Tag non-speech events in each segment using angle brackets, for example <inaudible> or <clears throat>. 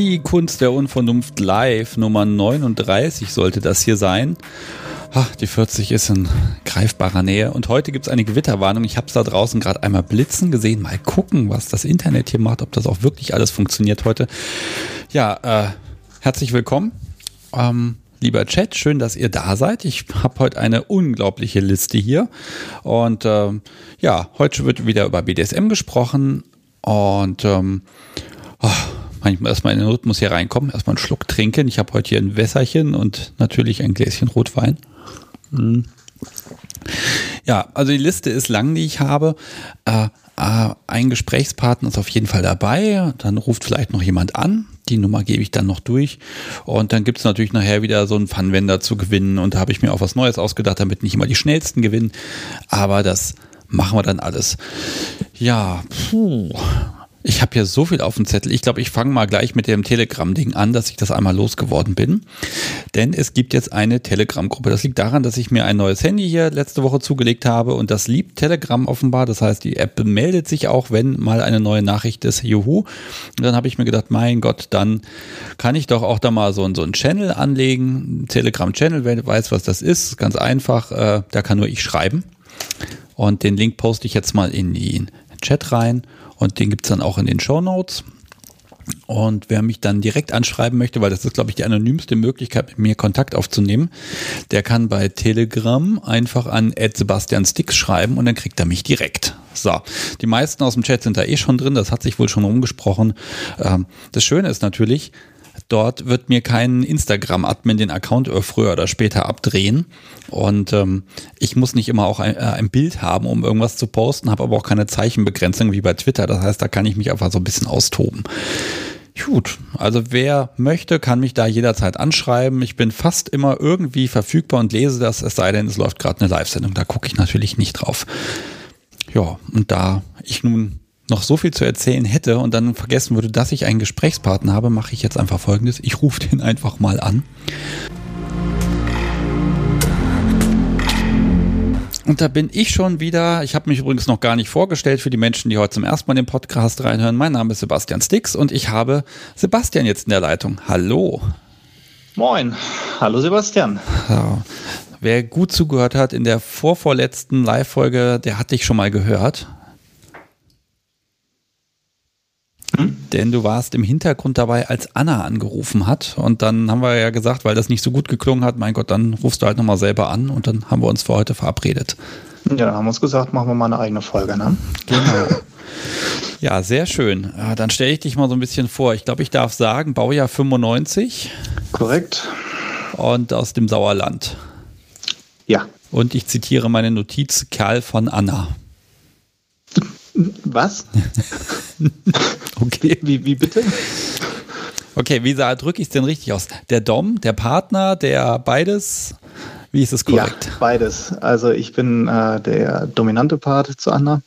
Die Kunst der Unvernunft live Nummer 39 sollte das hier sein. Ach, die 40 ist in greifbarer Nähe und heute gibt es eine Gewitterwarnung. Ich habe es da draußen gerade einmal blitzen gesehen. Mal gucken, was das Internet hier macht, ob das auch wirklich alles funktioniert heute. Ja, äh, herzlich willkommen. Ähm, lieber Chat, schön, dass ihr da seid. Ich habe heute eine unglaubliche Liste hier. Und ähm, ja, heute wird wieder über BDSM gesprochen. Und ähm, oh, manchmal erstmal in den Rhythmus hier reinkommen, erstmal einen Schluck trinken. Ich habe heute hier ein Wässerchen und natürlich ein Gläschen Rotwein. Hm. Ja, also die Liste ist lang, die ich habe. Äh, äh, ein Gesprächspartner ist auf jeden Fall dabei. Dann ruft vielleicht noch jemand an. Die Nummer gebe ich dann noch durch. Und dann gibt es natürlich nachher wieder so einen Funwender zu gewinnen. Und da habe ich mir auch was Neues ausgedacht, damit nicht immer die schnellsten gewinnen. Aber das machen wir dann alles. Ja, puh. Ich habe hier so viel auf dem Zettel. Ich glaube, ich fange mal gleich mit dem Telegram-Ding an, dass ich das einmal losgeworden bin. Denn es gibt jetzt eine Telegram-Gruppe. Das liegt daran, dass ich mir ein neues Handy hier letzte Woche zugelegt habe und das liebt Telegram offenbar. Das heißt, die App meldet sich auch, wenn mal eine neue Nachricht ist. Juhu. Und dann habe ich mir gedacht, mein Gott, dann kann ich doch auch da mal so, so einen Channel anlegen. Telegram-Channel, wer weiß, was das ist. Ganz einfach. Äh, da kann nur ich schreiben. Und den Link poste ich jetzt mal in den Chat rein. Und den gibt es dann auch in den Show Notes. Und wer mich dann direkt anschreiben möchte, weil das ist, glaube ich, die anonymste Möglichkeit, mit mir Kontakt aufzunehmen, der kann bei Telegram einfach an Sebastian Sticks schreiben und dann kriegt er mich direkt. So, die meisten aus dem Chat sind da eh schon drin, das hat sich wohl schon rumgesprochen. Ähm, das Schöne ist natürlich, Dort wird mir kein Instagram-Admin den Account früher oder später abdrehen. Und ähm, ich muss nicht immer auch ein, äh, ein Bild haben, um irgendwas zu posten, habe aber auch keine Zeichenbegrenzung wie bei Twitter. Das heißt, da kann ich mich einfach so ein bisschen austoben. Gut, also wer möchte, kann mich da jederzeit anschreiben. Ich bin fast immer irgendwie verfügbar und lese das, es sei denn, es läuft gerade eine Live-Sendung. Da gucke ich natürlich nicht drauf. Ja, und da ich nun noch so viel zu erzählen hätte und dann vergessen würde, dass ich einen Gesprächspartner habe, mache ich jetzt einfach folgendes. Ich rufe den einfach mal an. Und da bin ich schon wieder. Ich habe mich übrigens noch gar nicht vorgestellt für die Menschen, die heute zum ersten Mal den Podcast reinhören. Mein Name ist Sebastian Stix und ich habe Sebastian jetzt in der Leitung. Hallo. Moin. Hallo Sebastian. Ja. Wer gut zugehört hat in der vorvorletzten Live-Folge, der hat dich schon mal gehört. Hm? Denn du warst im Hintergrund dabei, als Anna angerufen hat. Und dann haben wir ja gesagt, weil das nicht so gut geklungen hat, mein Gott, dann rufst du halt nochmal selber an und dann haben wir uns für heute verabredet. Ja, dann haben wir uns gesagt, machen wir mal eine eigene Folge, ne? Genau. <laughs> Ja, sehr schön. Dann stelle ich dich mal so ein bisschen vor. Ich glaube, ich darf sagen, Baujahr 95. Korrekt. Und aus dem Sauerland. Ja. Und ich zitiere meine Notiz, Kerl von Anna. Was? <laughs> okay. Wie, wie bitte? Okay, wie drücke ich es denn richtig aus? Der Dom, der Partner, der beides? Wie ist es korrekt? Ja, beides. Also ich bin äh, der dominante Part zu Anna.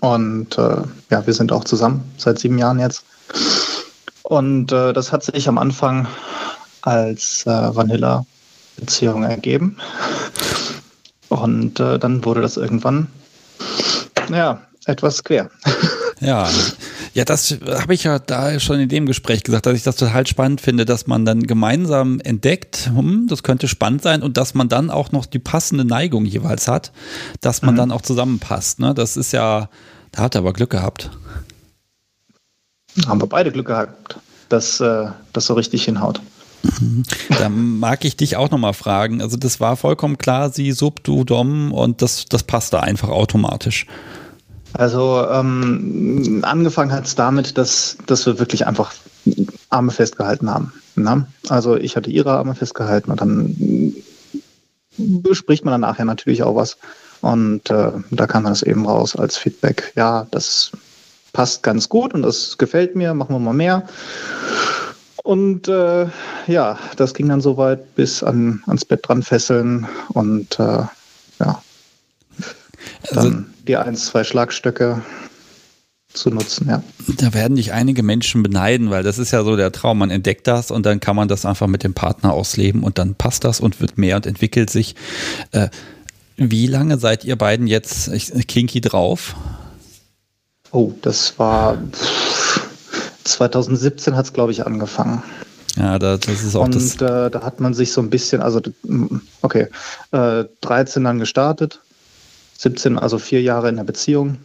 Und äh, ja, wir sind auch zusammen seit sieben Jahren jetzt. Und äh, das hat sich am Anfang als äh, Vanilla-Beziehung ergeben. Und äh, dann wurde das irgendwann, ja, etwas quer. Ja, ja, das habe ich ja da schon in dem Gespräch gesagt, dass ich das total spannend finde, dass man dann gemeinsam entdeckt, hm, das könnte spannend sein und dass man dann auch noch die passende Neigung jeweils hat, dass man mhm. dann auch zusammenpasst. Ne? Das ist ja, da hat er aber Glück gehabt. Haben wir beide Glück gehabt, dass äh, das so richtig hinhaut. Mhm. Da mag ich dich auch nochmal fragen. Also das war vollkommen klar, sie, Sub, du, Dom und das, das passt da einfach automatisch. Also ähm, angefangen hat es damit, dass, dass wir wirklich einfach Arme festgehalten haben. Ne? Also ich hatte ihre Arme festgehalten und dann bespricht man dann nachher natürlich auch was. Und äh, da kam das eben raus als Feedback. Ja, das passt ganz gut und das gefällt mir, machen wir mal mehr. Und äh, ja, das ging dann so weit bis an, ans Bett dran fesseln und äh, ja. Also dann die ein, zwei Schlagstöcke zu nutzen, ja. Da werden dich einige Menschen beneiden, weil das ist ja so der Traum. Man entdeckt das und dann kann man das einfach mit dem Partner ausleben und dann passt das und wird mehr und entwickelt sich. Äh, wie lange seid ihr beiden jetzt kinky drauf? Oh, das war 2017 hat es, glaube ich, angefangen. Ja, da, das ist auch Und das. äh, da hat man sich so ein bisschen, also okay, äh, 13 dann gestartet, 17, also vier Jahre in der Beziehung.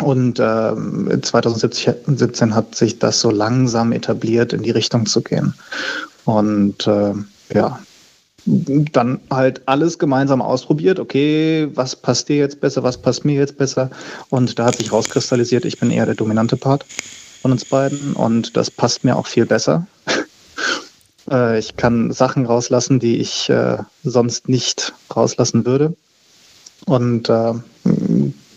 Und ähm, 2017 hat sich das so langsam etabliert, in die Richtung zu gehen. Und äh, ja, dann halt alles gemeinsam ausprobiert. Okay, was passt dir jetzt besser, was passt mir jetzt besser? Und da hat sich rauskristallisiert, ich bin eher der dominante Part von uns beiden und das passt mir auch viel besser. <laughs> äh, ich kann Sachen rauslassen, die ich äh, sonst nicht rauslassen würde und äh,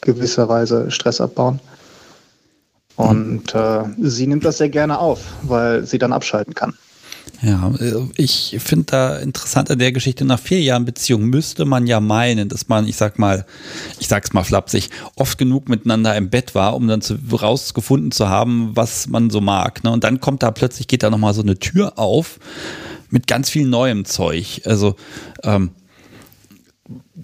gewisserweise Stress abbauen. Und äh, sie nimmt das sehr gerne auf, weil sie dann abschalten kann. Ja, äh, ich finde da interessant an der Geschichte, nach vier Jahren Beziehung müsste man ja meinen, dass man, ich sag mal, ich sag's mal flapsig, oft genug miteinander im Bett war, um dann zu, rausgefunden zu haben, was man so mag. Ne? Und dann kommt da plötzlich, geht da nochmal so eine Tür auf mit ganz viel neuem Zeug. Also, ähm,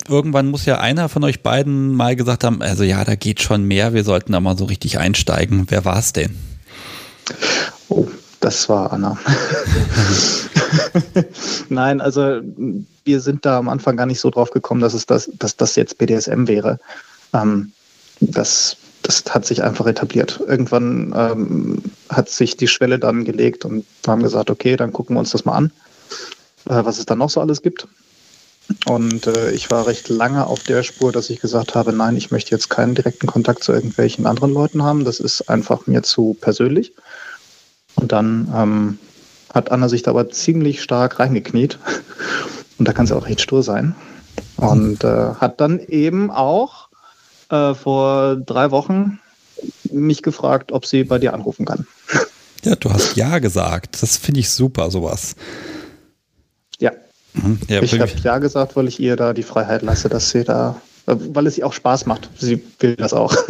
irgendwann muss ja einer von euch beiden mal gesagt haben, also ja, da geht schon mehr, wir sollten da mal so richtig einsteigen. Wer war es denn? Oh, das war Anna. <laughs> Nein, also wir sind da am Anfang gar nicht so drauf gekommen, dass es das, dass das jetzt BDSM wäre. Ähm, das, das hat sich einfach etabliert. Irgendwann ähm, hat sich die Schwelle dann gelegt und wir haben gesagt, okay, dann gucken wir uns das mal an, äh, was es dann noch so alles gibt. Und äh, ich war recht lange auf der Spur, dass ich gesagt habe, nein, ich möchte jetzt keinen direkten Kontakt zu irgendwelchen anderen Leuten haben. Das ist einfach mir zu persönlich. Und dann ähm, hat Anna sich da aber ziemlich stark reingekniet. <laughs> Und da kann sie auch recht stur sein. Und äh, hat dann eben auch äh, vor drei Wochen mich gefragt, ob sie bei dir anrufen kann. <laughs> Ja, du hast Ja gesagt. Das finde ich super, sowas. Ja. Mhm. Ja, ich habe Ja gesagt, weil ich ihr da die Freiheit lasse, dass sie da weil es ihr auch Spaß macht. Sie will das auch. <laughs>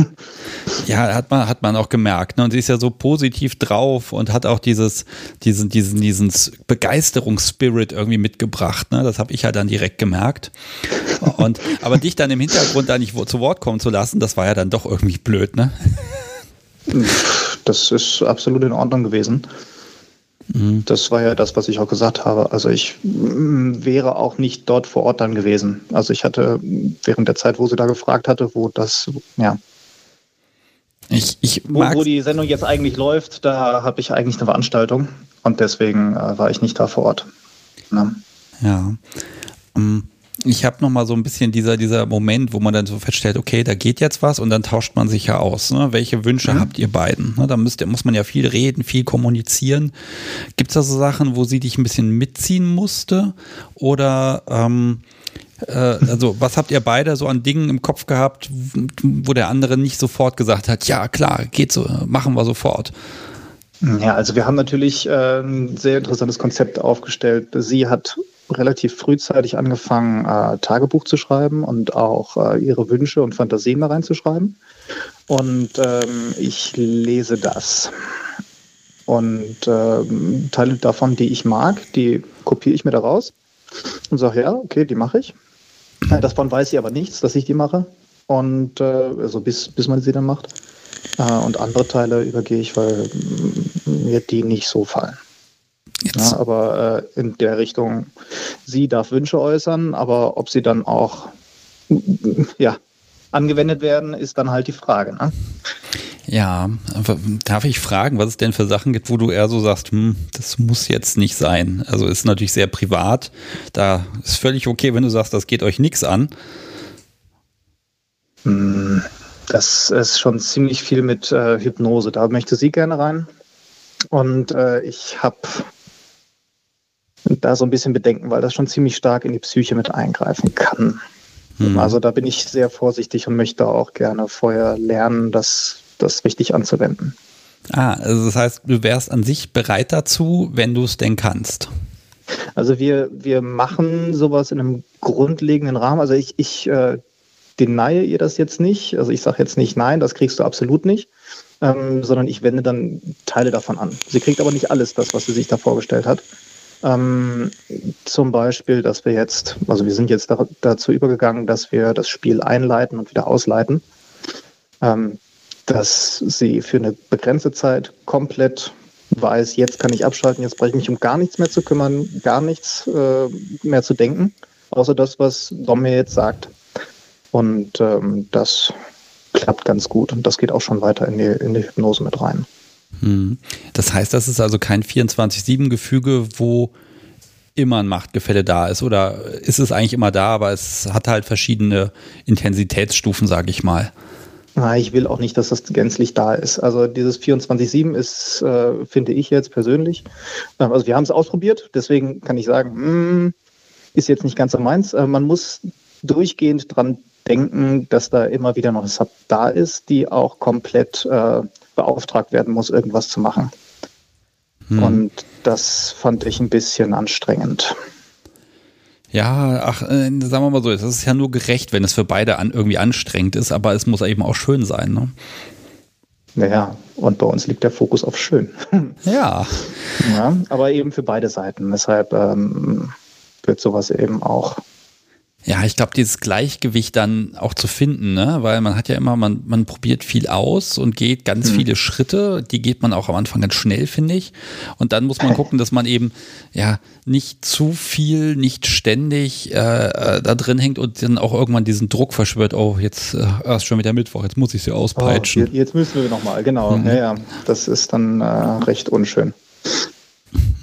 Ja, hat man, hat man auch gemerkt. Ne? Und sie ist ja so positiv drauf und hat auch dieses, diesen, diesen, diesen Begeisterungsspirit irgendwie mitgebracht. Ne? Das habe ich ja dann direkt gemerkt. Und, aber dich dann im Hintergrund da nicht zu Wort kommen zu lassen, das war ja dann doch irgendwie blöd, ne? Das ist absolut in Ordnung gewesen. Mhm. Das war ja das, was ich auch gesagt habe. Also ich mm, wäre auch nicht dort vor Ort dann gewesen. Also ich hatte während der Zeit, wo sie da gefragt hatte, wo das, ja. Ich, ich wo, wo die Sendung jetzt eigentlich läuft, da habe ich eigentlich eine Veranstaltung und deswegen äh, war ich nicht da vor Ort. Ja. ja. Um ich habe noch mal so ein bisschen dieser, dieser Moment, wo man dann so feststellt, okay, da geht jetzt was und dann tauscht man sich ja aus. Ne? Welche Wünsche mhm. habt ihr beiden? Ne? Da müsst, muss man ja viel reden, viel kommunizieren. Gibt es da so Sachen, wo sie dich ein bisschen mitziehen musste? Oder ähm, äh, also was habt ihr beide so an Dingen im Kopf gehabt, wo der andere nicht sofort gesagt hat, ja klar, geht so, machen wir sofort? Ja, also wir haben natürlich äh, ein sehr interessantes Konzept aufgestellt. Sie hat relativ frühzeitig angefangen, äh, Tagebuch zu schreiben und auch äh, ihre Wünsche und Fantasien da reinzuschreiben. Und ähm, ich lese das. Und ähm, Teile davon, die ich mag, die kopiere ich mir da raus und sage, ja, okay, die mache ich. Davon weiß sie aber nichts, dass ich die mache. Und äh, also bis, bis man sie dann macht. Äh, und andere Teile übergehe ich, weil mir die nicht so fallen. Ja, aber äh, in der Richtung, sie darf Wünsche äußern, aber ob sie dann auch ja, angewendet werden, ist dann halt die Frage. Ne? Ja, darf ich fragen, was es denn für Sachen gibt, wo du eher so sagst, hm, das muss jetzt nicht sein. Also ist natürlich sehr privat. Da ist völlig okay, wenn du sagst, das geht euch nichts an. Hm, das ist schon ziemlich viel mit äh, Hypnose. Da möchte sie gerne rein. Und äh, ich habe da so ein bisschen bedenken, weil das schon ziemlich stark in die Psyche mit eingreifen kann. Hm. Also da bin ich sehr vorsichtig und möchte auch gerne vorher lernen, das, das richtig anzuwenden. Ah, also das heißt, du wärst an sich bereit dazu, wenn du es denn kannst. Also wir, wir machen sowas in einem grundlegenden Rahmen. Also ich, ich äh, denie ihr das jetzt nicht. Also ich sage jetzt nicht, nein, das kriegst du absolut nicht. Ähm, sondern ich wende dann Teile davon an. Sie kriegt aber nicht alles das, was sie sich da vorgestellt hat. Ähm, zum Beispiel, dass wir jetzt, also wir sind jetzt da, dazu übergegangen, dass wir das Spiel einleiten und wieder ausleiten. Ähm, dass sie für eine begrenzte Zeit komplett weiß, jetzt kann ich abschalten, jetzt brauche ich mich um gar nichts mehr zu kümmern, gar nichts äh, mehr zu denken, außer das, was Dom mir jetzt sagt. Und ähm, das klappt ganz gut und das geht auch schon weiter in die, in die Hypnose mit rein. Hm. Das heißt, das ist also kein 24-7-Gefüge, wo immer ein Machtgefälle da ist oder ist es eigentlich immer da, aber es hat halt verschiedene Intensitätsstufen, sage ich mal. Na, ich will auch nicht, dass das gänzlich da ist. Also dieses 24-7 ist, äh, finde ich jetzt persönlich, äh, also wir haben es ausprobiert, deswegen kann ich sagen, mh, hm, ist jetzt nicht ganz so meins. Äh, man muss durchgehend dran denken, dass da immer wieder noch eine Sub da ist, die auch komplett äh, beauftragt werden muss, irgendwas zu machen. Hm. Und das fand ich ein bisschen anstrengend. Ja, ach, äh, sagen wir mal so, es ist ja nur gerecht, wenn es für beide an, irgendwie anstrengend ist, aber es muss eben auch schön sein. Ne? Naja, und bei uns liegt der Fokus auf schön. <laughs> Ja. ja aber eben für beide Seiten. Deshalb ähm, wird sowas eben auch ja, ich glaube, dieses Gleichgewicht dann auch zu finden, ne? weil man hat ja immer, man, man probiert viel aus und geht ganz mhm. viele Schritte, die geht man auch am Anfang ganz schnell, finde ich. Und dann muss man gucken, dass man eben ja nicht zu viel, nicht ständig äh, äh da drin hängt und dann auch irgendwann diesen Druck verschwört, oh, jetzt äh, ist schon wieder Mittwoch, jetzt muss ich sie auspeitschen. Oh, jetzt müssen wir nochmal, genau. Mhm. Ja, ja, das ist dann äh, recht unschön.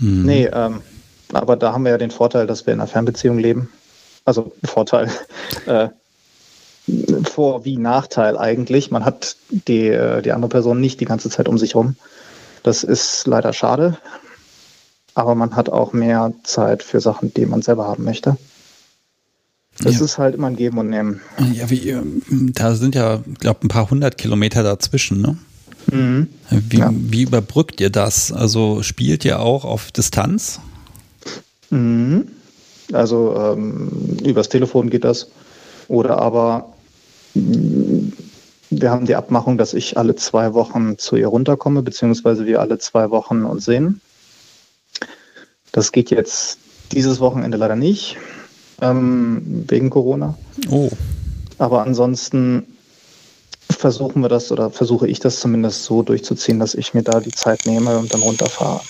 Mhm. Nee, ähm, aber da haben wir ja den Vorteil, dass wir in einer Fernbeziehung leben also Vorteil, <laughs> äh, Vor- wie Nachteil eigentlich. Man hat die, äh, die andere Person nicht die ganze Zeit um sich herum. Das ist leider schade. Aber man hat auch mehr Zeit für Sachen, die man selber haben möchte. Das ja. ist halt immer ein Geben und Nehmen. Ja, wie, ähm, da sind ja, glaube ein paar hundert Kilometer dazwischen, ne? Mhm. Wie, ja. wie überbrückt ihr das? Also spielt ihr auch auf Distanz? Mhm. Also ähm, übers Telefon geht das. Oder aber mm, wir haben die Abmachung, dass ich alle zwei Wochen zu ihr runterkomme, beziehungsweise wir alle zwei Wochen uns sehen. Das geht jetzt dieses Wochenende leider nicht, ähm, wegen Corona. Oh. Aber ansonsten versuchen wir das oder versuche ich das zumindest so durchzuziehen, dass ich mir da die Zeit nehme und dann runterfahre.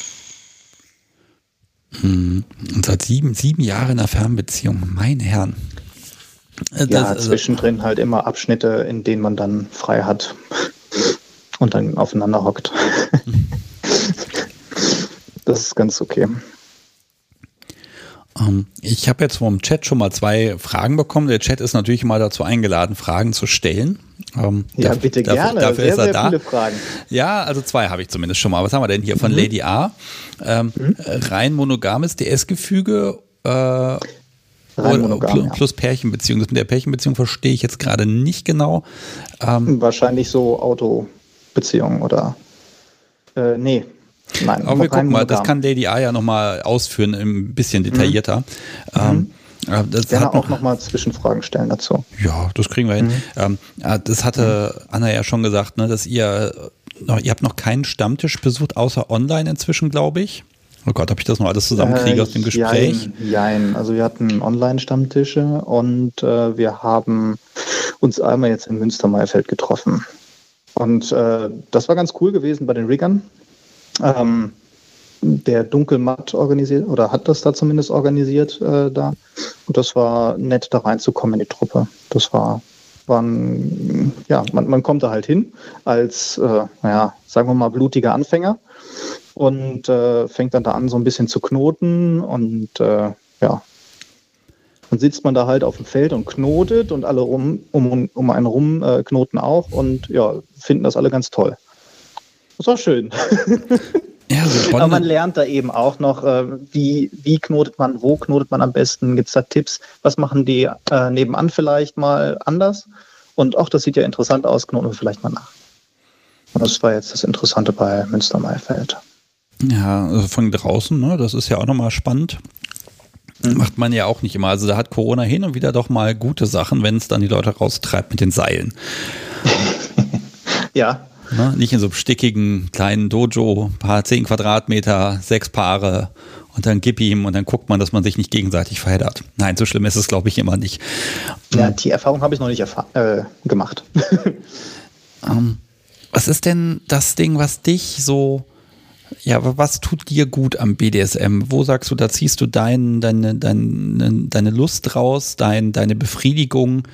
Und seit sieben, sieben Jahren in einer Fernbeziehung, mein Herrn. Äh, das, ja, also zwischendrin halt immer Abschnitte, in denen man dann frei hat <laughs> und dann aufeinander hockt. <laughs> das ist ganz okay. Ähm, ich habe jetzt vom Chat schon mal zwei Fragen bekommen. Der Chat ist natürlich mal dazu eingeladen, Fragen zu stellen. Ähm, ja, dafür, bitte gerne. Dafür sehr, ist er sehr da. viele Fragen. Ja, also zwei habe ich zumindest schon mal. Was haben wir denn hier von mhm. Lady A? Ähm, mhm. Rein monogames DS-Gefüge äh, monogam, plus, plus Pärchenbeziehung. Das mit der Pärchenbeziehung verstehe ich jetzt gerade nicht genau. Ähm, Wahrscheinlich so Autobeziehung oder äh, nee, Nein, aber wir gucken mal, das kann Lady A ja nochmal ausführen, ein bisschen detaillierter. Mhm. Ähm, äh, das Gerne auch nochmal Zwischenfragen stellen dazu. Ja, das kriegen wir hin. Mhm. Ähm, äh, das hatte Anna ja schon gesagt, ne, dass ihr, ihr habt noch keinen Stammtisch besucht, außer online inzwischen, glaube ich. Oh Gott, ob ich das noch alles zusammenkriege äh, aus dem Gespräch? Jein, jein. Also wir hatten Online-Stammtische und äh, wir haben uns einmal jetzt in Münster-Meierfeld getroffen. Und äh, das war ganz cool gewesen bei den Riggern ähm, der Dunkelmatt organisiert oder hat das da zumindest organisiert äh, da. Und das war nett, da reinzukommen in die Truppe. Das war, war ein, ja, man, man kommt da halt hin als, äh, naja, sagen wir mal, blutiger Anfänger und äh, fängt dann da an, so ein bisschen zu knoten und äh, ja, dann sitzt man da halt auf dem Feld und knotet und alle rum, um, um einen rum äh, knoten auch und ja, finden das alle ganz toll. Das war schön. <laughs> Ja, so Aber man lernt da eben auch noch, äh, wie, wie knotet man, wo knotet man am besten, gibt es da Tipps, was machen die äh, nebenan vielleicht mal anders? Und auch das sieht ja interessant aus, knoten wir vielleicht mal nach. Und das war jetzt das Interessante bei Münster-Maifeld. Ja, also von draußen, ne, das ist ja auch nochmal spannend. Mhm. Macht man ja auch nicht immer. Also da hat Corona hin und wieder doch mal gute Sachen, wenn es dann die Leute raustreibt mit den Seilen. <laughs> ja, Ne? Nicht in so einem stickigen kleinen Dojo, paar zehn Quadratmeter, sechs Paare und dann gib ihm und dann guckt man, dass man sich nicht gegenseitig verheddert. Nein, so schlimm ist es, glaube ich, immer nicht. Ja, die Erfahrung habe ich noch nicht äh, gemacht. um, <laughs> ähm, Was ist denn das Ding, was dich so, ja, was tut dir gut am BDSM? Wo sagst du, da ziehst du dein, deine, deine, deine Lust raus, dein, deine Befriedigung?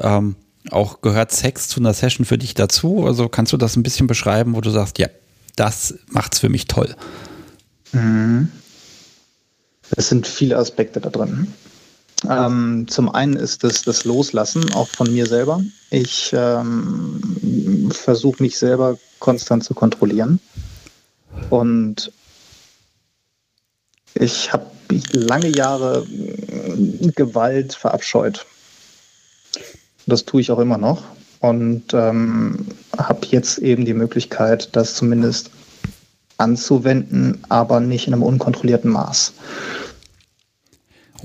Ähm, auch gehört Sex zu einer Session für dich dazu? Also kannst du das ein bisschen beschreiben, wo du sagst, ja, das macht's für mich toll? Mhm. Es sind viele Aspekte da drin. Ähm, zum einen ist es das Loslassen, auch von mir selber. Ich ähm, versuche mich selber konstant zu kontrollieren. Und ich habe lange Jahre Gewalt verabscheut. Das tue ich auch immer noch und ähm, habe jetzt eben die Möglichkeit, das zumindest anzuwenden, aber nicht in einem unkontrollierten Maß.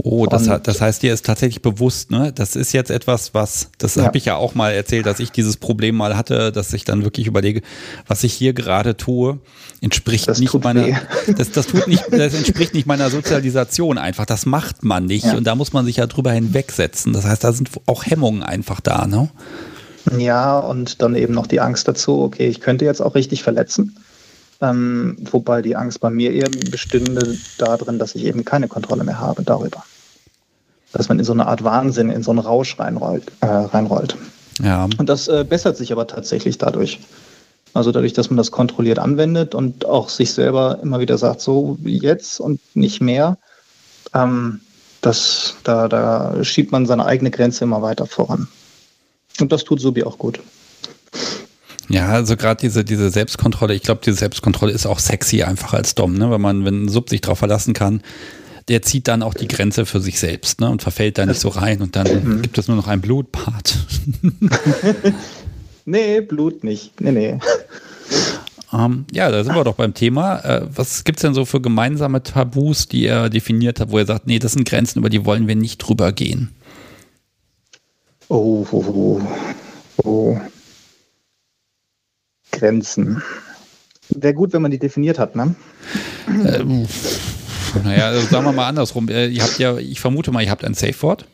Oh, das, das heißt, dir ist tatsächlich bewusst, ne? Das ist jetzt etwas, was, das ja. habe ich ja auch mal erzählt, dass ich dieses Problem mal hatte, dass ich dann wirklich überlege, was ich hier gerade tue, entspricht das nicht meiner, <laughs> das, das tut nicht, das entspricht nicht meiner Sozialisation einfach. Das macht man nicht ja. und da muss man sich ja drüber hinwegsetzen. Das heißt, da sind auch Hemmungen einfach da, ne? Ja, und dann eben noch die Angst dazu, okay, ich könnte jetzt auch richtig verletzen. Ähm, wobei die Angst bei mir eher bestünde darin, dass ich eben keine Kontrolle mehr habe darüber. Dass man in so eine Art Wahnsinn, in so einen Rausch reinrollt. Äh, reinrollt. Ja. Und das äh, bessert sich aber tatsächlich dadurch. Also dadurch, dass man das kontrolliert anwendet und auch sich selber immer wieder sagt, so jetzt und nicht mehr, ähm, das, da, da schiebt man seine eigene Grenze immer weiter voran. Und das tut Subi auch gut. Ja, also gerade diese, diese Selbstkontrolle, ich glaube, diese Selbstkontrolle ist auch sexy einfach als Dom, ne? Wenn man, wenn ein Sub sich darauf verlassen kann, der zieht dann auch die Grenze für sich selbst, ne? Und verfällt da nicht so rein und dann mhm. gibt es nur noch einen Blutpart. <laughs> nee, Blut nicht. Nee, nee. Ähm, ja, da sind wir doch beim Thema. Äh, was gibt es denn so für gemeinsame Tabus, die er definiert hat, wo er sagt, nee, das sind Grenzen, über die wollen wir nicht drüber gehen? Oh, oh, oh. oh. Grenzen. Wäre gut, wenn man die definiert hat, ne? Ähm, naja, also sagen wir mal andersrum. Äh, ihr habt ja, ich vermute mal, ihr habt ein Safe Word.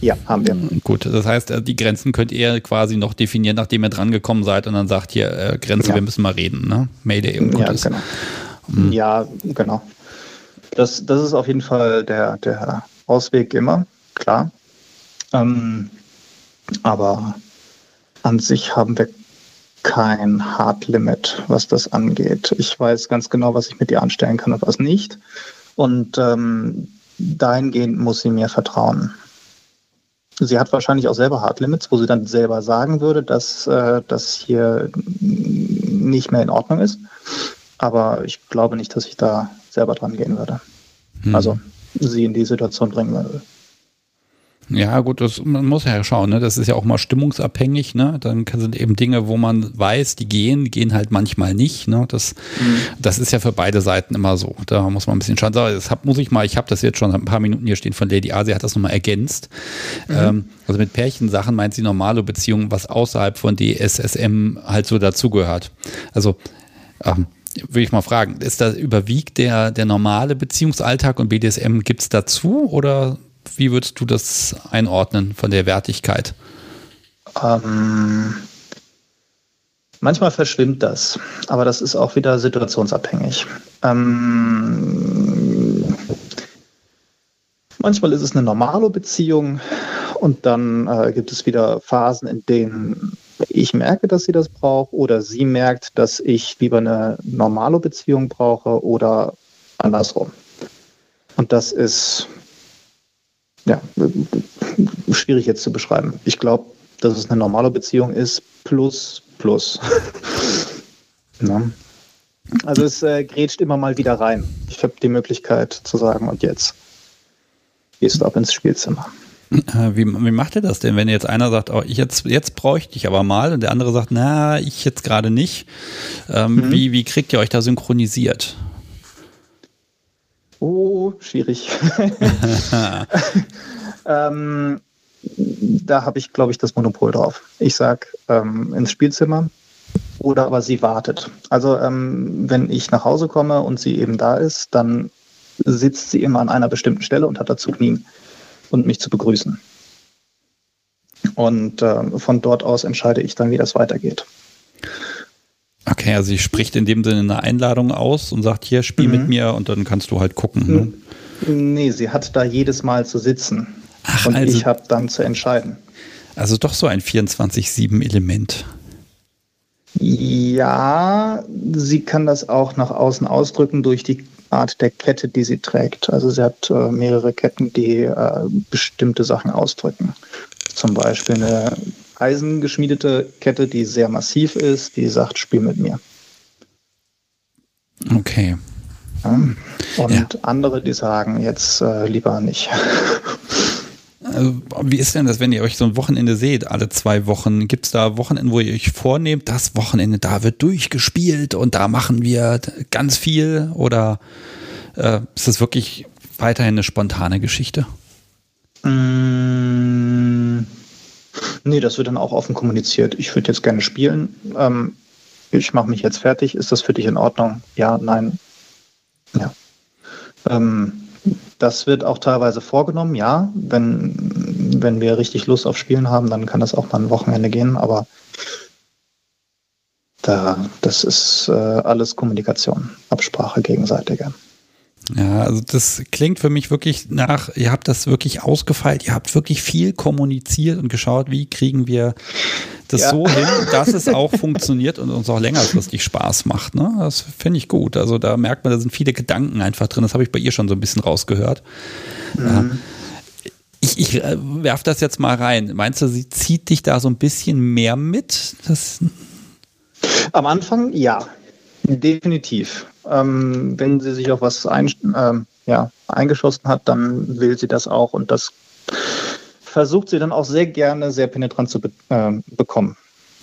Ja, haben wir. Gut, das heißt, äh, die Grenzen könnt ihr quasi noch definieren, nachdem ihr drangekommen seid und dann sagt hier, äh, Grenze, ja. wir müssen mal reden, ne? Mayday und ja, genau. Mhm. Ja, genau. Das, das ist auf jeden Fall der, der Ausweg immer, klar. Ähm, aber an sich haben wir kein Hard Limit, was das angeht. Ich weiß ganz genau, was ich mit ihr anstellen kann und was nicht. Und ähm, dahingehend muss sie mir vertrauen. Sie hat wahrscheinlich auch selber Hard Limits, wo sie dann selber sagen würde, dass äh, das hier nicht mehr in Ordnung ist. Aber ich glaube nicht, dass ich da selber dran gehen würde. Hm. Also sie in die Situation bringen würde. Ja, gut, das, man muss ja schauen, ne? Das ist ja auch mal stimmungsabhängig, ne? Dann sind eben Dinge, wo man weiß, die gehen, die gehen halt manchmal nicht. Ne? Das, mhm. das ist ja für beide Seiten immer so. Da muss man ein bisschen schauen. So, das hab, muss ich mal, ich habe das jetzt schon ein paar Minuten hier stehen von Lady A, sie hat das nochmal ergänzt. Mhm. Ähm, also mit Pärchensachen meint sie normale Beziehungen, was außerhalb von DSSM halt so dazugehört. Also ähm, würde ich mal fragen, ist da überwiegt der, der normale Beziehungsalltag und BDSM gibt es dazu oder wie würdest du das einordnen von der Wertigkeit? Ähm, manchmal verschwimmt das, aber das ist auch wieder situationsabhängig. Ähm, manchmal ist es eine normale Beziehung und dann äh, gibt es wieder Phasen, in denen ich merke, dass sie das braucht oder sie merkt, dass ich lieber eine normale Beziehung brauche oder andersrum. Und das ist ja, schwierig jetzt zu beschreiben. Ich glaube, dass es eine normale Beziehung ist, plus, plus. <laughs> ne? Also es äh, grätscht immer mal wieder rein. Ich habe die Möglichkeit zu sagen, und jetzt gehst du ab ins Spielzimmer. Äh, wie, wie macht ihr das denn, wenn jetzt einer sagt, oh, ich jetzt, jetzt bräuchte ich aber mal und der andere sagt, na, ich jetzt gerade nicht. Ähm, mhm. wie, wie kriegt ihr euch da synchronisiert? Oh, schwierig. <laughs> ähm, da habe ich, glaube ich, das Monopol drauf. Ich sage ähm, ins Spielzimmer oder aber sie wartet. Also ähm, wenn ich nach Hause komme und sie eben da ist, dann sitzt sie immer an einer bestimmten Stelle und hat dazu knien und mich zu begrüßen. Und äh, von dort aus entscheide ich dann, wie das weitergeht. Okay, also sie spricht in dem Sinne eine Einladung aus und sagt, hier, spiel mhm. mit mir und dann kannst du halt gucken. Ne? Nee, sie hat da jedes Mal zu sitzen. Ach, und also, ich habe dann zu entscheiden. Also doch so ein 24-7-Element. Ja, sie kann das auch nach außen ausdrücken durch die Art der Kette, die sie trägt. Also sie hat äh, mehrere Ketten, die äh, bestimmte Sachen ausdrücken. Zum Beispiel eine eisengeschmiedete Kette, die sehr massiv ist, die sagt, spiel mit mir. Okay. Ja. Und ja. andere, die sagen, jetzt äh, lieber nicht. <laughs> Also, wie ist denn das, wenn ihr euch so ein Wochenende seht, alle zwei Wochen? Gibt es da Wochenende, wo ihr euch vornehmt, das Wochenende, da wird durchgespielt und da machen wir ganz viel? Oder äh, ist das wirklich weiterhin eine spontane Geschichte? Mm, nee, das wird dann auch offen kommuniziert. Ich würde jetzt gerne spielen. Ähm, ich mache mich jetzt fertig. Ist das für dich in Ordnung? Ja, nein. Ja. Ähm, das wird auch teilweise vorgenommen, ja. Wenn, wenn wir richtig Lust auf Spielen haben, dann kann das auch mal ein Wochenende gehen, aber da, das ist äh, alles Kommunikation, Absprache gegenseitige. Ja, also das klingt für mich wirklich nach, ihr habt das wirklich ausgefeilt, ihr habt wirklich viel kommuniziert und geschaut, wie kriegen wir das ja. so hin, dass es auch funktioniert und uns auch längerfristig Spaß macht. Ne? Das finde ich gut. Also da merkt man, da sind viele Gedanken einfach drin. Das habe ich bei ihr schon so ein bisschen rausgehört. Mhm. Ich, ich äh, werfe das jetzt mal rein. Meinst du, sie zieht dich da so ein bisschen mehr mit? Das Am Anfang ja, definitiv. Ähm, wenn sie sich auf was ein, ähm, ja, eingeschossen hat, dann will sie das auch und das versucht sie dann auch sehr gerne sehr penetrant zu be äh, bekommen.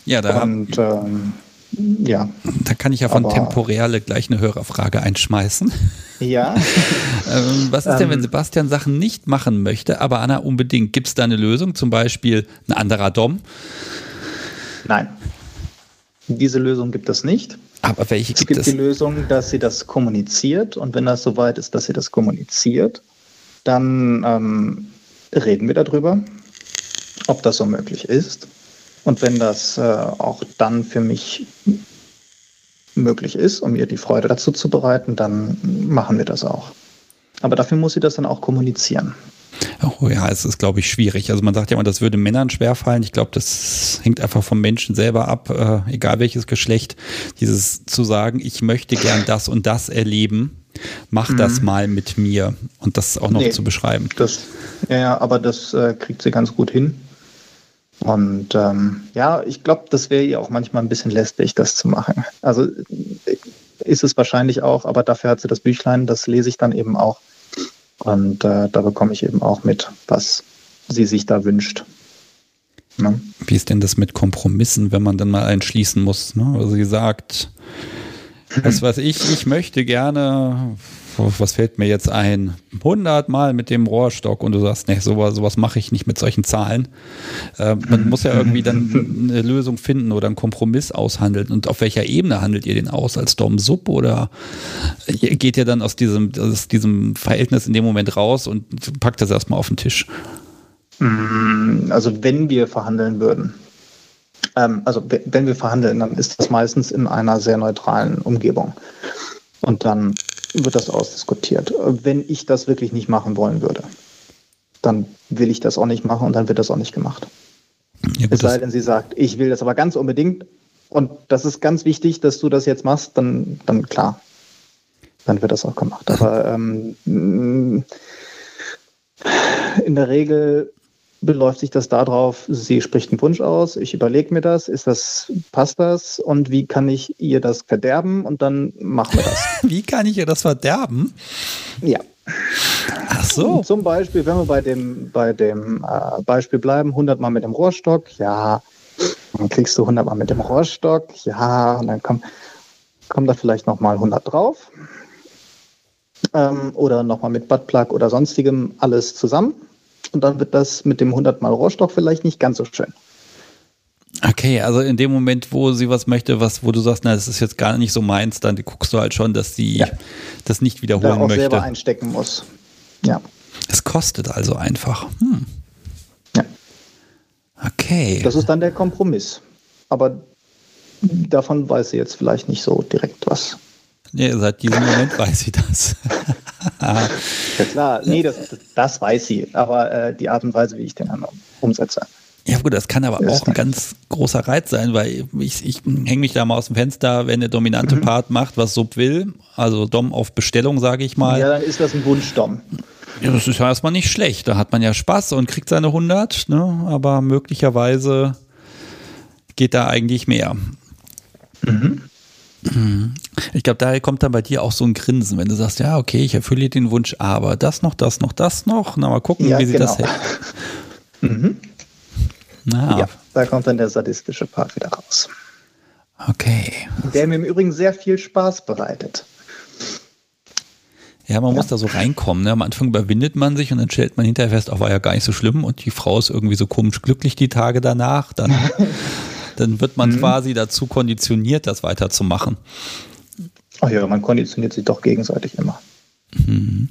Ja, da und, ähm, ja. Da kann ich ja von Temporäle gleich eine Hörerfrage einschmeißen. Ja. <laughs> ähm, was ist denn, wenn ähm. Sebastian Sachen nicht machen möchte, aber Anna unbedingt? Gibt es da eine Lösung? Zum Beispiel ein anderer Dom? Nein. Diese Lösung gibt es nicht. Aber welche gibt es? Es gibt die Lösung, dass sie das kommuniziert und wenn das soweit ist, dass sie das kommuniziert, dann ähm, reden wir darüber, ob das so möglich ist. Und wenn das äh, auch dann für mich möglich ist, um ihr die Freude dazu zu bereiten, dann machen wir das auch. Aber dafür muss sie das dann auch kommunizieren. Oh ja, es ist, glaube ich, schwierig. Also man sagt ja immer, das würde Männern schwerfallen. Ich glaube, das hängt einfach vom Menschen selber ab, äh, egal welches Geschlecht. Dieses zu sagen, ich möchte gern das und das erleben, mach mhm. das mal mit mir und das auch noch nee, zu beschreiben. Das, ja, aber das äh, kriegt sie ganz gut hin. Und ähm, ja, ich glaube, das wäre ihr auch manchmal ein bisschen lästig, das zu machen. Also ist es wahrscheinlich auch, aber dafür hat sie das Büchlein, das lese ich dann eben auch. Und äh, da bekomme ich eben auch mit, was sie sich da wünscht. Ne? Wie ist denn das mit Kompromissen, wenn man dann mal einschließen muss? Ne? Also sie sagt, was weiß ich, ich möchte gerne, was fällt mir jetzt ein, 100 Mal mit dem Rohrstock und du sagst, nee, sowas, sowas mache ich nicht mit solchen Zahlen. Äh, man muss ja irgendwie dann eine Lösung finden oder einen Kompromiss aushandeln. Und auf welcher Ebene handelt ihr den aus? Als Dom-Sub oder geht ihr dann aus diesem, aus diesem Verhältnis in dem Moment raus und packt das erstmal auf den Tisch? Mm, also wenn wir verhandeln würden, also wenn wir verhandeln, dann ist das meistens in einer sehr neutralen Umgebung. Und dann wird das ausdiskutiert. Wenn ich das wirklich nicht machen wollen würde, dann will ich das auch nicht machen und dann wird das auch nicht gemacht. Ja, es sei denn, sie sagt, ich will das aber ganz unbedingt und das ist ganz wichtig, dass du das jetzt machst, dann, dann klar, dann wird das auch gemacht. Aber ähm, in der Regel beläuft sich das darauf, sie spricht einen Wunsch aus, ich überlege mir das, ist das, passt das und wie kann ich ihr das verderben und dann machen wir das. <laughs> wie kann ich ihr das verderben? Ja. Ach so. Zum Beispiel, wenn wir bei dem, bei dem äh, Beispiel bleiben, 100 Mal mit dem Rohrstock, ja, dann kriegst du 100 Mal mit dem Rohrstock, ja, und dann kommt, kommt da vielleicht nochmal 100 drauf. Ähm, oder nochmal mit Buttplug oder sonstigem alles zusammen und dann wird das mit dem 100 Mal Rohrstock vielleicht nicht ganz so schön. Okay, also in dem Moment, wo sie was möchte, was, wo du sagst, na, das ist jetzt gar nicht so meins, dann guckst du halt schon, dass sie ja. das nicht wiederholen da auch möchte. selber einstecken muss. Ja. Es kostet also einfach. Hm. Ja. Okay. Das ist dann der Kompromiss. Aber davon weiß sie jetzt vielleicht nicht so direkt was. Nee, seit diesem Moment weiß sie das. ja klar, nee, das, das weiß sie, aber äh, die Art und Weise, wie ich den dann umsetze. Ja gut, das kann aber das auch ein ganz großer Reiz sein, weil ich, ich hänge mich da mal aus dem Fenster, wenn der dominante mhm. Part macht, was Sub will, also Dom auf Bestellung, sage ich mal. Ja, dann ist das ein Wunsch-Dom. Ja, das ist ja erstmal nicht schlecht. Da hat man ja Spaß und kriegt seine 100, ne? aber möglicherweise geht da eigentlich mehr. Mhm. Ich glaube, daher kommt dann bei dir auch so ein Grinsen, wenn du sagst, ja, okay, ich erfülle den Wunsch, aber das noch, das noch, das noch. Na, mal gucken, ja, wie sich das genau. hält. <laughs> Mhm. Na. Ja, da kommt dann der sadistische Part wieder raus. Okay. Der mir im Übrigen sehr viel Spaß bereitet. Ja, man ja. muss da so reinkommen. Ne? Am Anfang überwindet man sich und dann stellt man hinterher fest, auch war ja gar nicht so schlimm und die Frau ist irgendwie so komisch glücklich die Tage danach. Dann, <laughs> dann wird man mhm. quasi dazu konditioniert, das weiterzumachen. Ach ja, man konditioniert sich doch gegenseitig immer. Mhm.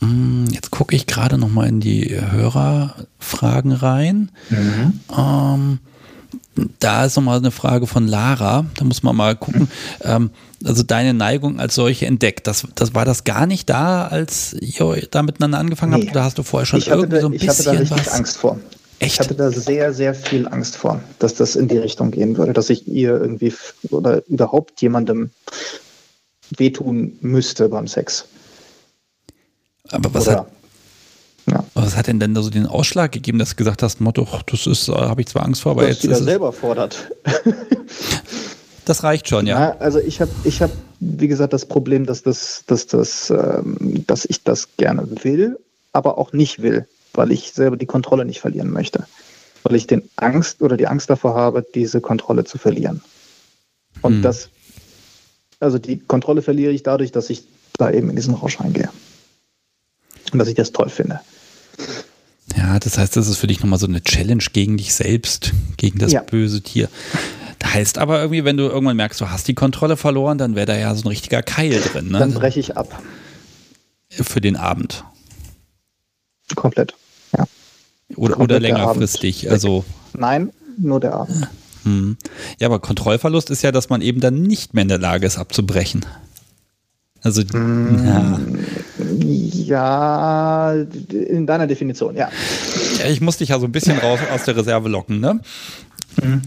Mm, jetzt gucke ich gerade noch mal in die Hörerfragen rein. Mhm. Ähm, da ist nochmal eine Frage von Lara. Da muss man mal gucken. <laughs> Ähm, also deine Neigung als solche entdeckt. Das, das war das gar nicht da, als ihr da miteinander angefangen nee. habt? Oder hast du vorher schon irgendwie da, so ein bisschen Ich hatte da richtig was? Angst vor. Echt? Ich hatte da sehr, sehr viel Angst vor, dass das in die Richtung gehen würde, dass ich ihr irgendwie oder überhaupt jemandem wehtun müsste beim Sex. Aber was Oder, hat, ja. was hat denn denn da so den Ausschlag gegeben, dass du gesagt hast, Motto, das ist, habe ich zwar Angst vor, aber dass jetzt. Dass selber fordert. das reicht schon, ja. ja also ich habe, ich habe, wie gesagt, das Problem, dass das, dass das, ähm, dass ich das gerne will, aber auch nicht will, weil ich selber die Kontrolle nicht verlieren möchte. Weil ich den Angst oder die Angst davor habe, diese Kontrolle zu verlieren. Und hm. das, also die Kontrolle verliere ich dadurch, dass ich da eben in diesen Rausch reingehe und dass ich das toll finde. Ja, das heißt, das ist für dich nochmal so eine Challenge gegen dich selbst, gegen das ja. böse Tier. Das heißt aber irgendwie, wenn du irgendwann merkst, du hast die Kontrolle verloren, dann wäre da ja so ein richtiger Keil drin. Ne? Dann breche ich ab. Für den Abend. Komplett, ja. Oder, oder längerfristig. Also Nein, nur der Abend. Hm. Ja, aber Kontrollverlust ist ja, dass man eben dann nicht mehr in der Lage ist, abzubrechen. Also, mm, ja. Ja, in deiner Definition, ja. ja. Ich muss dich ja so ein bisschen raus aus der Reserve locken, ne? Mhm.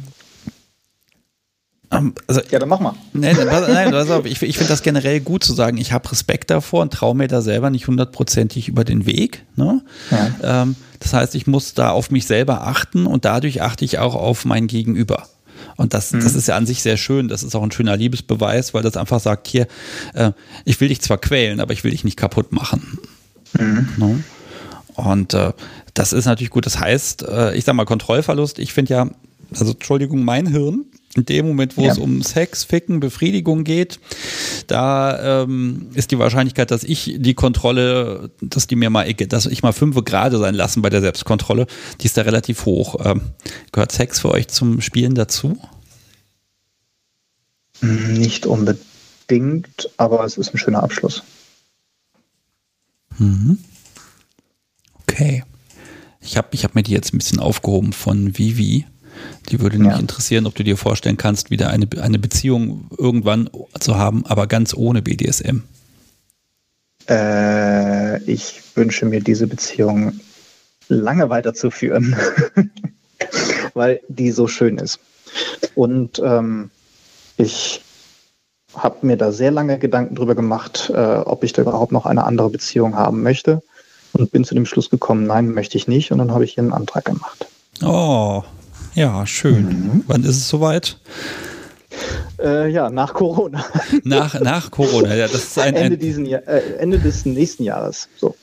Also, ja, dann mach mal. Nein, nein also ich, ich finde das generell gut zu sagen, ich habe Respekt davor und traue mir da selber nicht hundertprozentig über den Weg. Ne? Ja. Ähm, das heißt, ich muss da auf mich selber achten und dadurch achte ich auch auf mein Gegenüber. Und das, mhm. das ist ja an sich sehr schön. Das ist auch ein schöner Liebesbeweis, weil das einfach sagt, hier, äh, ich will dich zwar quälen, aber ich will dich nicht kaputt machen. Mhm. No? Und äh, das ist natürlich gut. Das heißt, äh, ich sag mal, Kontrollverlust, ich finde ja, also Entschuldigung, mein Hirn, in dem Moment, wo ja. es um Sex, Ficken, Befriedigung geht, da ähm, ist die Wahrscheinlichkeit, dass ich die Kontrolle, dass die mir mal, dass ich mal fünf Grade sein lassen bei der Selbstkontrolle, die ist da relativ hoch. Ähm, gehört Sex für euch zum Spielen dazu? Nicht unbedingt, aber es ist ein schöner Abschluss. Mhm. Okay. Ich habe ich hab mir die jetzt ein bisschen aufgehoben von Vivi. Die würde mich ja. interessieren, ob du dir vorstellen kannst, wieder eine, eine Beziehung irgendwann zu haben, aber ganz ohne BDSM. Äh, ich wünsche mir diese Beziehung lange weiterzuführen, <laughs> weil die so schön ist. Und ähm, ich habe mir da sehr lange Gedanken drüber gemacht, äh, ob ich da überhaupt noch eine andere Beziehung haben möchte. Und bin zu dem Schluss gekommen, nein, möchte ich nicht. Und dann habe ich hier einen Antrag gemacht. Oh, ja, schön. Mhm. Wann ist es soweit? Äh, ja, nach Corona. <laughs> Nach, nach Corona, ja, das ist ein, Ende, diesen Jahr, äh, Ende des nächsten Jahres. So.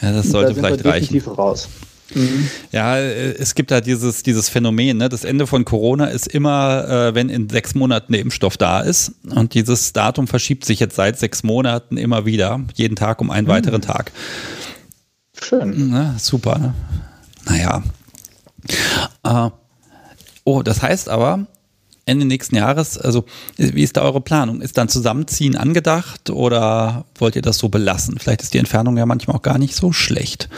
Ja, das sollte da vielleicht reichen. Raus. Mhm. Ja, äh, es gibt da dieses, dieses Phänomen, ne? das Ende von Corona ist immer, äh, wenn in sechs Monaten der Impfstoff da ist. Und dieses Datum verschiebt sich jetzt seit sechs Monaten immer wieder, jeden Tag um einen mhm. weiteren Tag. Schön. Na, super. Ne? Naja. Äh, Oh, das heißt aber, Ende nächsten Jahres, also wie ist da eure Planung? Ist dann Zusammenziehen angedacht oder wollt ihr das so belassen? Vielleicht ist die Entfernung ja manchmal auch gar nicht so schlecht.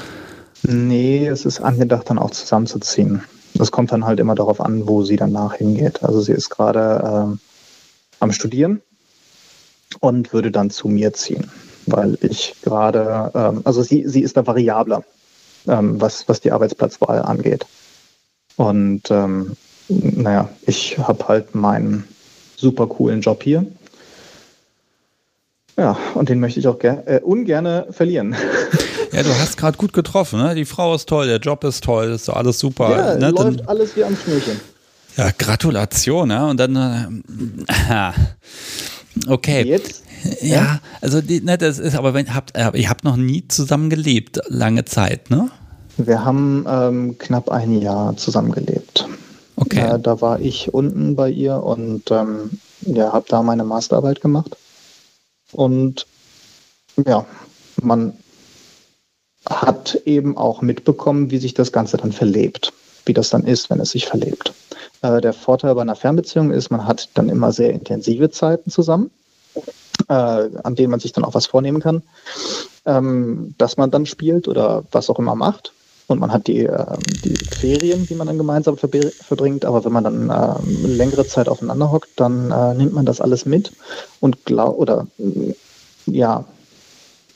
Nee, es ist angedacht, dann auch zusammenzuziehen. das kommt dann halt immer darauf an, wo sie danach hingeht. Also sie ist gerade ähm, am Studieren und würde dann zu mir ziehen, weil ich gerade, ähm, also sie, sie ist da variabler, ähm, was, was die Arbeitsplatzwahl angeht. Und ähm, naja, ich habe halt meinen super coolen Job hier. Ja, und den möchte ich auch äh, ungerne verlieren. <laughs> Ja, du hast gerade gut getroffen, ne? Die Frau ist toll, der Job ist toll, ist alles super. Ja, ne? läuft dann, alles wie am Schnürchen. Ja, Gratulation, ne? Und dann, äh, <clears throat> okay. Jetzt? Ja, ja, also die, ne, das ist, aber wenn habt, äh, ihr habt noch nie zusammen gelebt, lange Zeit, ne? Wir haben ähm, knapp ein Jahr zusammengelebt. Äh, da war ich unten bei ihr und ähm, ja, habe da meine Masterarbeit gemacht. Und ja, man hat eben auch mitbekommen, wie sich das Ganze dann verlebt, wie das dann ist, wenn es sich verlebt. Äh, der Vorteil bei einer Fernbeziehung ist, man hat dann immer sehr intensive Zeiten zusammen, äh, an denen man sich dann auch was vornehmen kann, ähm, dass man dann spielt oder was auch immer macht. Und man hat die, äh, die Ferien, die man dann gemeinsam verbringt. Aber wenn man dann äh, längere Zeit aufeinander hockt, dann äh, nimmt man das alles mit und glaub, oder ja,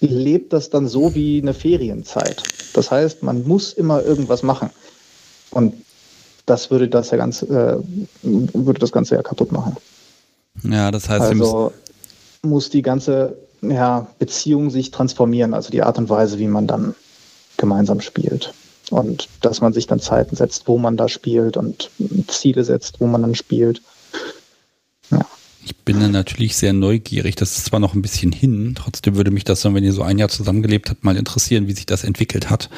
lebt das dann so wie eine Ferienzeit. Das heißt, man muss immer irgendwas machen. Und das würde das ja ganz, äh, würde das Ganze ja kaputt machen. Ja, das heißt, also muss die ganze ja, Beziehung sich transformieren, also die Art und Weise, wie man dann gemeinsam spielt. Und dass man sich dann Zeiten setzt, wo man da spielt und Ziele setzt, wo man dann spielt. Ja. Ich bin dann natürlich sehr neugierig. Das ist zwar noch ein bisschen hin, trotzdem würde mich das dann, wenn ihr so ein Jahr zusammengelebt habt, mal interessieren, wie sich das entwickelt hat.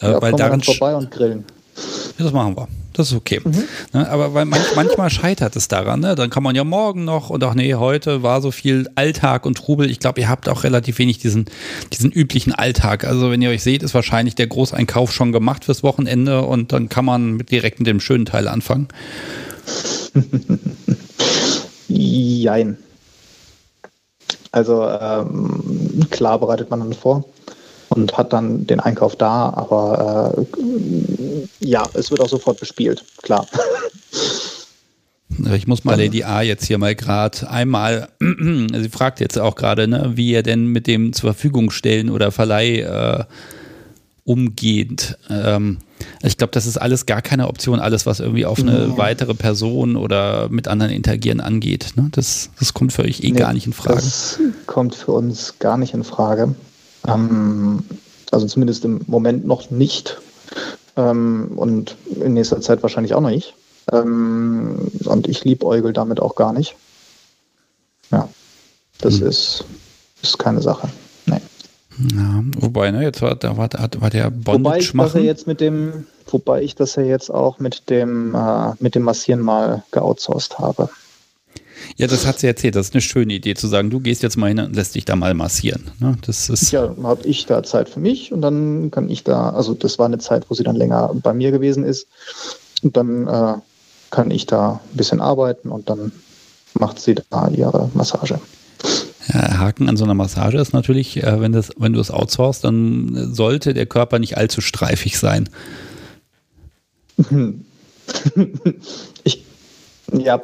Äh, ja, äh, weil daran vorbei und grillen. Ja, das machen wir. Das ist okay. Mhm. Ne, aber weil manch, manchmal scheitert es daran. Ne? Dann kann man ja morgen noch und auch nee, heute war so viel Alltag und Trubel. Ich glaube, ihr habt auch relativ wenig diesen, diesen üblichen Alltag. Also wenn ihr euch seht, ist wahrscheinlich der Großeinkauf schon gemacht fürs Wochenende und dann kann man direkt mit dem schönen Teil anfangen. <laughs> Jein. Also ähm, klar bereitet man dann vor und hat dann den Einkauf da, aber äh, ja, es wird auch sofort bespielt, klar. Ich muss mal Lady A jetzt hier mal gerade einmal, <clears throat> sie fragt jetzt auch gerade, ne, wie er denn mit dem zur Verfügung stellen oder Verleih äh, umgeht. Ähm, ich glaube, das ist alles gar keine Option, alles, was irgendwie auf eine nee. weitere Person oder mit anderen interagieren angeht. Ne? Das, das kommt für euch eh nee, gar nicht in Frage. Das kommt für uns gar nicht in Frage. Ähm, also zumindest im Moment noch nicht. Ähm, und in nächster Zeit wahrscheinlich auch noch nicht. Ähm, und ich liebäugel damit auch gar nicht. Ja, das hm. ist, ist keine Sache. Nee. Ja, wobei, ne, jetzt war, da war, war der Bondage wobei ich machen. Jetzt mit dem, wobei ich das ja jetzt auch mit dem, äh, mit dem Massieren mal geoutsourced habe. Ja, das hat sie erzählt. Das ist eine schöne Idee zu sagen, du gehst jetzt mal hin und lässt dich da mal massieren. Ne? Das ist ja, habe ich da Zeit für mich und dann kann ich da, also das war eine Zeit, wo sie dann länger bei mir gewesen ist. Und dann äh, kann ich da ein bisschen arbeiten und dann macht sie da ihre Massage. Ja, Haken an so einer Massage ist natürlich, äh, wenn, das, wenn du es outsourcest, dann sollte der Körper nicht allzu streifig sein. <laughs> ja.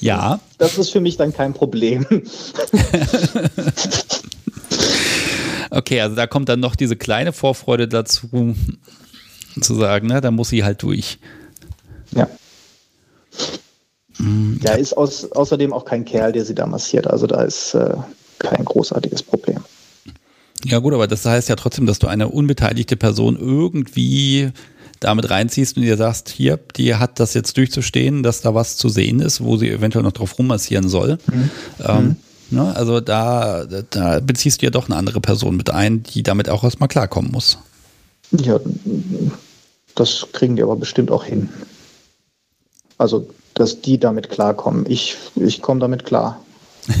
Ja. Das ist für mich dann kein Problem. <laughs> okay, also da kommt dann noch diese kleine Vorfreude dazu, zu sagen, ne, da muss sie halt durch. Ja. Mhm. Ja, ist aus, außerdem auch kein Kerl, der sie da massiert. Also da ist äh, kein großartiges Problem. Ja gut, aber das heißt ja trotzdem, dass du eine unbeteiligte Person irgendwie damit reinziehst und dir sagst, hier, die hat das jetzt durchzustehen, dass da was zu sehen ist, wo sie eventuell noch drauf rummassieren soll. Mhm. Ähm, mhm. ne, also da, da beziehst du ja doch eine andere Person mit ein, die damit auch erstmal klarkommen muss. Ja, das kriegen die aber bestimmt auch hin. Also, dass die damit klarkommen. Ich, ich komme damit klar. <laughs>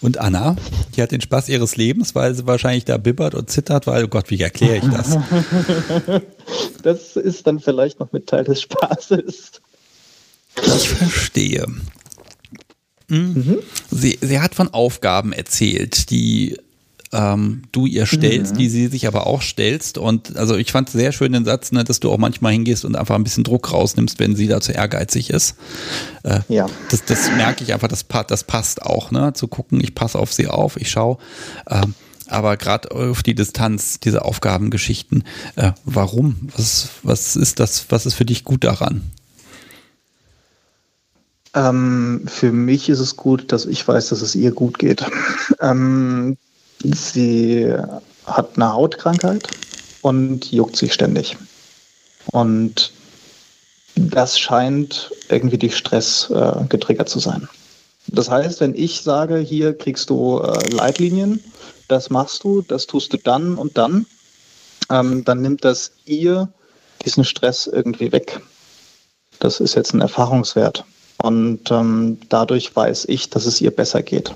und Anna, die hat den Spaß ihres Lebens, weil sie wahrscheinlich da bibbert und zittert, weil, oh Gott, wie erkläre ich das? <laughs> Das ist dann vielleicht noch mit Teil des Spaßes. Ich verstehe. Hm. Mhm. Sie, sie hat von Aufgaben erzählt, die ähm, du ihr stellst, mhm. die sie sich aber auch stellst. Und also ich fand sehr schön den Satz, ne, dass du auch manchmal hingehst und einfach ein bisschen Druck rausnimmst, wenn sie da zu ehrgeizig ist. Äh, ja. Das, das merke ich einfach, das, das passt auch, ne? Zu gucken, ich passe auf sie auf, ich schaue. Ähm, aber gerade auf die Distanz, diese Aufgabengeschichten, äh, warum? Was, was ist das, was ist für dich gut daran? Ähm, für mich ist es gut, dass ich weiß, dass es ihr gut geht. <laughs> Ähm, sie hat eine Hautkrankheit und juckt sich ständig. Und das scheint irgendwie durch Stress äh, getriggert zu sein. Das heißt, wenn ich sage, hier kriegst du äh, Leitlinien, das machst du, das tust du dann und dann, ähm, dann nimmt das ihr diesen Stress irgendwie weg. Das ist jetzt ein Erfahrungswert. Und ähm, dadurch weiß ich, dass es ihr besser geht.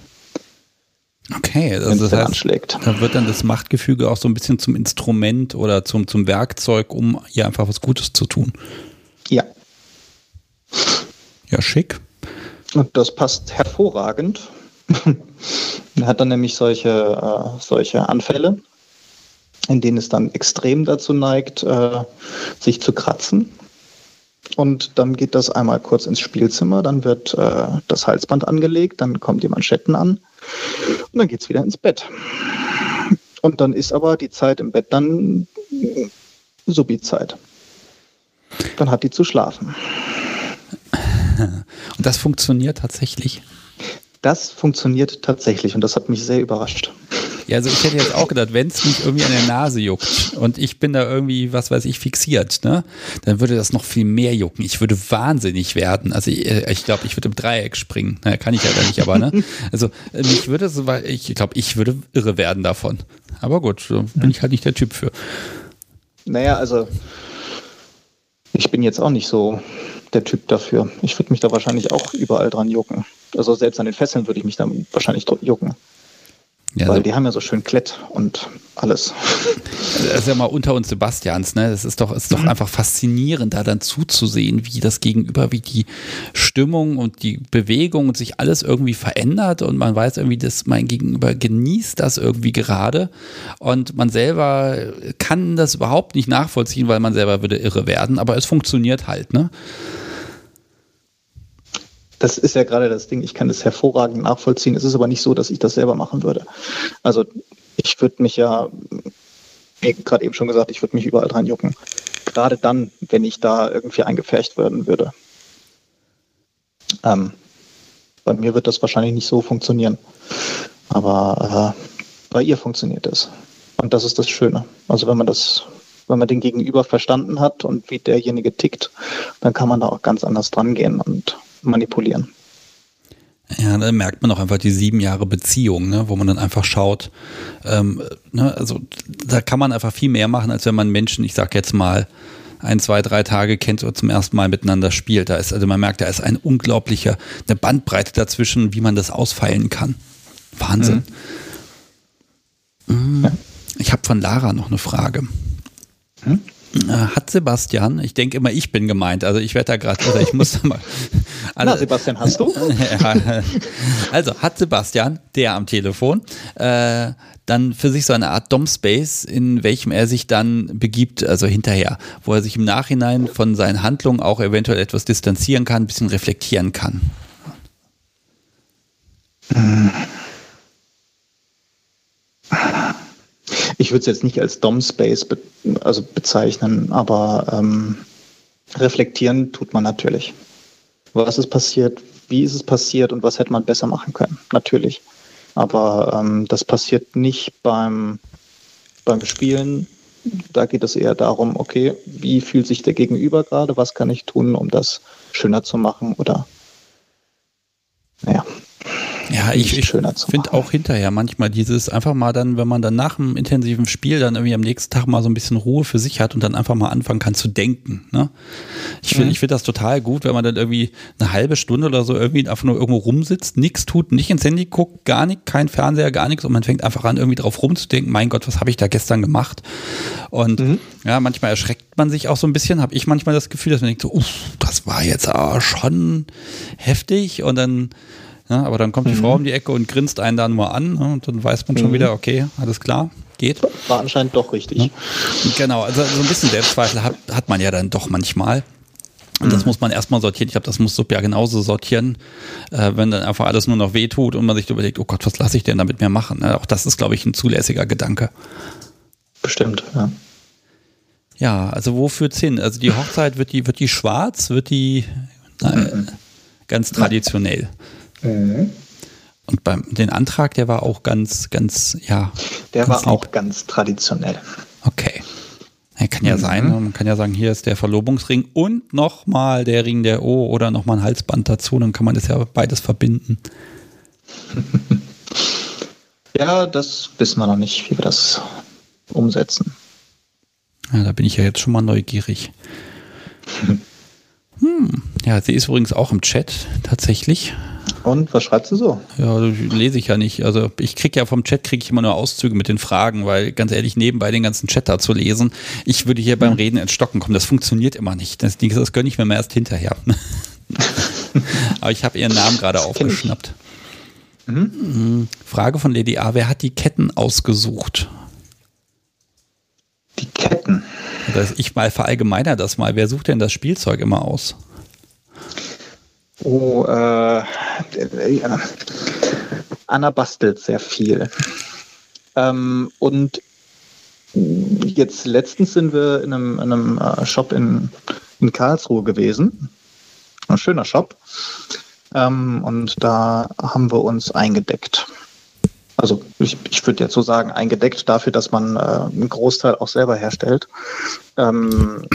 Okay, also das heißt, anschlägt. da wird dann das Machtgefüge auch so ein bisschen zum Instrument oder zum, zum Werkzeug, um ihr einfach was Gutes zu tun. Ja. Ja, schick. Und das passt hervorragend. <laughs> er hat dann nämlich solche, äh, solche Anfälle, in denen es dann extrem dazu neigt, äh, sich zu kratzen. Und dann geht das einmal kurz ins Spielzimmer, dann wird äh, das Halsband angelegt, dann kommen die Manschetten an und dann geht es wieder ins Bett. Und dann ist aber die Zeit im Bett dann Subi-Zeit. Dann hat die zu schlafen. Und das funktioniert tatsächlich? Das funktioniert tatsächlich und das hat mich sehr überrascht. Ja, also ich hätte jetzt auch gedacht, wenn es mich irgendwie an der Nase juckt und ich bin da irgendwie, was weiß ich, fixiert, ne, dann würde das noch viel mehr jucken. Ich würde wahnsinnig werden. Also ich glaube, ich, glaub, ich würde im Dreieck springen. Naja, kann ich ja nicht, aber ne. Also mich würde so, ich glaube, ich würde irre werden davon. Aber gut, so bin ich halt nicht der Typ für. Naja, also ich bin jetzt auch nicht so der Typ dafür. Ich würde mich da wahrscheinlich auch überall dran jucken. Also selbst an den Fesseln würde ich mich dann wahrscheinlich jucken. Ja, Weil so. die haben ja so schön Klett und alles. <laughs> Das ist ja mal unter uns Sebastians, ne? Das ist doch, ist doch mhm. einfach faszinierend, da dann zuzusehen, wie das Gegenüber, wie die Stimmung und die Bewegung und sich alles irgendwie verändert und man weiß irgendwie, dass mein Gegenüber genießt das irgendwie gerade und man selber kann das überhaupt nicht nachvollziehen, weil man selber würde irre werden, aber es funktioniert halt, ne? Das ist ja gerade das Ding, ich kann das hervorragend nachvollziehen. Es ist aber nicht so, dass ich das selber machen würde. Also ich würde mich ja, wie gerade eben schon gesagt, ich würde mich überall dran jucken. Gerade dann, wenn ich da irgendwie eingefärcht werden würde. Ähm, bei mir wird das wahrscheinlich nicht so funktionieren. Aber äh, bei ihr funktioniert es. Und das ist das Schöne. Also wenn man das, wenn man den Gegenüber verstanden hat und wie derjenige tickt, dann kann man da auch ganz anders dran gehen und manipulieren. Ja, da merkt man auch einfach die sieben Jahre Beziehung, ne, wo man dann einfach schaut, ähm, ne, also da kann man einfach viel mehr machen, als wenn man Menschen, ich sag jetzt mal, ein, zwei, drei Tage kennt oder zum ersten Mal miteinander spielt. Da ist, also man merkt, da ist ein unglaublicher, eine Bandbreite dazwischen, wie man das ausfeilen kann. Wahnsinn. Mhm. Mhm. Ich habe von Lara noch eine Frage. Mhm. Äh, hat Sebastian, ich denke immer, ich bin gemeint, also ich werde da gerade, also ich muss da mal. Also, <laughs> Na, Sebastian, hast du? <laughs> also hat Sebastian, der am Telefon, äh, dann für sich so eine Art Dom-Space, in welchem er sich dann begibt, also hinterher, wo er sich im Nachhinein von seinen Handlungen auch eventuell etwas distanzieren kann, ein bisschen reflektieren kann. Ich würde es jetzt nicht als Dom-Space be also bezeichnen, aber ähm, reflektieren tut man natürlich. Was ist passiert, wie ist es passiert und was hätte man besser machen können? Natürlich. Aber ähm, das passiert nicht beim, beim Spielen. Da geht es eher darum, okay, wie fühlt sich der Gegenüber gerade, was kann ich tun, um das schöner zu machen oder naja, ja, ich, ich finde auch hinterher manchmal dieses einfach mal dann, wenn man dann nach einem intensiven Spiel dann irgendwie am nächsten Tag mal so ein bisschen Ruhe für sich hat und dann einfach mal anfangen kann zu denken. Ne? Ich finde mhm. ich finde das total gut, wenn man dann irgendwie eine halbe Stunde oder so irgendwie einfach nur irgendwo rumsitzt, nichts tut, nicht ins Handy guckt, gar nicht, kein Fernseher, gar nichts und man fängt einfach an, irgendwie drauf rumzudenken, mein Gott, was habe ich da gestern gemacht? Und mhm. ja, manchmal erschreckt man sich auch so ein bisschen, habe ich manchmal das Gefühl, dass man denkt so, uff, das war jetzt aber schon heftig und dann Ja, aber dann kommt die Frau um die Ecke und grinst einen da nur an ne, und dann weiß man schon wieder, okay, alles klar, geht. War anscheinend doch richtig. Ja. Genau, also so ein bisschen Selbstzweifel hat, hat man ja dann doch manchmal. Und das muss man erstmal sortieren. Ich glaube, das muss Sub ja genauso sortieren, äh, wenn dann einfach alles nur noch wehtut und man sich überlegt, oh Gott, was lasse ich denn damit mir machen? Ne? Auch das ist, glaube ich, ein zulässiger Gedanke. Bestimmt, ja. Ja, also wo führt's hin? Also die Hochzeit, wird die, wird die schwarz, wird die nein, ganz traditionell? Mhm. Und beim den Antrag, der war auch ganz, ganz, ja. Der ganz war auch ganz traditionell. Okay. Ja, kann ja Mhm. sein. Man kann ja sagen, hier ist der Verlobungsring und nochmal der Ring der O oder nochmal ein Halsband dazu. Dann kann man das ja beides verbinden. <laughs> Ja, das wissen wir noch nicht, wie wir das umsetzen. Ja, da bin ich ja jetzt schon mal neugierig. <laughs> Hm. Ja, sie ist übrigens auch im Chat, tatsächlich. Und was schreibt sie so? Ja, lese ich ja nicht. Also ich kriege ja vom Chat kriege ich immer nur Auszüge mit den Fragen, weil ganz ehrlich, nebenbei den ganzen Chat da zu lesen, ich würde hier beim Reden ins Stocken kommen. Das funktioniert immer nicht. Das, das gönne ich mir mal erst hinterher. <laughs> Aber ich habe ihren Namen gerade aufgeschnappt. Mhm. Frage von Lady A. Wer hat die Ketten ausgesucht? Die Ketten. Also ich mal verallgemeiner das mal. Wer sucht denn das Spielzeug immer aus? Oh, äh, ja. Anna bastelt sehr viel. Ähm, und jetzt letztens sind wir in einem, in einem äh, Shop in, in Karlsruhe gewesen. Ein schöner Shop. Ähm, und da haben wir uns eingedeckt. Also ich, ich würde jetzt so sagen, eingedeckt dafür, dass man äh, einen Großteil auch selber herstellt. Ähm,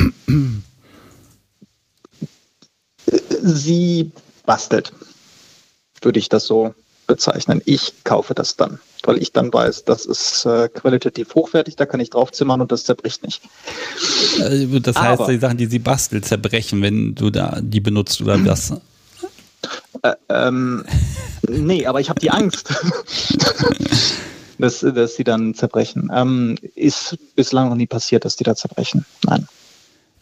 sie bastelt, würde ich das so bezeichnen. Ich kaufe das dann, weil ich dann weiß, das ist äh, qualitativ hochwertig, da kann ich draufzimmern und das zerbricht nicht. Äh, Das heißt, Aber- die Sachen, die sie bastelt, zerbrechen, wenn du da die benutzt oder das. Äh, ähm, nee, aber ich habe die Angst, <laughs> dass, dass sie dann zerbrechen. Ähm, ist bislang noch nie passiert, dass die da zerbrechen. Nein.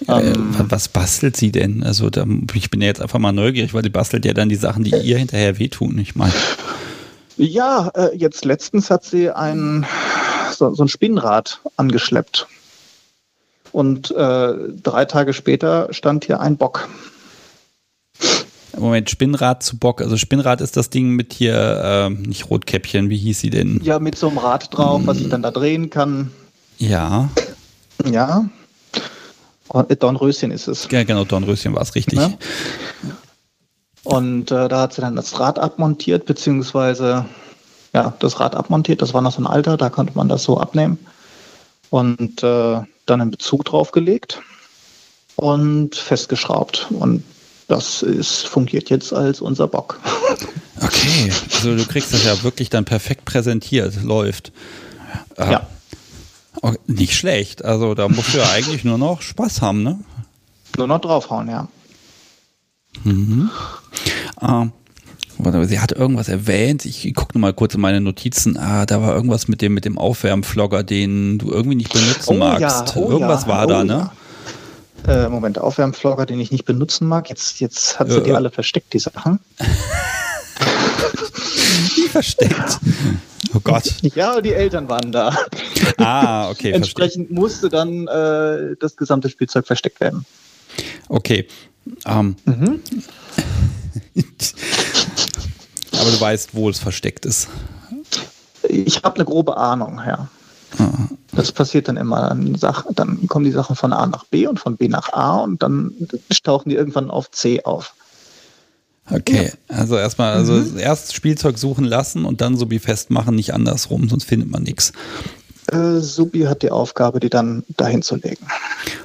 Äh, Ähm, was bastelt sie denn? Also da, ich bin ja jetzt einfach mal neugierig, weil die bastelt ja dann die Sachen, die ihr hinterher wehtun. Ich meine, Ja, äh, jetzt letztens hat sie ein, so, so ein Spinnrad angeschleppt. Und äh, drei Tage später stand hier ein Bock. Moment, Spinnrad zu Bock. Also Spinnrad ist das Ding mit hier, ähm, nicht Rotkäppchen, wie hieß sie denn? Ja, mit so einem Rad drauf, was ich dann da drehen kann. Ja, Ja. Äh, Dornröschen ist es. ja genau, Dornröschen war es richtig. Ja. Und äh, da hat sie dann das Rad abmontiert, beziehungsweise ja, das Rad abmontiert. Das war noch so ein Alter, da konnte man das so abnehmen. Und äh, dann einen Bezug draufgelegt und festgeschraubt. Und das ist, fungiert jetzt als unser Bock. Okay, also du kriegst das ja wirklich dann perfekt präsentiert, läuft. Äh, Ja. Oh, nicht schlecht. Also da musst du ja eigentlich nur noch Spaß haben, ne? Nur noch draufhauen, ja. Ähm, warte, sie hat irgendwas erwähnt. Ich gucke mal kurz in meine Notizen. Ah, da war irgendwas mit dem, mit dem Aufwärmflogger, den du irgendwie nicht benutzen magst. oh irgendwas ja, war oh da, ne? ja. Äh, Moment, Aufwärmflogger, den ich nicht benutzen mag. Jetzt, jetzt hat sie Äh, die äh. alle versteckt, die Sachen. <laughs> Wie <laughs> versteckt. Oh Gott. Ja, die Eltern waren da. Ah, okay, verstehe. Entsprechend musste dann äh, das gesamte Spielzeug versteckt werden. Okay. Ähm, Mhm. <laughs> aber du weißt, wo es versteckt ist. Ich habe eine grobe Ahnung, ja. Ah. Das passiert dann immer. Dann kommen die Sachen von A nach B und von B nach A und dann tauchen die irgendwann auf C auf. Okay, also erstmal, also erst Spielzeug suchen lassen und dann wie festmachen, nicht andersrum, sonst findet man nichts. Äh, Subi hat die Aufgabe, die dann dahin zu legen.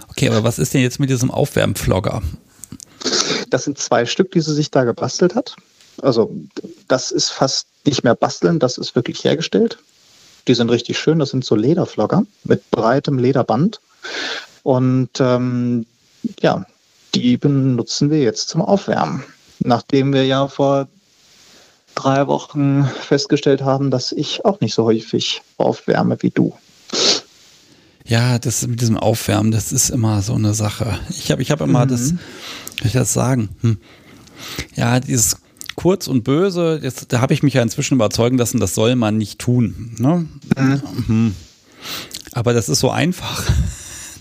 Okay, aber was ist denn jetzt mit diesem Aufwärmflogger? Das sind zwei Stück, die sie sich da gebastelt hat. Also das ist fast nicht mehr basteln, das ist wirklich hergestellt. Die sind richtig schön, das sind so Lederflogger mit breitem Lederband. Und ähm, ja, die benutzen wir jetzt zum Aufwärmen. Nachdem wir ja vor drei Wochen festgestellt haben, dass ich auch nicht so häufig aufwärme wie du. Ja, das mit diesem Aufwärmen, das ist immer so eine Sache. Ich habe ich hab immer das, wie ich das sagen? Hm. Ja, dieses kurz und böse, jetzt, da habe ich mich ja inzwischen überzeugen lassen, das soll man nicht tun. Ne? Mhm. Aber das ist so einfach.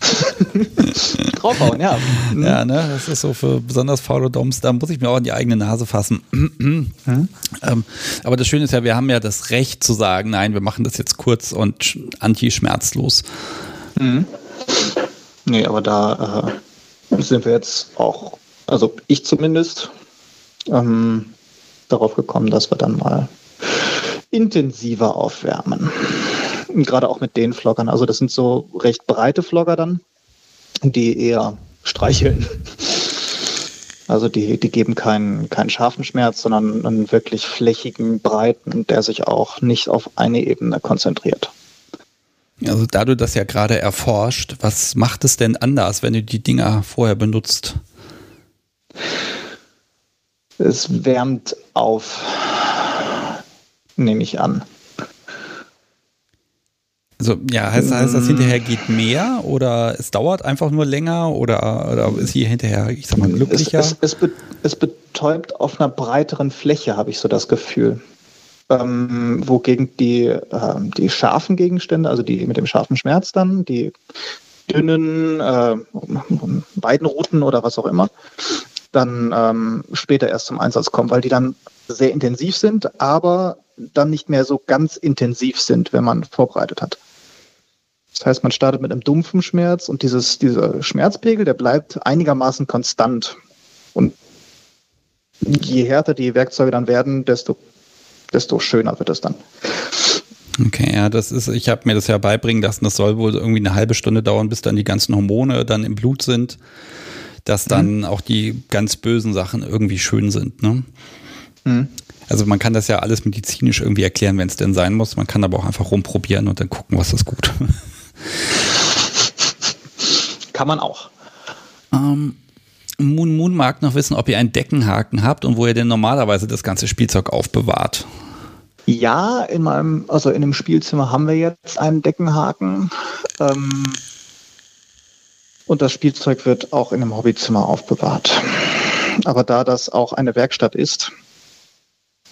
<laughs> Draufhauen, ja. Mhm. Ja, ne, das ist so für besonders faule Doms, da muss ich mir auch in die eigene Nase fassen. Mhm. <clears throat> Ähm, aber das Schöne ist ja, wir haben ja das Recht zu sagen, nein, wir machen das jetzt kurz und anti-schmerzlos. Mhm. Nee, aber da äh, sind wir jetzt auch, also ich zumindest, ähm, darauf gekommen, dass wir dann mal intensiver aufwärmen. Gerade auch mit den Floggern. Also das sind so recht breite Flogger dann, die eher streicheln. Also die, die geben keinen, keinen scharfen Schmerz, sondern einen wirklich flächigen, breiten, der sich auch nicht auf eine Ebene konzentriert. Also da du das ja gerade erforscht, was macht es denn anders, wenn du die Dinger vorher benutzt? Es wärmt auf, nehme ich an. Also ja, heißt, heißt das hinterher geht mehr oder es dauert einfach nur länger oder, oder ist hier hinterher, ich sag mal, glücklicher? Es, es, es, be, es betäubt auf einer breiteren Fläche, habe ich so das Gefühl. Ähm, wogegen die, äh, die scharfen Gegenstände, also die mit dem scharfen Schmerz dann, die dünnen äh, Weidenruten oder was auch immer, dann ähm, später erst zum Einsatz kommen, weil die dann sehr intensiv sind, aber dann nicht mehr so ganz intensiv sind, wenn man vorbereitet hat. Das heißt, man startet mit einem dumpfen Schmerz und dieses, dieser Schmerzpegel, der bleibt einigermaßen konstant. Und je härter die Werkzeuge dann werden, desto, desto schöner wird es dann. Okay, ja, das ist, ich habe mir das ja beibringen lassen, das soll wohl irgendwie eine halbe Stunde dauern, bis dann die ganzen Hormone dann im Blut sind dass dann mhm. auch die ganz bösen Sachen irgendwie schön sind. Ne? Mhm. Also man kann das ja alles medizinisch irgendwie erklären, wenn es denn sein muss. Man kann aber auch einfach rumprobieren und dann gucken, was ist gut. Kann man auch. Ähm, Moon Moon mag noch wissen, ob ihr einen Deckenhaken habt und wo ihr denn normalerweise das ganze Spielzeug aufbewahrt. Ja, in meinem, also in einem Spielzimmer haben wir jetzt einen Deckenhaken. Ähm, und das Spielzeug wird auch in einem Hobbyzimmer aufbewahrt. Aber da das auch eine Werkstatt ist,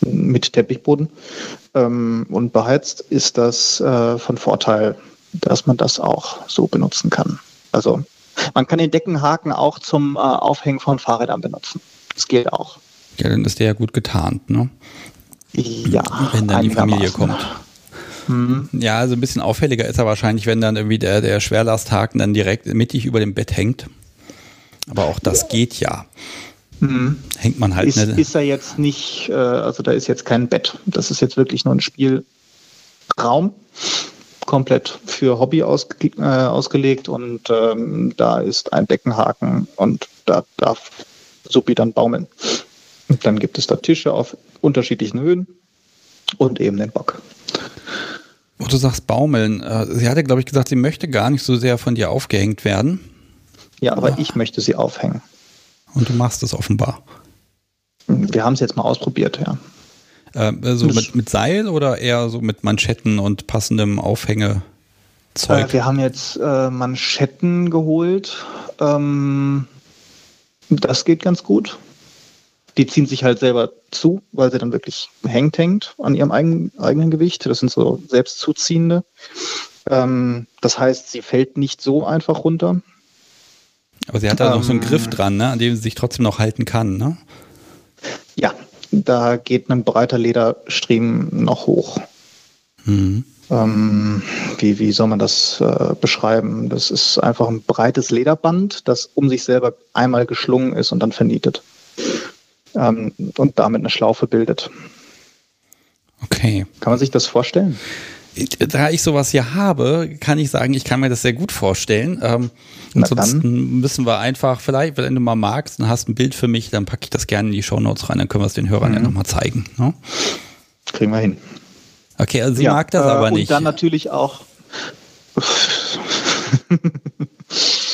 mit Teppichboden ähm, und beheizt, ist das äh, von Vorteil, dass man das auch so benutzen kann. Also man kann den Deckenhaken auch zum äh, Aufhängen von Fahrrädern benutzen. Das geht auch. Ja, dann ist der ja gut getarnt, ne? Ja. Wenn dann die Familie kommt. Mhm. Ja, also ein bisschen auffälliger ist er wahrscheinlich, wenn dann irgendwie der, der Schwerlasthaken dann direkt mittig über dem Bett hängt. Aber auch das geht ja. Mhm. Hängt man halt ist, eine ist er jetzt nicht, äh, also da ist jetzt kein Bett. Das ist jetzt wirklich nur ein Spielraum, komplett für Hobby ausge äh, ausgelegt und ähm, da ist ein Deckenhaken und da darf Suppi dann baumeln. Und dann gibt es da Tische auf unterschiedlichen Höhen und eben den Bock. Wo du sagst Baumeln, äh, sie hatte, glaube ich, gesagt, sie möchte gar nicht so sehr von dir aufgehängt werden. Ja, aber ich möchte sie aufhängen. Und du machst es offenbar. Wir haben es jetzt mal ausprobiert, ja. Äh, so mit, mit, Seil oder eher so mit Manschetten und passendem Aufhängezeug? Äh, wir haben jetzt äh, Manschetten geholt. Ähm, das geht ganz gut die ziehen sich halt selber zu, weil sie dann wirklich hängt, hängt an ihrem eigenen, eigenen Gewicht. Das sind so selbstzuziehende. Ähm, das heißt, sie fällt nicht so einfach runter. Aber sie hat da ähm, noch so einen Griff ähm, dran, ne, an dem sie sich trotzdem noch halten kann, ne? Ja, da geht ein breiter Lederstriemen noch hoch. Mhm. Ähm, wie, wie soll man das äh, beschreiben? Das ist einfach ein breites Lederband, das um sich selber einmal geschlungen ist und dann vernietet ähm, und damit eine Schlaufe bildet. Okay. Kann man sich das vorstellen? Da ich sowas hier habe, kann ich sagen, ich kann mir das sehr gut vorstellen. Ähm, ansonsten müssen wir einfach, vielleicht, wenn du mal magst und hast ein Bild für mich, dann packe ich das gerne in die Shownotes rein, dann können wir es den Hörern mhm. ja nochmal zeigen. Ne? Kriegen wir hin. Okay, also sie ja, mag das äh, aber nicht. Und dann natürlich auch.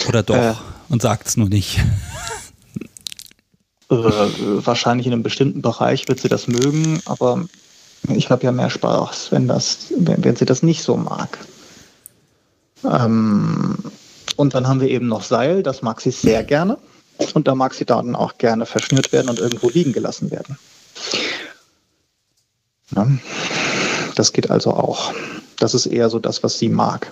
Oder doch, äh, und sagt es nur nicht. Äh, wahrscheinlich in einem bestimmten Bereich wird sie das mögen, aber ich habe ja mehr Spaß, wenn, das, wenn, wenn sie das nicht so mag. Ähm, und dann haben wir eben noch Seil, das mag sie sehr gerne. Und da mag sie dann auch gerne verschnürt werden und irgendwo liegen gelassen werden. Ja. Das geht also auch. Das ist eher so das, was sie mag.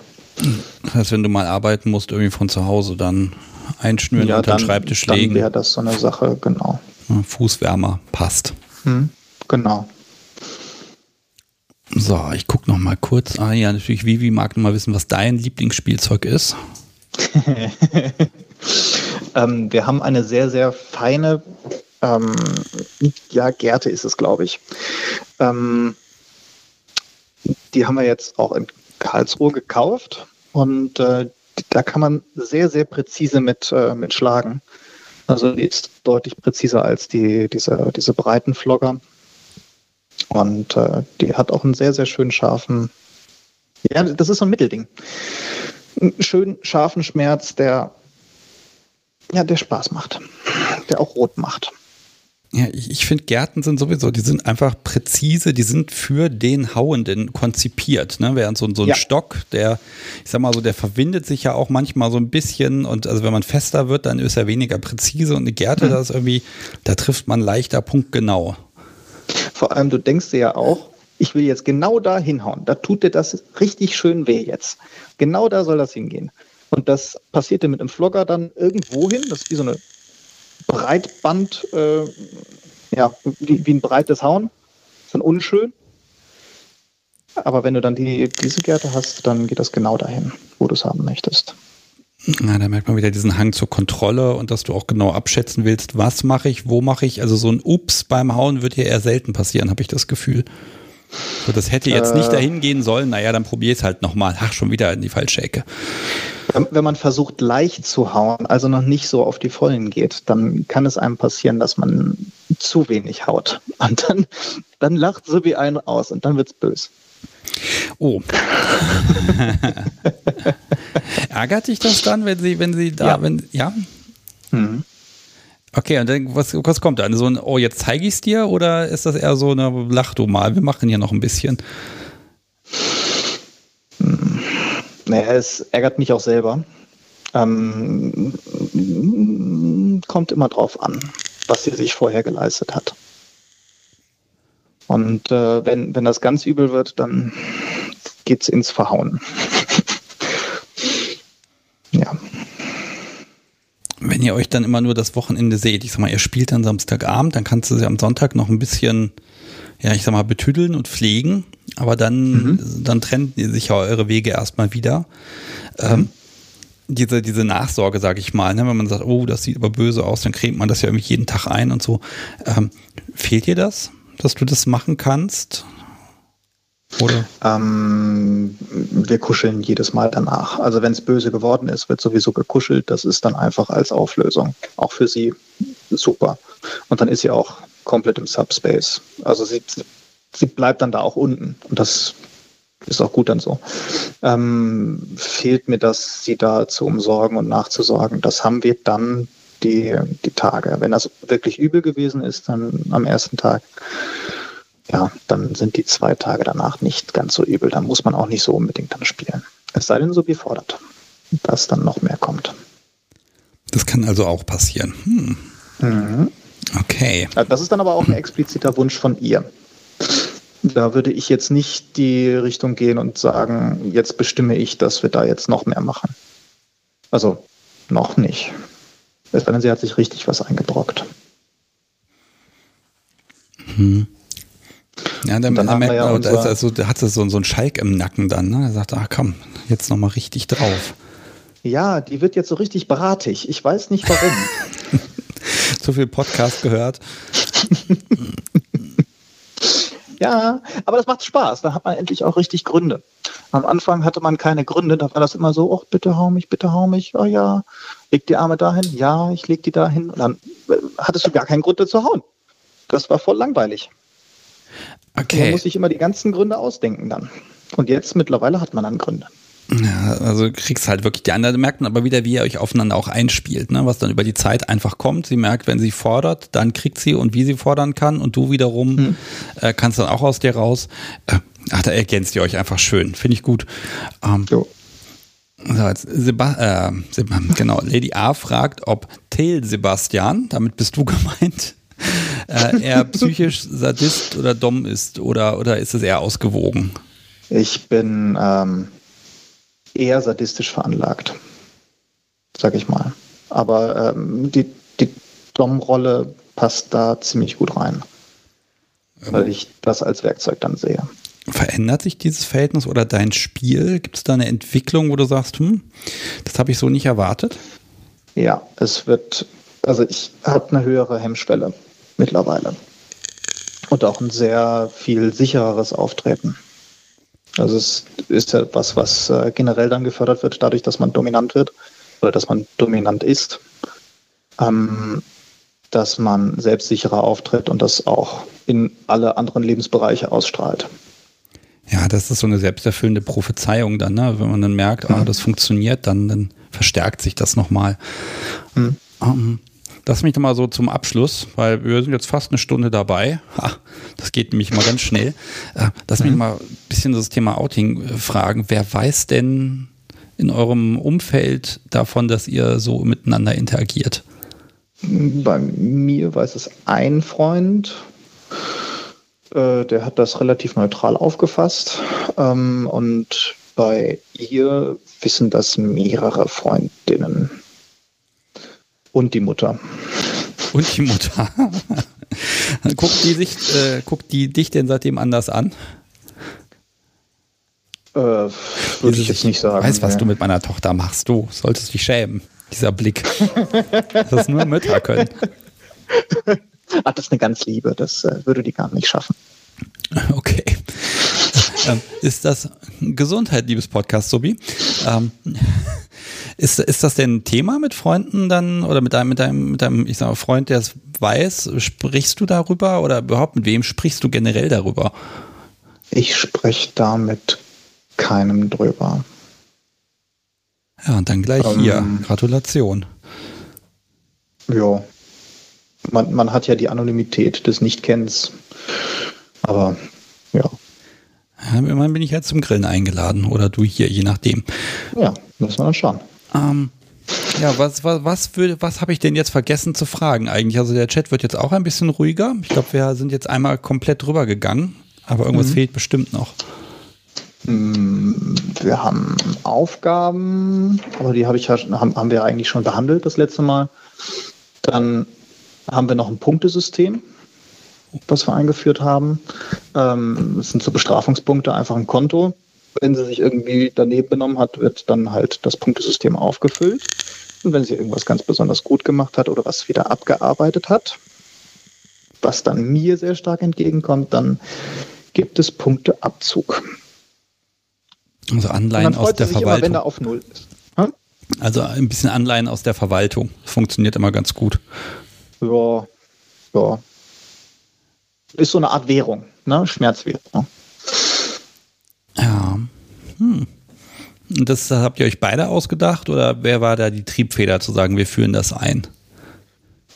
Das heißt, wenn du mal arbeiten musst, irgendwie von zu Hause, dann einschnüren ja, unter den Schreibtisch legen. Dann wäre das so eine Sache, genau. Fußwärmer passt. Hm, genau. So, ich gucke noch mal kurz. Ah ja, natürlich, Vivi mag noch mal wissen, was dein Lieblingsspielzeug ist. <laughs> ähm, wir haben eine sehr, sehr feine, ähm, ja, Gerte ist es, glaube ich. Ähm, die haben wir jetzt auch in Karlsruhe gekauft und äh, da kann man sehr, sehr präzise mit, äh, mit schlagen. Also die ist deutlich präziser als die, diese, diese breiten Flogger. Und äh, die hat auch einen sehr, sehr schön scharfen, ja, das ist so ein Mittelding. Einen schön scharfen Schmerz, der, ja, der Spaß macht, der auch rot macht. Ja, ich, ich finde, Gärten sind sowieso, die sind einfach präzise, die sind für den Hauenden konzipiert. Ne? Während so, so ein ja. Stock, der, ich sag mal so, der verwindet sich ja auch manchmal so ein bisschen und also wenn man fester wird, dann ist er weniger präzise und eine Gärte, mhm. das ist irgendwie, da trifft man leichter punktgenau. Vor allem, du denkst dir ja auch, ich will jetzt genau da hinhauen. Da tut dir das richtig schön weh jetzt. Genau da soll das hingehen. Und das passierte mit einem Vlogger dann irgendwo hin. Das ist wie so eine Breitband, äh, ja, wie, wie, ein breites Hauen. Ist dann unschön. Aber wenn du dann die, diese Gärte hast, dann geht das genau dahin, wo du es haben möchtest. Na, da merkt man wieder diesen Hang zur Kontrolle und dass du auch genau abschätzen willst, was mache ich, wo mache ich. Also so ein Ups beim Hauen wird hier eher selten passieren, habe ich das Gefühl. So, das hätte jetzt äh, nicht dahin gehen sollen, naja, dann probier es halt nochmal. Ach, schon wieder in die falsche Ecke. Wenn man versucht, leicht zu hauen, also noch nicht so auf die Vollen geht, dann kann es einem passieren, dass man zu wenig haut. Und dann, dann lacht so wie ein aus und dann wird es böse. Oh. <laughs> Ärgert dich das dann, wenn sie, wenn sie da, ja. wenn, ja? Mhm. Okay, und dann, was, was kommt dann? So ein, oh, jetzt zeige ich es dir oder ist das eher so eine, lach du mal, wir machen hier noch ein bisschen? Naja, es ärgert mich auch selber. Ähm, kommt immer drauf an, was sie sich vorher geleistet hat. Und äh, wenn, wenn das ganz übel wird, dann geht es ins Verhauen. <laughs> ja. Wenn ihr euch dann immer nur das Wochenende seht, ich sag mal, ihr spielt dann Samstagabend, dann kannst du sie am Sonntag noch ein bisschen, ja, ich sag mal, betüdeln und pflegen. Aber dann, mhm. dann trennt sich ja eure Wege erstmal wieder. Ähm, diese, diese Nachsorge, sage ich mal, ne? wenn man sagt, oh, das sieht aber böse aus, dann cremt man das ja irgendwie jeden Tag ein und so. Ähm, fehlt dir das, dass du das machen kannst? Oder? Ähm, wir kuscheln jedes Mal danach. Also wenn es böse geworden ist, wird sowieso gekuschelt. Das ist dann einfach als Auflösung. Auch für sie super. Und dann ist sie auch komplett im Subspace. Also sie sie bleibt dann da auch unten. Und das ist auch gut dann so. Ähm, fehlt mir das, sie da zu umsorgen und nachzusorgen. Das haben wir dann die, die Tage. Wenn das wirklich übel gewesen ist, dann am ersten Tag, ja, dann sind die zwei Tage danach nicht ganz so übel. Dann muss man auch nicht so unbedingt dann spielen. Es sei denn, so wie fordert, dass dann noch mehr kommt. Das kann also auch passieren. Hm. Mhm. Okay. Das ist dann aber auch ein expliziter Wunsch von ihr. Da würde ich jetzt nicht die Richtung gehen und sagen, jetzt bestimme ich, dass wir da jetzt noch mehr machen. Also noch nicht. Es sei denn, sie hat sich richtig was eingebrockt. Hm. Ja, dann, dann merkt ja man, da, ist also, da hat sie so, so einen Schalk im Nacken dann. Ne? Er sagt, ach komm, jetzt nochmal richtig drauf. Ja, die wird jetzt so richtig baratig. Ich weiß nicht warum. <laughs> Zu viel Podcast gehört. <laughs> Ja, aber das macht Spaß. Da hat man endlich auch richtig Gründe. Am Anfang hatte man keine Gründe. Da war das immer so, oh, bitte hau mich, bitte hau mich. Oh ja, leg die Arme dahin. Ja, ich leg die dahin. Und dann äh, hattest du gar keinen Grund, zu hauen. Das war voll langweilig. Okay. Man muss sich immer die ganzen Gründe ausdenken dann. Und jetzt mittlerweile hat man dann Gründe. Ja, also kriegst halt wirklich die andere, merkt man aber wieder, wie ihr euch aufeinander auch einspielt, ne? was dann über die Zeit einfach kommt. Sie merkt, wenn sie fordert, dann kriegt sie und wie sie fordern kann und du wiederum hm. äh, kannst dann auch aus dir raus. Äh, ach, da ergänzt ihr euch einfach schön, finde ich gut. Ähm, so. So, jetzt Seba äh, Seba <laughs> genau, Lady A fragt, ob Tail Sebastian, damit bist du <laughs> gemeint, äh, eher <laughs> psychisch Sadist oder Dom ist oder, oder ist es eher ausgewogen? Ich bin ähm, eher sadistisch veranlagt, sag ich mal. Aber ähm, die, die Dom-Rolle passt da ziemlich gut rein, weil ich das als Werkzeug dann sehe. Verändert sich dieses Verhältnis oder dein Spiel? Gibt es da eine Entwicklung, wo du sagst, hm, das habe ich so nicht erwartet? Ja, es wird, also ich habe eine höhere Hemmschwelle mittlerweile. Und auch ein sehr viel sichereres Auftreten. Also es ist ja was, was äh, generell dann gefördert wird, dadurch, dass man dominant wird oder dass man dominant ist, ähm, dass man selbstsicherer auftritt und das auch in alle anderen Lebensbereiche ausstrahlt. Ja, das ist so eine selbsterfüllende Prophezeiung dann, ne? wenn man dann merkt, mhm. ah, das funktioniert, dann, dann verstärkt sich das nochmal. Mhm. Um, lass mich doch mal so zum Abschluss, weil wir sind jetzt fast eine Stunde dabei. Ha, das geht nämlich mal ganz schnell. Äh, lass mich mhm. mal ein bisschen das Thema Outing äh, fragen. Wer weiß denn in eurem Umfeld davon, dass ihr so miteinander interagiert? Bei mir weiß es ein Freund, äh, der hat das relativ neutral aufgefasst. Ähm, und bei ihr wissen das mehrere Freundinnen. Und die Mutter. Und die Mutter. <laughs> guckt, die sich, äh, guckt die dich denn seitdem anders an? Äh, würde ich jetzt nicht sagen. Weißt, was nee. du mit meiner Tochter machst. Du solltest dich schämen. Dieser Blick. <laughs> das nur Mütter können. <laughs> Ach, das ist eine ganz Liebe. Das äh, würde die gar nicht schaffen. Okay. Ähm, ist das Gesundheit, liebes Podcast, Sobi? Ähm, ist, ist das denn ein Thema mit Freunden dann oder mit deinem, mit deinem, mit deinem, ich sag mal, Freund, der es weiß? Sprichst du darüber oder überhaupt mit wem sprichst du generell darüber? Ich spreche da mit keinem drüber. Ja, und dann gleich ähm, hier. Gratulation. Ja. Man, man hat ja die Anonymität des Nichtkennens. Aber ja. ja. Immerhin bin ich jetzt zum Grillen eingeladen oder du hier, je nachdem. Ja, müssen wir dann schauen. Ähm, ja, was, was, was, was habe ich denn jetzt vergessen zu fragen eigentlich? Also der Chat wird jetzt auch ein bisschen ruhiger. Ich glaube, wir sind jetzt einmal komplett drüber gegangen, aber irgendwas mhm. fehlt bestimmt noch. Mm, wir haben Aufgaben, aber die habe ich ja, haben, haben wir eigentlich schon behandelt das letzte Mal. Dann haben wir noch ein Punktesystem was wir eingeführt haben. Ähm, das sind so Bestrafungspunkte, einfach ein Konto. Wenn sie sich irgendwie daneben benommen hat, wird dann halt das Punktesystem aufgefüllt. Und wenn sie irgendwas ganz besonders gut gemacht hat oder was wieder abgearbeitet hat, was dann mir sehr stark entgegenkommt, dann gibt es Punkteabzug. Also Anleihen aus der Verwaltung. Immer, wenn er auf Null ist. Hm? Also ein bisschen Anleihen aus der Verwaltung. Das funktioniert immer ganz gut. Ja, ja ist so eine Art Währung, ne? Schmerzwährung. Ja. Hm. Das habt ihr euch beide ausgedacht oder wer war da die Triebfeder zu sagen, wir führen das ein?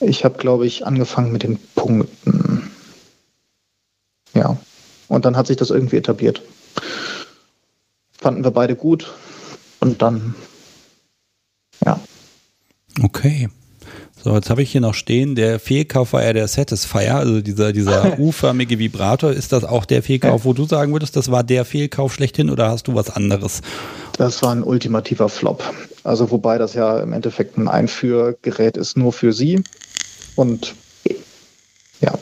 Ich habe, glaube ich, angefangen mit den Punkten. Ja. Und dann hat sich das irgendwie etabliert. Fanden wir beide gut. Und dann, ja. Okay. So, jetzt habe ich hier noch stehen, der Fehlkauf war ja der Satisfier, also dieser, dieser <laughs> U-förmige Vibrator. Ist das auch der Fehlkauf, wo du sagen würdest, das war der Fehlkauf schlechthin oder hast du was anderes? Das war ein ultimativer Flop. Also wobei das ja im Endeffekt ein Einführgerät ist nur für sie. Und ja,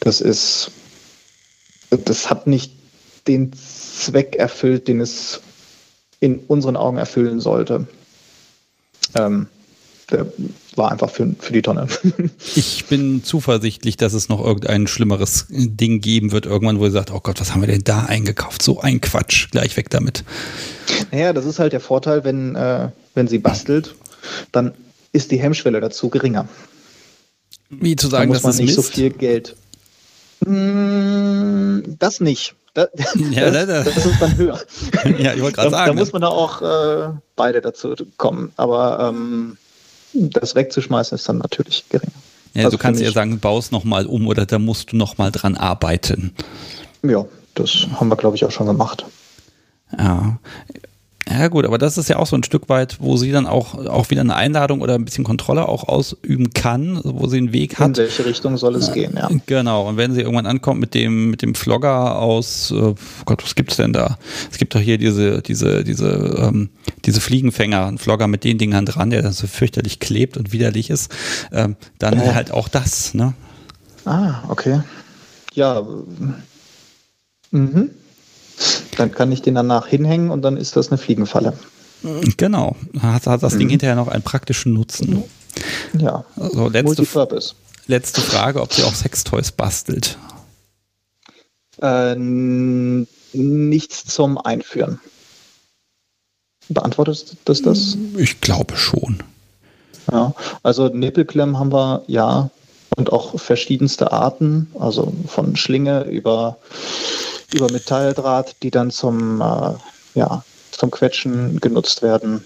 das ist, das hat nicht den Zweck erfüllt, den es in unseren Augen erfüllen sollte. Ähm, der war einfach für, für die Tonne. <laughs> ich bin zuversichtlich, dass es noch irgendein schlimmeres Ding geben wird, irgendwann, wo ihr sagt, oh Gott, was haben wir denn da eingekauft? So ein Quatsch, gleich weg damit. Naja, das ist halt der Vorteil, wenn, äh, wenn sie bastelt, dann ist die Hemmschwelle dazu geringer. Wie zu sagen, da muss man nicht Mist? so viel Geld. Mm, das nicht. Das, <laughs> ja, das, das, ist dann höher. <laughs> ja, ich wollte gerade sagen. Da muss man da auch äh, beide dazu kommen. Aber ähm, das wegzuschmeißen ist dann natürlich geringer. Ja, also du kannst ja sagen, baust nochmal um oder da musst du nochmal dran arbeiten. Ja, das haben wir, glaube ich, auch schon gemacht. Ja. Ja gut, aber das ist ja auch so ein Stück weit, wo sie dann auch, auch wieder eine Einladung oder ein bisschen Kontrolle auch ausüben kann, wo sie einen Weg hat. In welche Richtung soll es gehen, ja. Genau, und wenn sie irgendwann ankommt mit dem, mit dem Vlogger aus, äh, oh Gott, was gibt's denn da? Es gibt doch hier diese, diese, diese, ähm, diese Fliegenfänger, ein Vlogger mit den Dingern dran, der dann so fürchterlich klebt und widerlich ist, ähm, dann Ja. halt auch das, ne? Ah, okay. Ja. Mhm. Dann kann ich den danach hinhängen und dann ist das eine Fliegenfalle. Genau. Hat, hat das Ding hinterher noch einen praktischen Nutzen. Ja. So, letzte, Multipurpose. letzte Frage, ob sie auch Sextoys bastelt. Äh, nichts zum Einführen. Beantwortet das das? Ich glaube schon. Ja. Also Nippelklemmen haben wir ja und auch verschiedenste Arten, also von Schlinge über, über Metalldraht, die dann zum, äh, ja, zum Quetschen genutzt werden.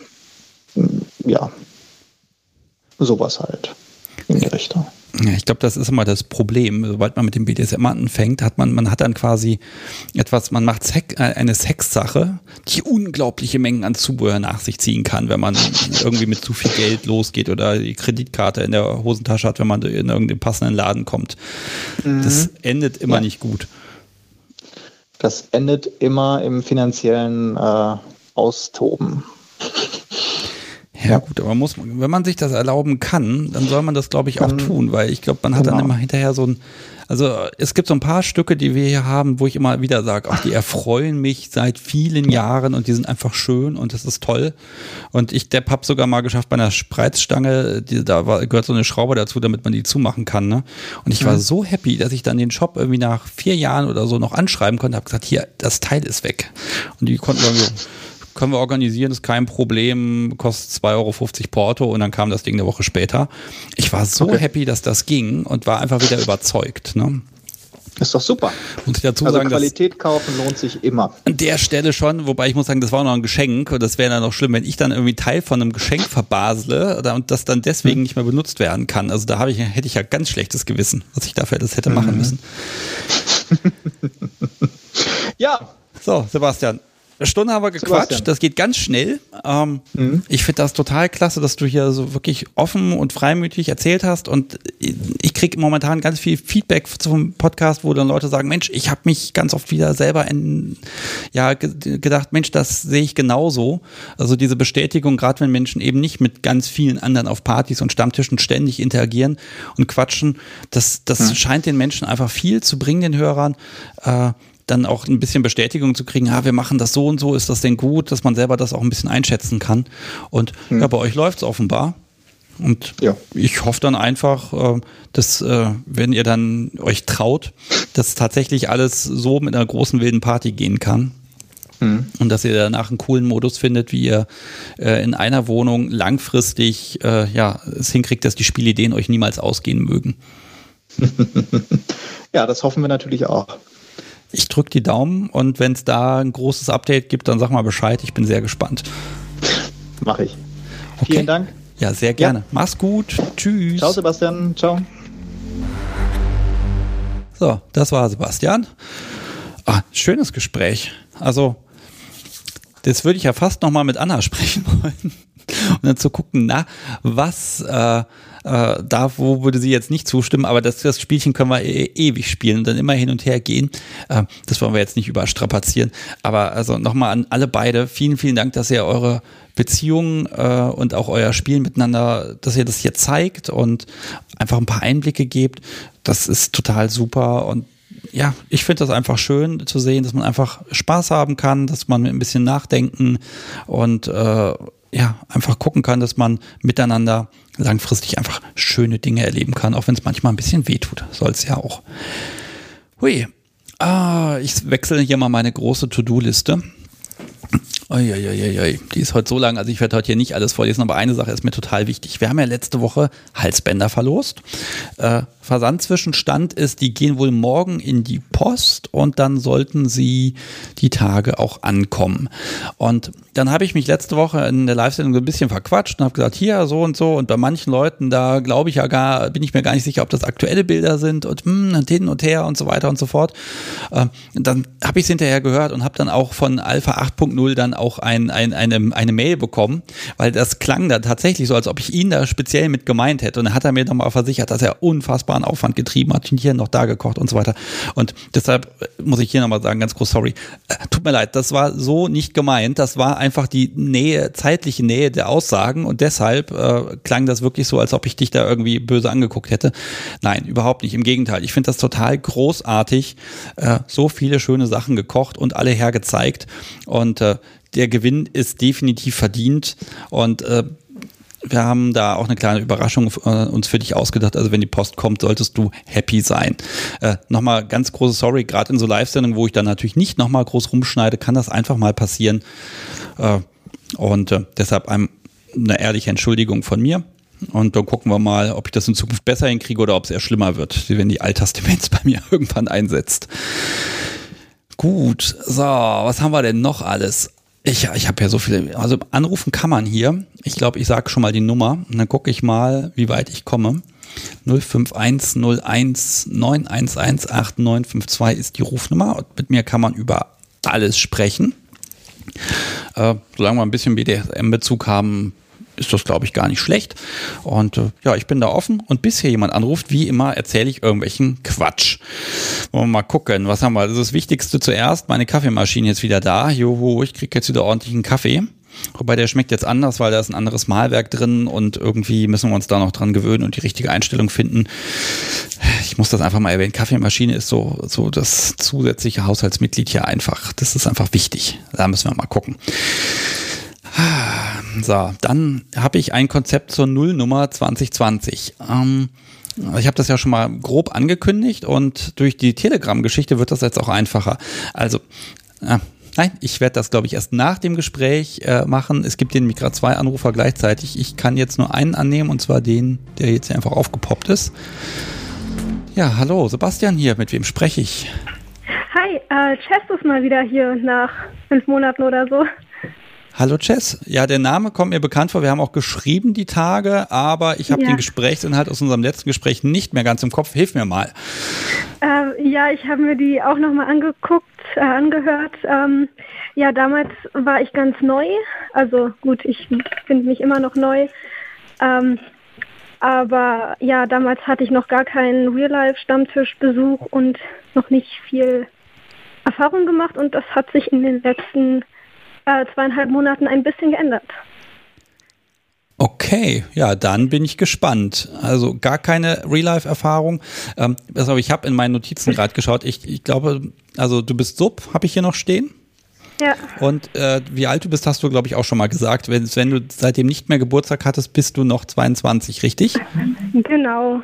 Hm, Ja, sowas halt in die Richtung. Ja, ich glaube, das ist immer das Problem. Sobald man mit dem BDSM anfängt, hat man, man hat dann quasi etwas, man macht Sex, äh, eine Sexsache, die unglaubliche Mengen an Zubehör nach sich ziehen kann, wenn man irgendwie mit zu viel Geld losgeht oder die Kreditkarte in der Hosentasche hat, wenn man in irgendeinen passenden Laden kommt. Das endet immer Ja. nicht gut. Das endet immer im finanziellen äh, Austoben. Ja, gut, aber muss, man- wenn man sich das erlauben kann, dann soll man das, glaube ich, auch Dann- tun, weil ich glaube, man hat dann Genau. immer hinterher so ein, also es gibt so ein paar Stücke, die wir hier haben, wo ich immer wieder sage, ach, die erfreuen mich seit vielen Jahren und die sind einfach schön und das ist toll. Und ich, der hab sogar mal geschafft bei einer Spreizstange, die, da war, gehört so eine Schraube dazu, damit man die zumachen kann. Ne? Und ich war so happy, dass ich dann den Shop irgendwie nach vier Jahren oder so noch anschreiben konnte, habe gesagt, hier, das Teil ist weg. Und die konnten dann so, können wir organisieren, ist kein Problem, kostet 2,50 Euro Porto und dann kam das Ding eine Woche später. Ich war so Okay. happy, dass das ging und war einfach wieder überzeugt. Ne? Ist doch super. Muss ich dazu Also sagen, Qualität kaufen lohnt sich immer. an der Stelle schon, wobei ich muss sagen, das war noch ein Geschenk und das wäre dann noch schlimm, wenn ich dann irgendwie Teil von einem Geschenk verbasele oder- und das dann deswegen nicht mehr benutzt werden kann. Also da habe ich, hätte ich ja ganz schlechtes Gewissen, was ich dafür das hätte machen müssen. <laughs> Ja, So, Sebastian. Eine Stunde haben wir gequatscht, Sebastian. das geht ganz schnell. Ähm, Ich finde das total klasse, dass du hier so wirklich offen und freimütig erzählt hast. Und ich kriege momentan ganz viel Feedback zum Podcast, wo dann Leute sagen, Mensch, ich habe mich ganz oft wieder selber in, ja, ge gedacht, Mensch, das sehe ich genauso. Also diese Bestätigung, gerade wenn Menschen eben nicht mit ganz vielen anderen auf Partys und Stammtischen ständig interagieren und quatschen, das, das scheint den Menschen einfach viel zu bringen, den Hörern. Äh, dann auch ein bisschen Bestätigung zu kriegen, ja, wir machen das so und so, ist das denn gut, dass man selber das auch ein bisschen einschätzen kann. Und ja, bei euch läuft es offenbar. Und Ja. ich hoffe dann einfach, äh, dass, äh, wenn ihr dann euch traut, dass tatsächlich alles so mit einer großen wilden Party gehen kann. Und dass ihr danach einen coolen Modus findet, wie ihr äh, in einer Wohnung langfristig äh, ja, es hinkriegt, dass die Spielideen euch niemals ausgehen mögen. <laughs> ja, das hoffen wir natürlich auch. Ich drücke die Daumen und wenn es da ein großes Update gibt, dann sag mal Bescheid. Ich bin sehr gespannt. Mache ich. Okay. Vielen Dank. Ja, sehr gerne. Mach's gut. Tschüss. Ciao, Sebastian. Ciao. So, das war Sebastian. Ah, schönes Gespräch. Also, das würde ich ja fast noch mal mit Anna <laughs> sprechen wollen. Und dann zu gucken, na, was äh, äh, da, wo würde sie jetzt nicht zustimmen, aber das, das Spielchen können wir e ewig spielen und dann immer hin und her gehen. Äh, das wollen wir jetzt nicht überstrapazieren. Aber also nochmal an alle beide, vielen, vielen Dank, dass ihr eure Beziehungen äh, und auch euer Spiel miteinander, dass ihr das hier zeigt und einfach ein paar Einblicke gebt. Das ist total super und ja, ich finde das einfach schön zu sehen, dass man einfach Spaß haben kann, dass man ein bisschen nachdenken und äh, ja, einfach gucken kann, dass man miteinander langfristig einfach schöne Dinge erleben kann, auch wenn es manchmal ein bisschen wehtut. Soll es ja auch. Hui. Ah, ich wechsle hier mal meine große To-Do-Liste. Uiuiuiui. Die ist heute so lang, also ich werde heute hier nicht alles vorlesen, aber eine Sache ist mir total wichtig. Wir haben ja letzte Woche Halsbänder verlost. Äh, Versandzwischenstand ist, die gehen wohl morgen in die Post und dann sollten sie die Tage auch ankommen. Und dann habe ich mich letzte Woche in der Live-Sendung so ein bisschen verquatscht und habe gesagt, hier so und so. Und bei manchen Leuten, da glaube ich ja gar, bin ich mir gar nicht sicher, ob das aktuelle Bilder sind und, hm, und hin und her und so weiter und so fort. Ähm, dann habe ich es hinterher gehört und habe dann auch von Alpha 8.0 dann auch ein, ein, eine, eine Mail bekommen, weil das klang da tatsächlich so, als ob ich ihn da speziell mit gemeint hätte. Und dann hat er mir nochmal versichert, dass er unfassbaren Aufwand getrieben hat, hier noch da gekocht und so weiter. Und deshalb muss ich hier nochmal sagen, ganz groß sorry. Äh, tut mir leid, das war so nicht gemeint. Das war einfach die Nähe, zeitliche Nähe der Aussagen und deshalb äh, klang das wirklich so, als ob ich dich da irgendwie böse angeguckt hätte. Nein, überhaupt nicht. Im Gegenteil, ich finde das total großartig. Äh, so viele schöne Sachen gekocht und alle hergezeigt und äh, der Gewinn ist definitiv verdient und äh, wir haben da auch eine kleine Überraschung äh, uns für dich ausgedacht. Also wenn die Post kommt, solltest du happy sein. Äh, nochmal ganz große Sorry, gerade in so Live-Sendungen, wo ich dann natürlich nicht nochmal groß rumschneide, kann das einfach mal passieren. Äh, und äh, deshalb ein, eine ehrliche Entschuldigung von mir. Und dann gucken wir mal, ob ich das in Zukunft besser hinkriege oder ob es eher schlimmer wird, wenn die Altersdemenz bei mir <laughs> irgendwann einsetzt. Gut, so, was haben wir denn noch alles? Ich, ich habe ja so viele, also anrufen kann man hier. Ich glaube, ich sage schon mal die Nummer und dann gucke ich mal, wie weit ich komme. 0510191188952 ist die Rufnummer und mit mir kann man über alles sprechen. Äh, solange wir ein bisschen BDSM-Bezug haben, ist das, glaube ich, gar nicht schlecht. Und äh, ja, ich bin da offen. Und bis hier jemand anruft, wie immer, erzähle ich irgendwelchen Quatsch. Wollen wir mal gucken, was haben wir? Das ist das Wichtigste zuerst. Meine Kaffeemaschine ist wieder da. Joho, ich kriege jetzt wieder ordentlichen Kaffee. Wobei der schmeckt jetzt anders, weil da ist ein anderes Malwerk drin und irgendwie müssen wir uns da noch dran gewöhnen und die richtige Einstellung finden. Ich muss das einfach mal erwähnen. Kaffeemaschine ist so, so das zusätzliche Haushaltsmitglied hier einfach. Das ist einfach wichtig. Da müssen wir mal gucken. So, dann habe ich ein Konzept zur Nullnummer 2020. Ähm, ich habe das ja schon mal grob angekündigt und durch die Telegram-Geschichte wird das jetzt auch einfacher. Also, äh, nein, ich werde das, glaube ich, erst nach dem Gespräch äh, machen. Es gibt nämlich gerade zwei Anrufer gleichzeitig. Ich kann jetzt nur einen annehmen und zwar den, der jetzt einfach aufgepoppt ist. Ja, hallo, Sebastian hier. Mit wem spreche ich? Hi, äh, Chess ist mal wieder hier nach fünf Monaten oder so. Hallo Chess. Ja, der Name kommt mir bekannt vor. Wir haben auch geschrieben die Tage, aber ich habe ja. den Gesprächsinhalt aus unserem letzten Gespräch nicht mehr ganz im Kopf. Hilf mir mal. Äh, ja, ich habe mir die auch nochmal angeguckt, äh, angehört. Ähm, ja, damals war ich ganz neu. Also gut, ich finde mich immer noch neu. Ähm, aber ja, damals hatte ich noch gar keinen Real-Life-Stammtischbesuch und noch nicht viel Erfahrung gemacht und das hat sich in den letzten äh, zweieinhalb Monaten ein bisschen geändert. Okay, ja, dann bin ich gespannt. Also gar keine Real-Life-Erfahrung. Ähm, also ich habe in meinen Notizen gerade geschaut. Ich, ich glaube, also du bist Sub, habe ich hier noch stehen. Ja. Und äh, wie alt du bist, hast du, glaube ich, auch schon mal gesagt. Wenn, wenn du seitdem nicht mehr Geburtstag hattest, bist du noch 22, richtig? Genau.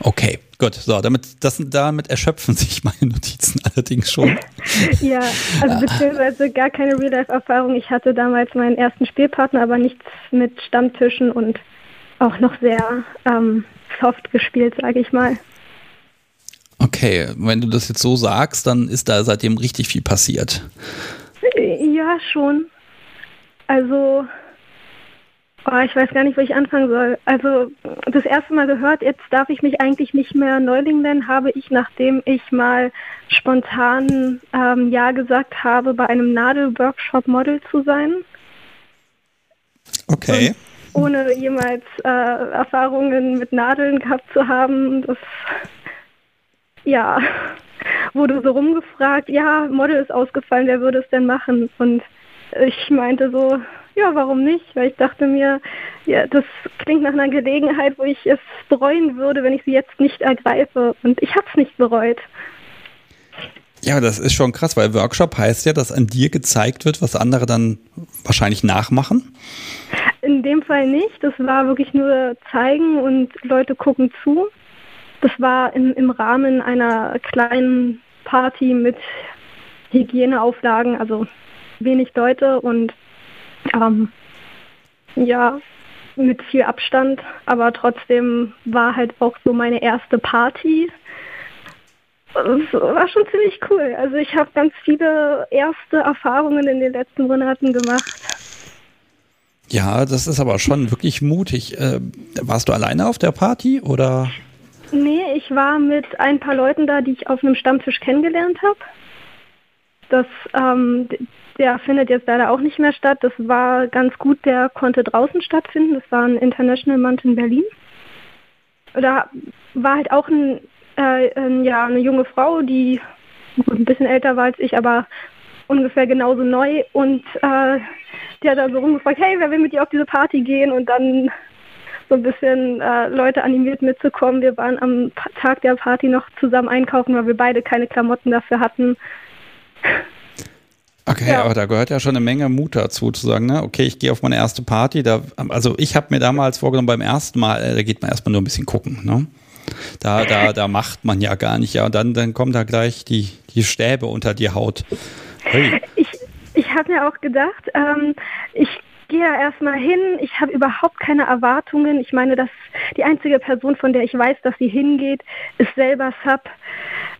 Okay, gut. So, damit, das, damit erschöpfen sich meine Notizen <laughs> allerdings schon. ja, also beziehungsweise gar keine Real-Life-Erfahrung. Ich hatte damals meinen ersten Spielpartner, aber nichts mit Stammtischen und auch noch sehr ähm, soft gespielt, sage ich mal. Okay, wenn du das jetzt so sagst, dann ist da seitdem richtig viel passiert. Ja, schon. Also Oh, ich weiß gar nicht, wo ich anfangen soll. Also das erste Mal gehört, jetzt darf ich mich eigentlich nicht mehr Neuling nennen, habe ich, nachdem ich mal spontan ähm, Ja gesagt habe, bei einem Nadelworkshop Model zu sein. Okay. Und ohne jemals äh, Erfahrungen mit Nadeln gehabt zu haben, das ja, wurde so rumgefragt, ja, Model ist ausgefallen, wer würde es denn machen? Und ich meinte so, ja, warum nicht? Weil ich dachte mir, ja, das klingt nach einer Gelegenheit, wo ich es bereuen würde, wenn ich sie jetzt nicht ergreife. Und ich habe es nicht bereut. Ja, das ist schon krass, weil Workshop heißt ja, dass an dir gezeigt wird, was andere dann wahrscheinlich nachmachen. In dem Fall nicht. Das war wirklich nur zeigen und Leute gucken zu. Das war im, im Rahmen einer kleinen Party mit Hygieneauflagen, also wenig Leute und ähm, ja, mit viel Abstand, aber trotzdem war halt auch so meine erste Party. Das war schon ziemlich cool. Also ich habe ganz viele erste Erfahrungen in den letzten Monaten gemacht. Ja, das ist aber schon wirklich mutig. Äh, warst du alleine auf der Party oder? Nee, ich war mit ein paar Leuten da, die ich auf einem Stammtisch kennengelernt habe. Das, ähm, der findet jetzt leider auch nicht mehr statt. Das war ganz gut, der konnte draußen stattfinden. Das war ein International Month in Berlin. Da war halt auch ein, äh, ein, ja, eine junge Frau, die ein bisschen älter war als ich, aber ungefähr genauso neu und äh, die hat dann so rumgefragt, hey, wer will mit dir auf diese Party gehen und dann so ein bisschen äh, Leute animiert mitzukommen. Wir waren am Tag der Party noch zusammen einkaufen, weil wir beide keine Klamotten dafür hatten. Okay, ja. aber da gehört ja schon eine Menge Mut dazu, zu sagen, ne, okay, ich gehe auf meine erste Party. Da, also ich habe mir damals vorgenommen, beim ersten Mal, äh, da geht man erstmal nur ein bisschen gucken, ne? Da, da, da macht man ja gar nicht, ja. Und dann, dann kommen da gleich die, die Stäbe unter die Haut. Hey. Ich, ich habe mir auch gedacht, ähm, ich gehe da erstmal hin, ich habe überhaupt keine Erwartungen. Ich meine, dass die einzige Person, von der ich weiß, dass sie hingeht, ist selber Sub.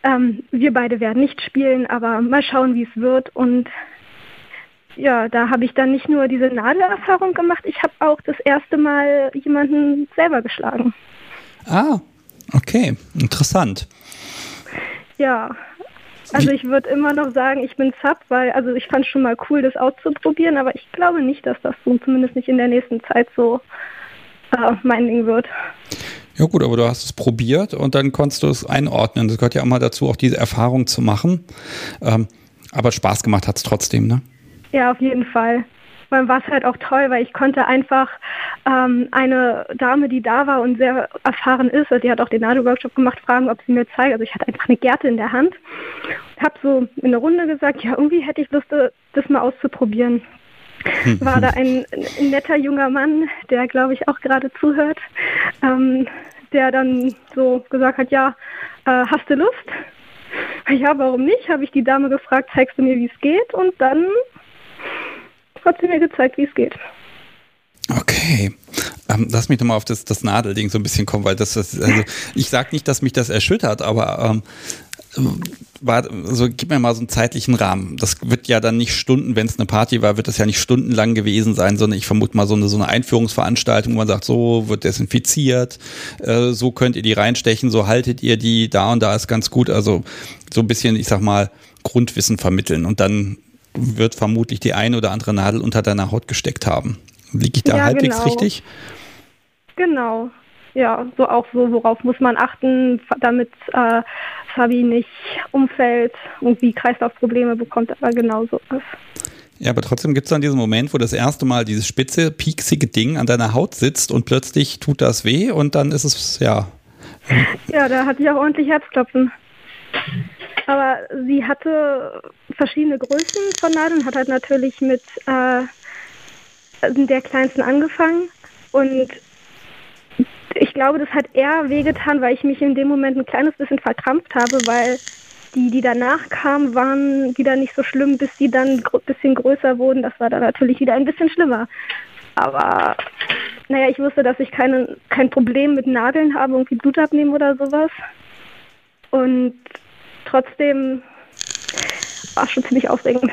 Ähm, wir beide werden nicht spielen, aber mal schauen, wie es wird. Und ja, da habe ich dann nicht nur diese Nadelerfahrung gemacht, ich habe auch das erste Mal jemanden selber geschlagen. Ah, okay, interessant. Ja, also ich würde immer noch sagen, ich bin Sub, weil also ich fand schon mal cool, das auszuprobieren, aber ich glaube nicht, dass das so zumindest nicht in der nächsten Zeit so äh, mein Ding wird. Ja gut, aber du hast es probiert und dann konntest du es einordnen. Das gehört ja auch mal dazu, auch diese Erfahrung zu machen. Ähm, aber Spaß gemacht hat es trotzdem, ne? Ja, auf jeden Fall allem war es halt auch toll, weil ich konnte einfach ähm, eine Dame, die da war und sehr erfahren ist, die hat auch den Nadelworkshop gemacht, fragen, ob sie mir zeigt. Also ich hatte einfach eine Gerte in der Hand, habe so in der Runde gesagt, ja, irgendwie hätte ich Lust, das mal auszuprobieren. <laughs> War da ein, ein netter junger Mann, der, glaube ich, auch gerade zuhört, ähm, der dann so gesagt hat, ja, äh, hast du Lust? Ja, warum nicht? Habe ich die Dame gefragt, zeigst du mir, wie es geht? Und dann sie mir gezeigt, wie es geht. Okay. Ähm, lass mich nochmal auf das, das Nadelding so ein bisschen kommen, weil das, das also ich sage nicht, dass mich das erschüttert, aber ähm, war, also gib mir mal so einen zeitlichen Rahmen. Das wird ja dann nicht Stunden, wenn es eine Party war, wird das ja nicht stundenlang gewesen sein, sondern ich vermute mal so eine, so eine Einführungsveranstaltung, wo man sagt, so wird desinfiziert, äh, so könnt ihr die reinstechen, so haltet ihr die, da und da ist ganz gut. Also so ein bisschen, ich sag mal, Grundwissen vermitteln und dann wird vermutlich die eine oder andere Nadel unter deiner Haut gesteckt haben. Liege ich da ja, halbwegs genau. richtig? Genau. Ja, so auch so, worauf muss man achten, damit äh, Fabi nicht umfällt und wie Kreislaufprobleme bekommt, aber genau so ist. Ja, aber trotzdem gibt es dann diesen Moment, wo das erste Mal dieses spitze, pieksige Ding an deiner Haut sitzt und plötzlich tut das weh und dann ist es, ja. Ja, da hatte ich auch ordentlich Herzklopfen. Aber sie hatte verschiedene Größen von Nadeln, hat halt natürlich mit äh, der kleinsten angefangen und ich glaube, das hat eher wehgetan, weil ich mich in dem Moment ein kleines bisschen verkrampft habe, weil die, die danach kamen, waren wieder nicht so schlimm, bis sie dann ein bisschen größer wurden. Das war dann natürlich wieder ein bisschen schlimmer. Aber naja, ich wusste, dass ich keine, kein Problem mit Nadeln habe, irgendwie Blut abnehmen oder sowas. Und trotzdem war es schon ziemlich aufregend.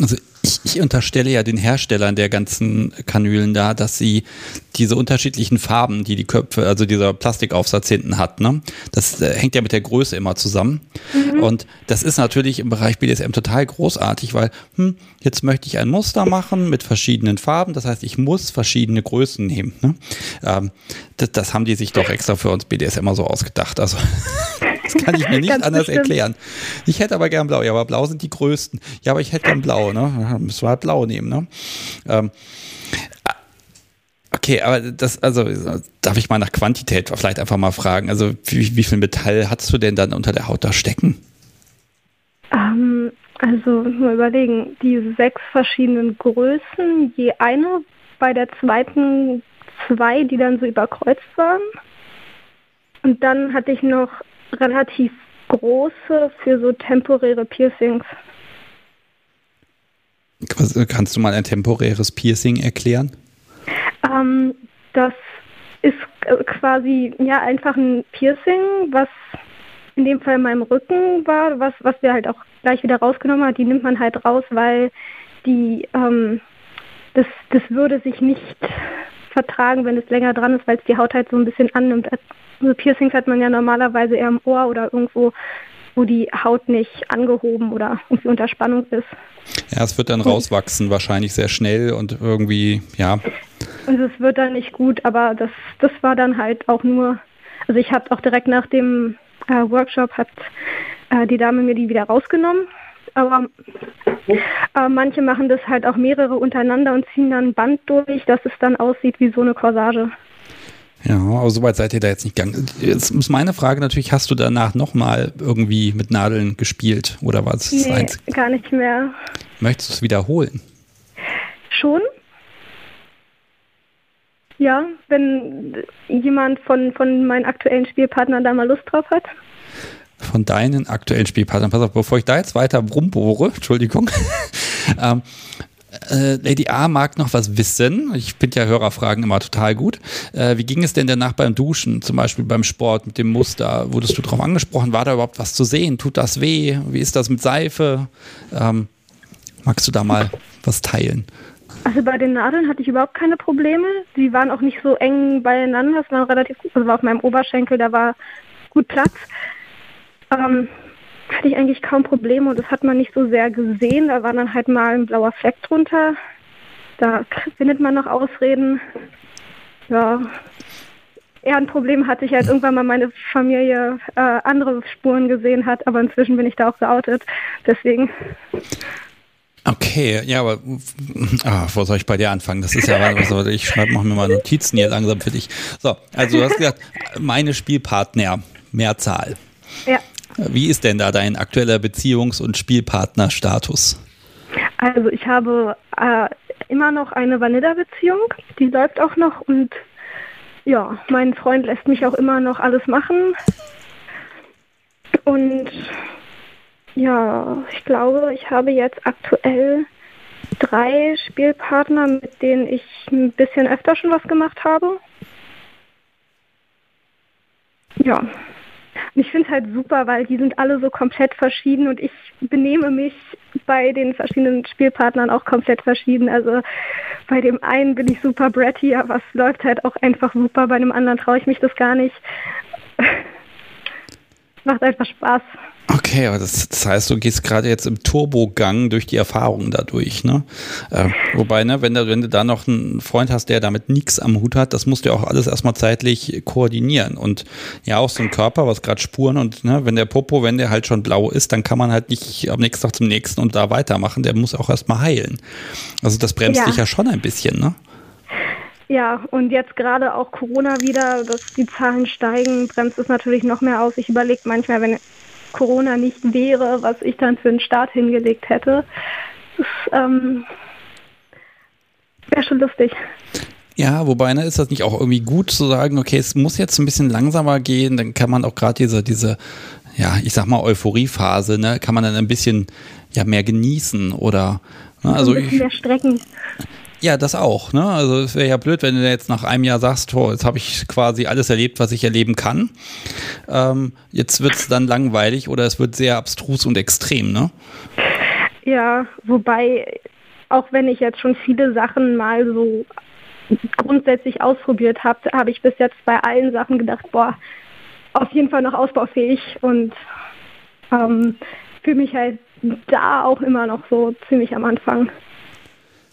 Also ich, ich, unterstelle ja den Herstellern der ganzen Kanülen da, dass sie diese unterschiedlichen Farben, die die Köpfe, also dieser Plastikaufsatz hinten hat, ne, das äh, hängt ja mit der Größe immer zusammen. Mhm. Und das ist natürlich im Bereich BDSM total großartig, weil hm, jetzt möchte ich ein Muster machen mit verschiedenen Farben. Das heißt, ich muss verschiedene Größen nehmen. Ne? Ähm, das, das haben die sich doch extra für uns BDSM immer so ausgedacht. Also <laughs> Das kann ich mir <laughs> nicht anders bestimmt. erklären. Ich hätte aber gern blau. Ja, aber blau sind die größten. Ja, aber ich hätte gern blau. Ne? Müssen wir halt blau nehmen. Ne? Ähm, Okay, aber das, also darf ich mal nach Quantität vielleicht einfach mal fragen. Also wie, wie viel Metall hattest du denn dann unter der Haut da stecken? Ähm, also mal überlegen, die sechs verschiedenen Größen, je eine, bei der zweiten zwei, die dann so überkreuzt waren. Und dann hatte ich noch relativ große für so temporäre Piercings. Kannst du mal ein temporäres Piercing erklären? Ähm, das ist quasi ja einfach ein Piercing, was in dem Fall in meinem Rücken war, was, was wir halt auch gleich wieder rausgenommen haben. Die nimmt man halt raus, weil die ähm, das, das würde sich nicht vertragen, wenn es länger dran ist, weil es die Haut halt so ein bisschen annimmt. Also Piercings hat man ja normalerweise eher im Ohr oder irgendwo, wo die Haut nicht angehoben oder irgendwie unter Spannung ist. Ja, es wird dann rauswachsen, wahrscheinlich sehr schnell und irgendwie, ja. Und es wird dann nicht gut, aber das, das war dann halt auch nur, also ich habe auch direkt nach dem äh, Workshop hat äh, die Dame mir die wieder rausgenommen. Aber äh, manche machen das halt auch mehrere untereinander und ziehen dann ein Band durch, dass es dann aussieht wie so eine Corsage. Ja, aber soweit seid ihr da jetzt nicht gegangen. Jetzt ist meine Frage natürlich, hast du danach nochmal irgendwie mit Nadeln gespielt oder war es nee, das einzige? gar nicht mehr. Möchtest du es wiederholen? Schon. Ja, wenn jemand von, von meinen aktuellen Spielpartnern da mal Lust drauf hat. Von deinen aktuellen Spielpartnern. Pass auf, bevor ich da jetzt weiter rumbohre, <laughs> Entschuldigung. <laughs> ähm, äh, Lady A mag noch was wissen. Ich finde ja Hörerfragen immer total gut. Äh, wie ging es denn danach beim Duschen, zum Beispiel beim Sport mit dem Muster? Wurdest du darauf angesprochen? War da überhaupt was zu sehen? Tut das weh? Wie ist das mit Seife? Ähm, magst du da mal was teilen? Also bei den Nadeln hatte ich überhaupt keine Probleme. Die waren auch nicht so eng beieinander. Das war relativ gut. Also war auf meinem Oberschenkel, da war gut Platz. Ähm, hatte ich eigentlich kaum Probleme und das hat man nicht so sehr gesehen. Da war dann halt mal ein blauer Fleck drunter. Da findet man noch Ausreden. Ja. Eher ein Problem hatte ich halt irgendwann mal meine Familie äh, andere Spuren gesehen hat, aber inzwischen bin ich da auch geoutet. Deswegen. Okay, ja, aber ah, wo soll ich bei dir anfangen? Das ist ja was, ich schreibe mach mir mal Notizen hier langsam für dich. So, also du hast gesagt, meine Spielpartner, Mehrzahl. Ja. Wie ist denn da dein aktueller Beziehungs- und Spielpartnerstatus? Also ich habe äh, immer noch eine Vanilla-Beziehung, die läuft auch noch und ja, mein Freund lässt mich auch immer noch alles machen. Und ja, ich glaube, ich habe jetzt aktuell drei Spielpartner, mit denen ich ein bisschen öfter schon was gemacht habe. Ja. Und ich finde es halt super, weil die sind alle so komplett verschieden und ich benehme mich bei den verschiedenen Spielpartnern auch komplett verschieden. Also bei dem einen bin ich super bratty, aber es läuft halt auch einfach super. Bei dem anderen traue ich mich das gar nicht. <laughs> Macht einfach Spaß. Okay, aber das, das, heißt, du gehst gerade jetzt im Turbogang durch die Erfahrungen dadurch, ne? Äh, wobei, ne, wenn du, wenn du da noch einen Freund hast, der damit nichts am Hut hat, das musst du ja auch alles erstmal zeitlich koordinieren. Und ja, auch so ein Körper, was gerade Spuren und ne, wenn der Popo, wenn der halt schon blau ist, dann kann man halt nicht am nächsten Tag zum nächsten und da weitermachen. Der muss auch erstmal heilen. Also das bremst ja. dich ja schon ein bisschen, ne? Ja, und jetzt gerade auch Corona wieder, dass die Zahlen steigen, bremst es natürlich noch mehr aus. Ich überlege manchmal, wenn Corona nicht wäre, was ich dann für einen Start hingelegt hätte. Das ähm, wäre schon lustig. Ja, wobei, ne, ist das nicht auch irgendwie gut zu sagen, okay, es muss jetzt ein bisschen langsamer gehen, dann kann man auch gerade diese, diese, ja, ich sag mal, Euphoriephase, ne, kann man dann ein bisschen ja mehr genießen oder ne, also ein bisschen ich, mehr strecken. Ja, das auch. Ne? Also es wäre ja blöd, wenn du jetzt nach einem Jahr sagst, oh, jetzt habe ich quasi alles erlebt, was ich erleben kann. Ähm, jetzt wird es dann langweilig oder es wird sehr abstrus und extrem, ne? Ja, wobei, auch wenn ich jetzt schon viele Sachen mal so grundsätzlich ausprobiert habe, habe ich bis jetzt bei allen Sachen gedacht, boah, auf jeden Fall noch ausbaufähig und ähm, fühle mich halt da auch immer noch so ziemlich am Anfang.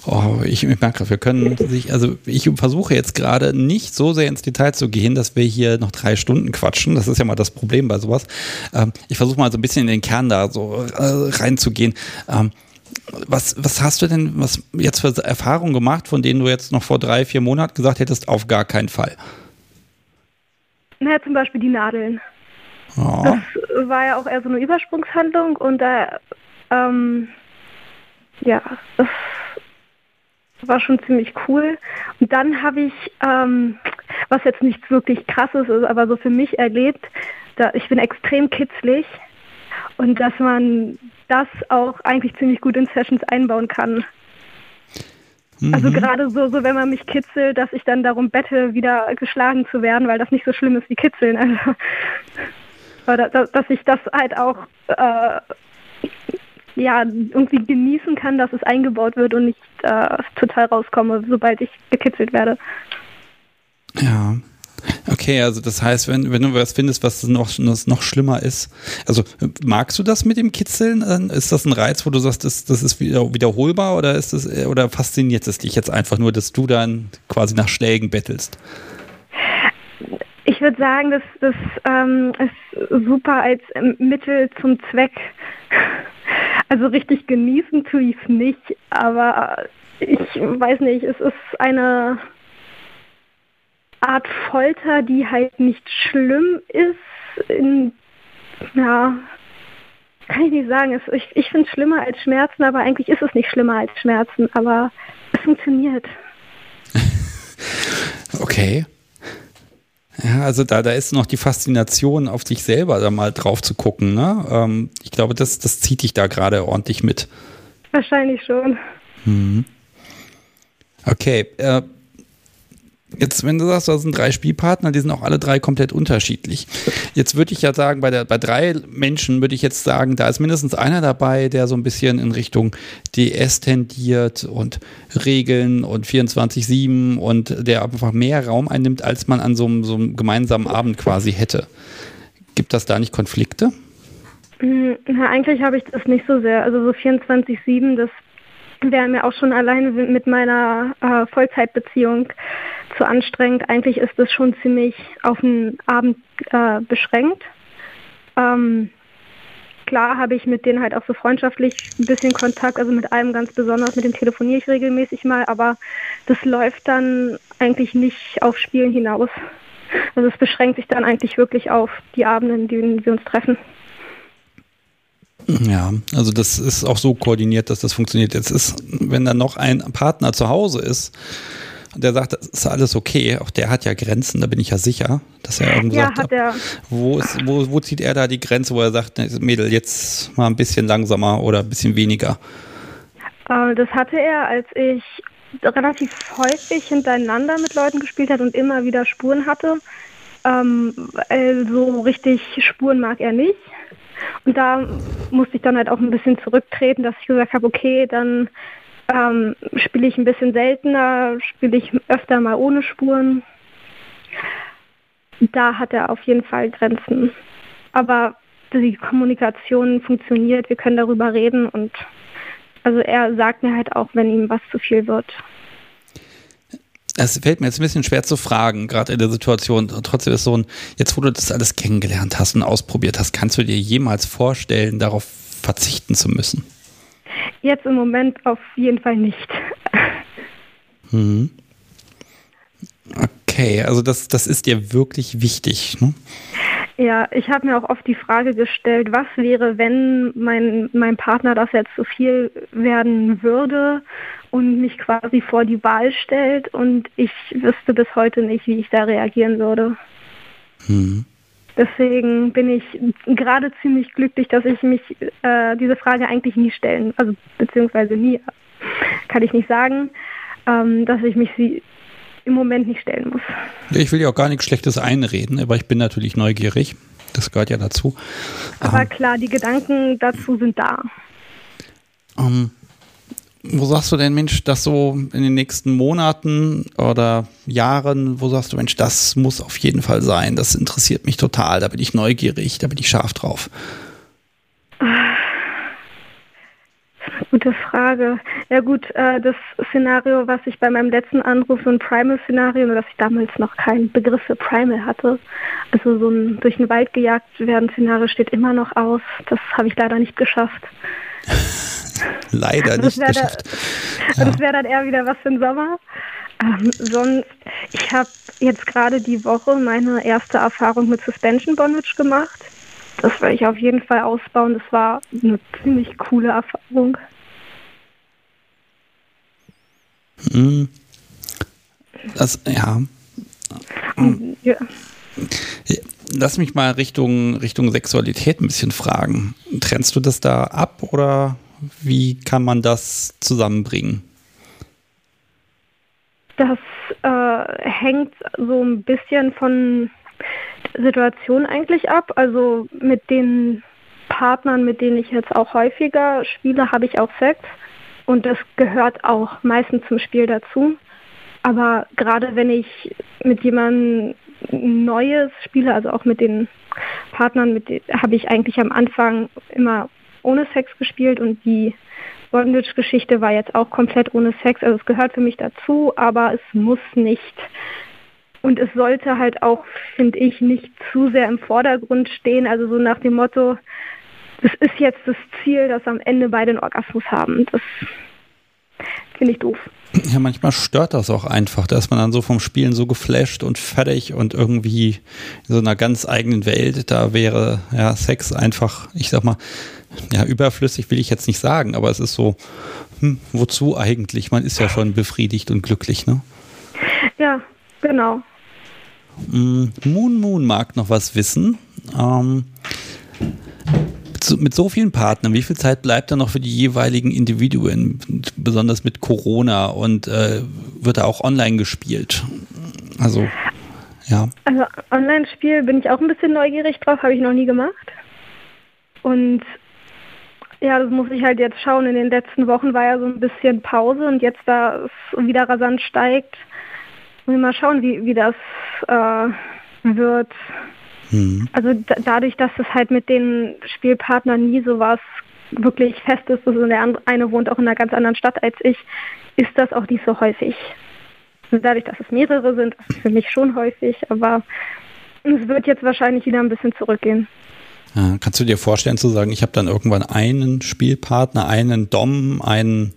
Oh, ich, ich merke, wir können sich, also ich versuche jetzt gerade nicht so sehr ins Detail zu gehen, dass wir hier noch drei Stunden quatschen. Das ist ja mal das Problem bei sowas. Ähm, ich versuche mal so ein bisschen in den Kern da so äh, reinzugehen. Ähm, was, was hast du denn was jetzt für Erfahrungen gemacht, von denen du jetzt noch vor drei, vier Monaten gesagt hättest, auf gar keinen Fall? Naja, zum Beispiel die Nadeln. Oh. Das war ja auch eher so eine Übersprungshandlung und da, ähm, ja, das war schon ziemlich cool. Und dann habe ich, ähm, was jetzt nichts wirklich krasses ist, aber so für mich erlebt, da, ich bin extrem kitzlig und dass man das auch eigentlich ziemlich gut in Sessions einbauen kann. Mhm. Also gerade so, so, wenn man mich kitzelt, dass ich dann darum bette, wieder geschlagen zu werden, weil das nicht so schlimm ist wie kitzeln. <laughs> Also, dass, dass ich das halt auch äh, ja, irgendwie genießen kann, dass es eingebaut wird und nicht äh, total rauskomme, sobald ich gekitzelt werde. Ja. Okay, also das heißt, wenn, wenn du was findest, was noch, was noch schlimmer ist, also magst du das mit dem Kitzeln? Ist das ein Reiz, wo du sagst, das, das ist wieder, wiederholbar oder ist das, oder fasziniert es dich jetzt einfach nur, dass du dann quasi nach Schlägen bettelst? Ich würde sagen, das, das ähm, ist super als Mittel zum Zweck. Also richtig genießen tue ich es nicht, aber ich weiß nicht, es ist eine Art Folter, die halt nicht schlimm ist. In, ja, kann ich nicht sagen. Es, ich ich finde es schlimmer als Schmerzen, aber eigentlich ist es nicht schlimmer als Schmerzen, aber es funktioniert. <laughs> okay. Ja, also da, da ist noch die Faszination auf dich selber, da mal drauf zu gucken. Ne? Ähm, ich glaube, das, das zieht dich da gerade ordentlich mit. Wahrscheinlich schon. Mhm. Okay, äh, Jetzt, wenn du sagst, da sind drei Spielpartner, die sind auch alle drei komplett unterschiedlich. Jetzt würde ich ja sagen, bei, der, bei drei Menschen würde ich jetzt sagen, da ist mindestens einer dabei, der so ein bisschen in Richtung DS tendiert und Regeln und 24-7 und der einfach mehr Raum einnimmt, als man an so einem, so einem gemeinsamen Abend quasi hätte. Gibt das da nicht Konflikte? Hm, na, eigentlich habe ich das nicht so sehr. Also so 24-7, das wäre mir auch schon alleine mit meiner äh, Vollzeitbeziehung zu anstrengend. Eigentlich ist es schon ziemlich auf den Abend äh, beschränkt. Ähm, klar habe ich mit denen halt auch so freundschaftlich ein bisschen Kontakt, also mit einem ganz besonders, mit dem telefoniere ich regelmäßig mal, aber das läuft dann eigentlich nicht auf Spielen hinaus. Also es beschränkt sich dann eigentlich wirklich auf die Abende, in denen wir uns treffen. Ja, also das ist auch so koordiniert, dass das funktioniert. Jetzt ist, wenn dann noch ein Partner zu Hause ist, der sagt, das ist alles okay, auch der hat ja Grenzen, da bin ich ja sicher, dass er irgendwie ja, sagt, hat er. Wo, ist, wo, wo zieht er da die Grenze, wo er sagt, Mädel, jetzt mal ein bisschen langsamer oder ein bisschen weniger? Äh, das hatte er, als ich relativ häufig hintereinander mit Leuten gespielt hat und immer wieder Spuren hatte. Ähm, so richtig Spuren mag er nicht. Und da musste ich dann halt auch ein bisschen zurücktreten, dass ich gesagt habe, okay, dann ähm, spiele ich ein bisschen seltener, spiele ich öfter mal ohne Spuren. Da hat er auf jeden Fall Grenzen. Aber die Kommunikation funktioniert, wir können darüber reden und also er sagt mir halt auch, wenn ihm was zu viel wird. Es fällt mir jetzt ein bisschen schwer zu fragen, gerade in der Situation. Trotzdem ist so ein, jetzt wo du das alles kennengelernt hast und ausprobiert hast, kannst du dir jemals vorstellen, darauf verzichten zu müssen? Jetzt im Moment auf jeden Fall nicht. Hm. Okay, also das, das ist dir wirklich wichtig. Ne? Ja, ich habe mir auch oft die Frage gestellt, was wäre, wenn mein, mein Partner das jetzt zu viel werden würde und mich quasi vor die Wahl stellt und ich wüsste bis heute nicht, wie ich da reagieren würde. Hm. Deswegen bin ich gerade ziemlich glücklich, dass ich mich äh, diese Frage eigentlich nie stellen, also beziehungsweise nie, kann ich nicht sagen, ähm, dass ich mich sie im Moment nicht stellen muss. Ich will ja auch gar nichts Schlechtes einreden, aber ich bin natürlich neugierig. Das gehört ja dazu. Aber ähm, klar, die Gedanken dazu sind da. Ähm, wo sagst du denn, Mensch, das so in den nächsten Monaten oder Jahren, wo sagst du, Mensch, das muss auf jeden Fall sein, das interessiert mich total, da bin ich neugierig, da bin ich scharf drauf? Gute Frage. Ja gut, äh, das Szenario, was ich bei meinem letzten Anruf, so ein Primal-Szenario, nur dass ich damals noch keinen Begriff für Primal hatte, also so ein durch den Wald gejagt werden Szenario steht immer noch aus. Das habe ich leider nicht geschafft. <laughs> leider nicht das geschafft. Da, ja. Das wäre dann eher wieder was für den Sommer. Ähm, sonst, ich habe jetzt gerade die Woche meine erste Erfahrung mit Suspension Bondage gemacht. Das werde ich auf jeden Fall ausbauen. Das war eine ziemlich coole Erfahrung. Hm. Das, ja. ja. Lass mich mal Richtung, Richtung Sexualität ein bisschen fragen. Trennst du das da ab oder wie kann man das zusammenbringen? das äh, hängt so ein bisschen von Situation eigentlich ab. Also mit den Partnern, mit denen ich jetzt auch häufiger spiele, habe ich auch Sex. Und das gehört auch meistens zum Spiel dazu. Aber gerade wenn ich mit jemandem Neues spiele, also auch mit den Partnern, mit habe ich eigentlich am Anfang immer ohne Sex gespielt und die Bondage-Geschichte war jetzt auch komplett ohne Sex. Also es gehört für mich dazu, aber es muss nicht. Und es sollte halt auch, finde ich, nicht zu sehr im Vordergrund stehen. Also so nach dem Motto, das ist jetzt das Ziel, dass am Ende beide einen Orgasmus haben. Das finde ich doof. Ja, manchmal stört das auch einfach, dass man dann so vom Spielen so geflasht und fertig und irgendwie in so einer ganz eigenen Welt, da wäre ja Sex einfach, ich sag mal, ja, überflüssig will ich jetzt nicht sagen, aber es ist so, hm, wozu eigentlich? Man ist ja schon befriedigt und glücklich, ne? Ja, genau. Mm, Moon Moon mag noch was wissen. Ähm, mit so vielen Partnern, wie viel Zeit bleibt da noch für die jeweiligen Individuen, besonders mit Corona und äh, wird da auch online gespielt? Also, ja. Also Online-Spiel bin ich auch ein bisschen neugierig drauf, habe ich noch nie gemacht. Und ja, das muss ich halt jetzt schauen. In den letzten Wochen war ja so ein bisschen Pause und jetzt da es wieder rasant steigt, muss ich mal schauen, wie, wie das äh, wird. Mhm. Also dadurch, dass es halt mit den Spielpartnern nie so was wirklich fest ist, also der eine wohnt auch in einer ganz anderen Stadt als ich, ist das auch nicht so häufig. Also dadurch, dass es mehrere sind, ist es für mich schon häufig, aber es wird jetzt wahrscheinlich wieder ein bisschen zurückgehen. Ja, kannst du dir vorstellen zu sagen, ich habe dann irgendwann einen Spielpartner, einen Dom, einen,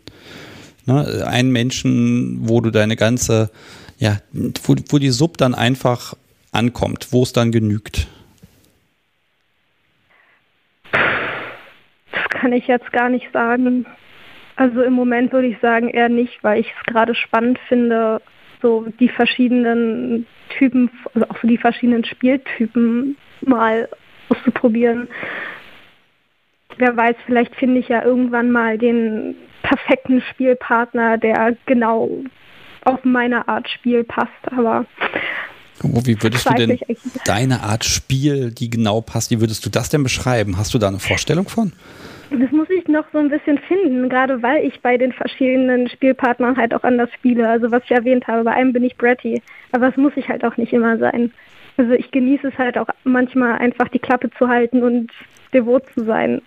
ne, einen Menschen, wo du deine ganze, ja, wo, wo die Sub dann einfach ankommt, wo es dann genügt? Das kann ich jetzt gar nicht sagen. Also im Moment würde ich sagen eher nicht, weil ich es gerade spannend finde, so die verschiedenen Typen, also auch so die verschiedenen Spieltypen mal auszuprobieren. Wer weiß, vielleicht finde ich ja irgendwann mal den perfekten Spielpartner, der genau auf meine Art Spiel passt, aber wie würdest du denn deine Art Spiel, die genau passt, wie würdest du das denn beschreiben? Hast du da eine Vorstellung von? Das muss ich noch so ein bisschen finden, gerade weil ich bei den verschiedenen Spielpartnern halt auch anders spiele. Also was ich erwähnt habe, bei einem bin ich Bratty, aber es muss ich halt auch nicht immer sein. Also ich genieße es halt auch manchmal einfach die Klappe zu halten und devot zu sein.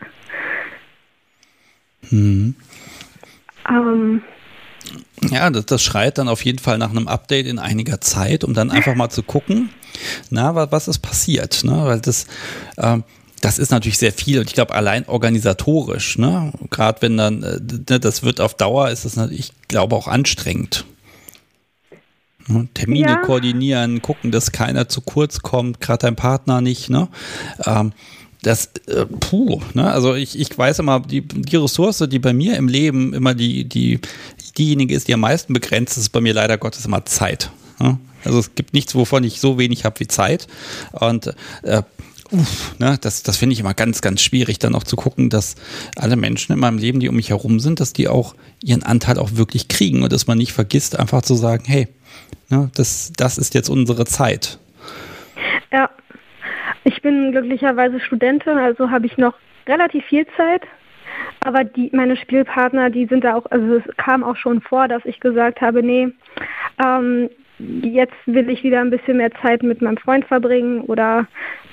Mhm. Ähm, ja, das, das schreit dann auf jeden Fall nach einem Update in einiger Zeit, um dann einfach mal zu gucken, na, was, was ist passiert. Ne? Weil das, ähm, das ist natürlich sehr viel und ich glaube allein organisatorisch, ne? gerade wenn dann, äh, ne, das wird auf Dauer, ist das natürlich, ich glaube, auch anstrengend. Ne? Termine ja. koordinieren, gucken, dass keiner zu kurz kommt, gerade dein Partner nicht. Ne? Ähm, das, äh, puh, ne? also ich, ich weiß immer, die, die Ressource, die bei mir im Leben immer die, die, diejenige ist, die am meisten begrenzt ist, ist bei mir leider Gottes immer Zeit. Also es gibt nichts, wovon ich so wenig habe wie Zeit. Und äh, uff, ne, das, das finde ich immer ganz, ganz schwierig, dann auch zu gucken, dass alle Menschen in meinem Leben, die um mich herum sind, dass die auch ihren Anteil auch wirklich kriegen und dass man nicht vergisst, einfach zu sagen, hey, ne, das, das ist jetzt unsere Zeit. Ja, ich bin glücklicherweise Studentin, also habe ich noch relativ viel Zeit. Aber die, meine Spielpartner, die sind da auch, also es kam auch schon vor, dass ich gesagt habe, nee, ähm, jetzt will ich wieder ein bisschen mehr Zeit mit meinem Freund verbringen oder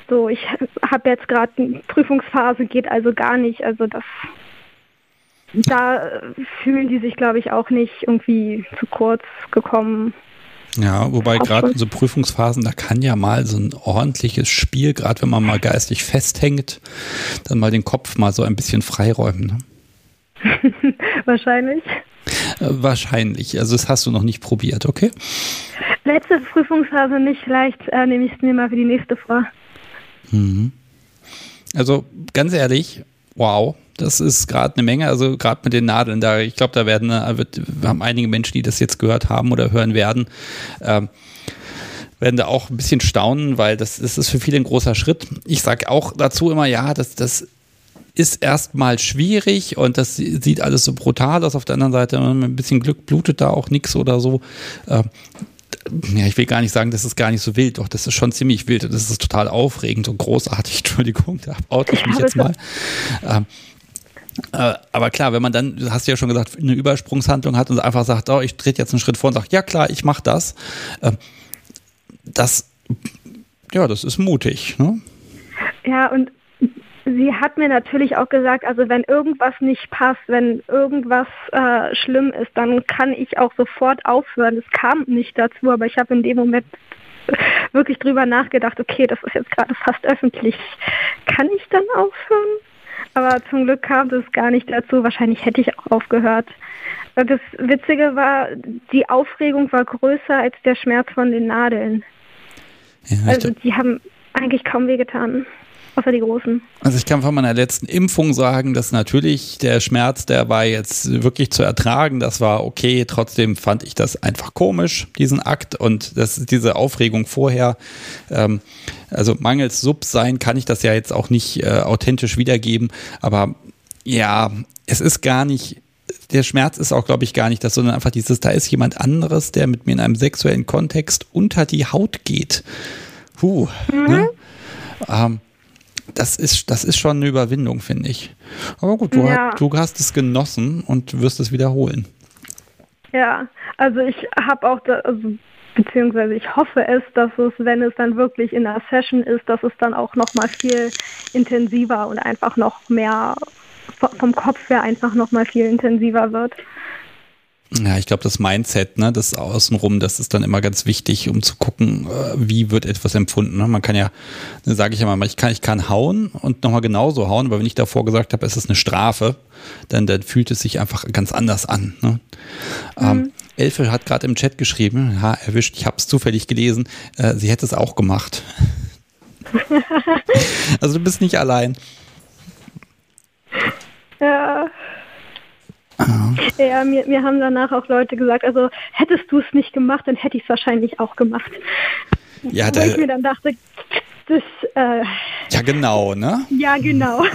so, ich habe jetzt gerade eine Prüfungsphase, geht also gar nicht. Also das da fühlen die sich, glaube ich, auch nicht irgendwie zu kurz gekommen. Ja, wobei gerade in so Prüfungsphasen, da kann ja mal so ein ordentliches Spiel, gerade wenn man mal geistig festhängt, dann mal den Kopf mal so ein bisschen freiräumen. Ne? <laughs> Wahrscheinlich. Äh, wahrscheinlich. Also das hast du noch nicht probiert, okay? Letzte Prüfungsphase nicht, vielleicht äh, nehme ich es mir mal für die nächste vor. Mhm. Also ganz ehrlich, wow, das ist gerade eine Menge, also gerade mit den Nadeln da, ich glaube, da werden, äh, wird, wir haben einige Menschen, die das jetzt gehört haben oder hören werden, ähm, werden da auch ein bisschen staunen, weil das, das ist für viele ein großer Schritt. Ich sage auch dazu immer, ja, das, das ist erstmal schwierig und das sieht alles so brutal aus. Auf der anderen Seite, mit ein bisschen Glück blutet da auch nichts oder so. Äh, ja, ich will gar nicht sagen, das ist gar nicht so wild, doch das ist schon ziemlich wild und das ist total aufregend und großartig. <laughs> Entschuldigung, da oute ich mich jetzt mal. Ähm, äh, aber klar, wenn man dann, du hast ja schon gesagt, eine Übersprungshandlung hat und einfach sagt, oh, ich trete jetzt einen Schritt vor und sagt, ja klar, ich mache das, äh, das, ja, das ist mutig. Ne? Ja, und sie hat mir natürlich auch gesagt, also wenn irgendwas nicht passt, wenn irgendwas äh, schlimm ist, dann kann ich auch sofort aufhören. Es kam nicht dazu, aber ich habe in dem Moment wirklich drüber nachgedacht, okay, das ist jetzt gerade fast öffentlich. Kann ich dann aufhören? Aber zum Glück kam das gar nicht dazu. Wahrscheinlich hätte ich auch aufgehört. Das Witzige war, die Aufregung war größer als der Schmerz von den Nadeln. Ja, also die haben eigentlich kaum wehgetan. Außer die großen. Also ich kann von meiner letzten Impfung sagen, dass natürlich der Schmerz, der war jetzt wirklich zu ertragen, das war okay. Trotzdem fand ich das einfach komisch, diesen Akt und das, diese Aufregung vorher. Ähm, also mangels Sub sein kann ich das ja jetzt auch nicht äh, authentisch wiedergeben, aber ja, es ist gar nicht der Schmerz ist auch, glaube ich, gar nicht das, sondern einfach dieses, da ist jemand anderes, der mit mir in einem sexuellen Kontext unter die Haut geht. Puh. Mhm. Ne? Ähm, das ist, das ist schon eine Überwindung, finde ich. Aber gut, du, ja. hast, du hast es genossen und wirst es wiederholen. Ja, also ich habe auch, da, also, beziehungsweise ich hoffe es, dass es, wenn es dann wirklich in der Session ist, dass es dann auch noch mal viel intensiver und einfach noch mehr vom Kopf her einfach noch mal viel intensiver wird. Ja, ich glaube, das Mindset, ne, das Außenrum, das ist dann immer ganz wichtig, um zu gucken, äh, wie wird etwas empfunden. Ne? Man kann ja, ne, sage ich ja mal, ich kann, ich kann hauen und nochmal genauso hauen, aber wenn ich davor gesagt habe, es ist eine Strafe, dann, dann fühlt es sich einfach ganz anders an. Ne? Ähm, mhm. Ähm, Elfe hat gerade im Chat geschrieben, ja, erwischt, ich habe es zufällig gelesen, äh, sie hätte es auch gemacht. <laughs> also du bist nicht allein. Ja. Ja, mir, mir haben danach auch Leute gesagt, also hättest du es nicht gemacht, dann hätte ich es wahrscheinlich auch gemacht. Ja, Wo da, ich mir dann dachte, das. Äh, ja, genau, ne? Ja, genau. <laughs>